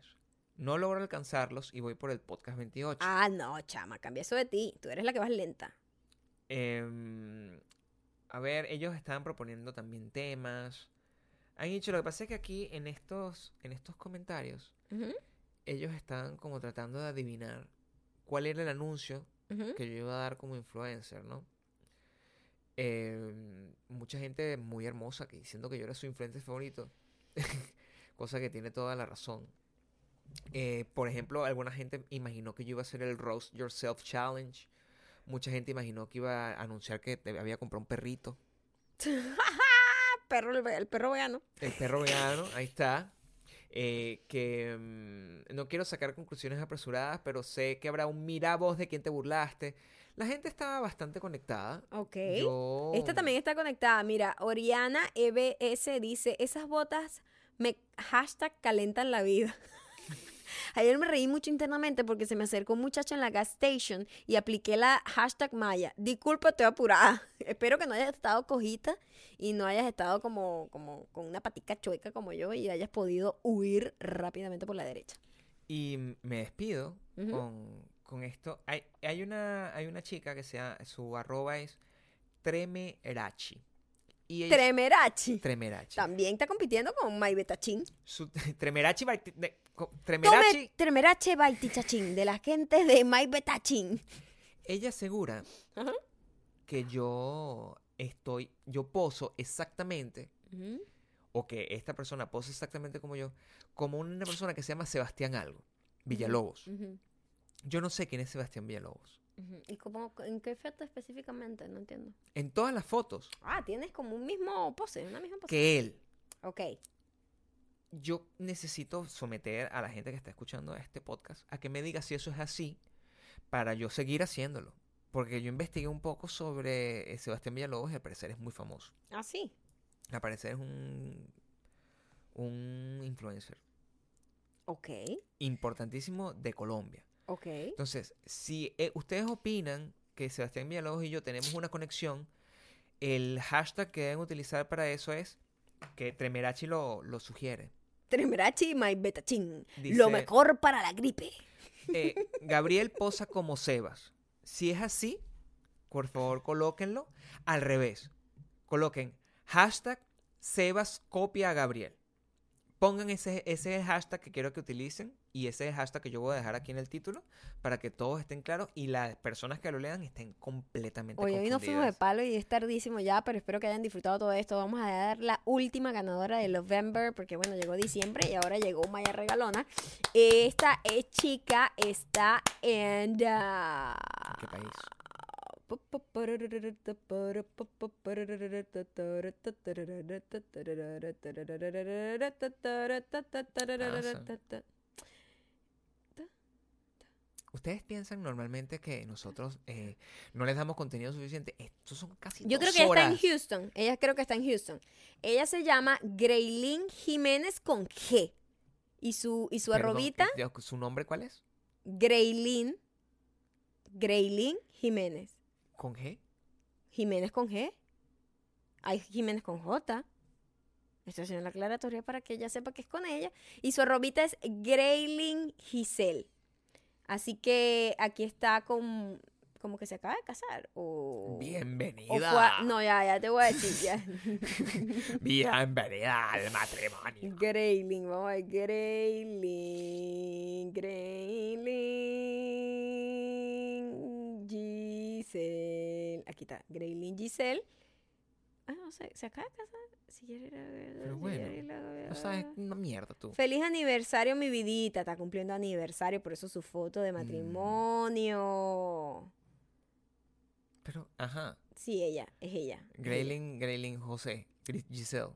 No logro alcanzarlos y voy por el podcast 28. Ah, no, chama, cambia eso de ti. Tú eres la que vas lenta. Em, a ver, ellos estaban proponiendo también temas. Han dicho, lo que pasa es que aquí en estos, en estos comentarios, ellos estaban como tratando de adivinar cuál era el anuncio que yo iba a dar como influencer, ¿no? Em, mucha gente muy hermosa que diciendo que yo era su influencer favorito, (laughs) cosa que tiene toda la razón. Eh, por ejemplo, alguna gente imaginó que yo iba a hacer el Roast Yourself Challenge. Mucha gente imaginó que iba a anunciar que te había comprado un perrito. (laughs) Perro, el, el perro vegano. El perro vegano, ahí está. Eh, que mm, no quiero sacar conclusiones apresuradas, pero sé que habrá un mira voz de quien te burlaste. La gente estaba bastante conectada. Ok. Yo... Esta también está conectada. Mira, Oriana EBS dice, esas botas me hashtag calentan la vida. (laughs) Ayer me reí mucho internamente porque se me acercó un muchacho en la gas station y apliqué la hashtag Maya. Disculpa, estoy apurada. (laughs) Espero que no hayas estado cojita y no hayas estado como, como con una patica chueca como yo y hayas podido huir rápidamente por la derecha. Y me despido con, con esto. Hay, hay, una, hay una chica que sea, su arroba es Tremerachi. Y ella- Tremerachi. Tremerachi. También está compitiendo con My Betachín. Su- (laughs) Tremerachi. Baiti- de- co- Tome Tremerachi. Tremerache Baitichachín, de la gente de My Betachín. Ella asegura Ajá. que yo estoy, yo poso exactamente, o que esta persona posa exactamente como yo, como una persona que se llama Sebastián Algo, Villalobos. Yo no sé quién es Sebastián Villalobos. ¿Y cómo, en qué fecha específicamente? No entiendo. En todas las fotos Ah, tienes como un mismo pose, una misma pose. que él, Ok. yo necesito someter a la gente que está escuchando este podcast a que me diga si eso es así para yo seguir haciéndolo. Porque yo investigué un poco sobre eh, Sebastián Villalobos y al parecer es muy famoso. Ah, sí. Al parecer es un, un influencer Ok, importantísimo de Colombia. Ok. Entonces, si eh, ustedes opinan que Sebastián Villalobos y yo tenemos una conexión, el hashtag que deben utilizar para eso es que Tremerachi lo, lo sugiere. Tremerachi my betachin. Dice- Lo mejor para la gripe. Eh, Gabriel posa como Sebas. Si es así, por favor colóquenlo al revés. Coloquen hashtag Sebas copia a Gabriel. Pongan ese, ese hashtag que quiero que utilicen y ese es el hashtag que yo voy a dejar aquí en el título para que todos estén claros y las personas que lo lean estén completamente Oye, hoy nos fuimos de palo y es tardísimo ya, pero espero que hayan disfrutado todo esto. Vamos a dar la última ganadora de November, porque bueno, llegó diciembre y ahora llegó Maya Regalona. Esta es chica, está en... ah, ¿En qué país? ¿Ustedes piensan normalmente que nosotros eh, no les damos contenido suficiente? Estos son casi Yo creo dos que ella está en. Houston. Ella creo que está en Houston. Ella se llama Greylin Jiménez con G. Y su, y su Perdón, arrobita, ¿Su nombre cuál es? Greylin. Greylin Jiménez. ¿Con G? Jiménez con G. Hay Jiménez con J. Estoy haciendo la aclaratoria para que ella sepa que es con ella. Y su arrobita es Greylin Giselle. Así que aquí está con... Como que se acaba de casar. O, Bienvenida. a- no, ya, ya te voy a decir. Ya. (laughs) (laughs) Bienvenida al matrimonio. Greylin, vamos a ver. Greylin. Greylin Giselle. Aquí está. Greylin Giselle. Ah, no sé, se acaba de casar. Si quiere ir a ver, Pero si bueno, ir a ver. No sabes una mierda tú. Feliz aniversario, mi vidita. Está cumpliendo aniversario, por eso su foto Mm. de matrimonio. Pero, ajá. Sí, ella, es ella. es ella. Greylin, Greylin José. Giselle.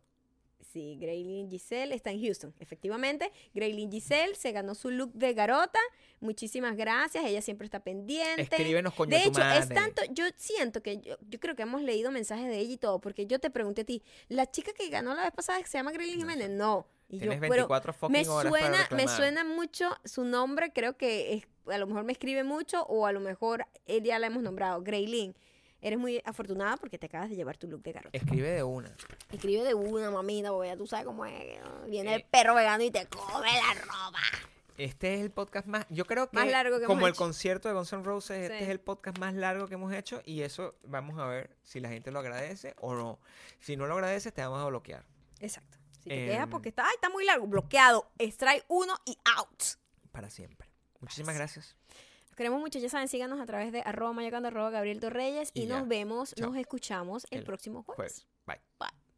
Sí, Greylin Giselle está en Houston. Efectivamente, Greylin Giselle se ganó su look de garota. Muchísimas gracias. Ella siempre está pendiente. Escríbenos coño de tu hecho, es tanto, yo siento que yo, yo creo que hemos leído mensajes de ella y todo, porque yo te pregunté a ti, la chica que ganó la vez pasada se llama sé. Jiménez, no. Y yo, Tienes pero 24 fucking me suena, me suena mucho su nombre, creo que es- a lo mejor me escribe mucho o a lo mejor él ya la hemos nombrado, Greylin. Eres muy afortunada porque te acabas de llevar tu look de garota. Escribe de una. Escribe de una, mamita, porque ya tú sabes cómo es. Viene el Eh. perro vegano y te come la ropa. Este es el podcast más, yo creo que Más largo que como hemos el hecho. concierto de Guns N' Roses, este es el podcast más largo que hemos hecho y eso vamos a ver si la gente lo agradece o no. Si no lo agradece, te vamos a bloquear Exacto. Si te Em. quejas porque está, ay, está muy largo, bloqueado, strike uno y out. para siempre. Muchísimas gracias. Queremos mucho, ya saben, síganos a través de arroba mayacando, arroba Gabriel Torreyes y, nos vemos, Chao. nos escuchamos el, El próximo jueves. Jueves. Bye. Bye.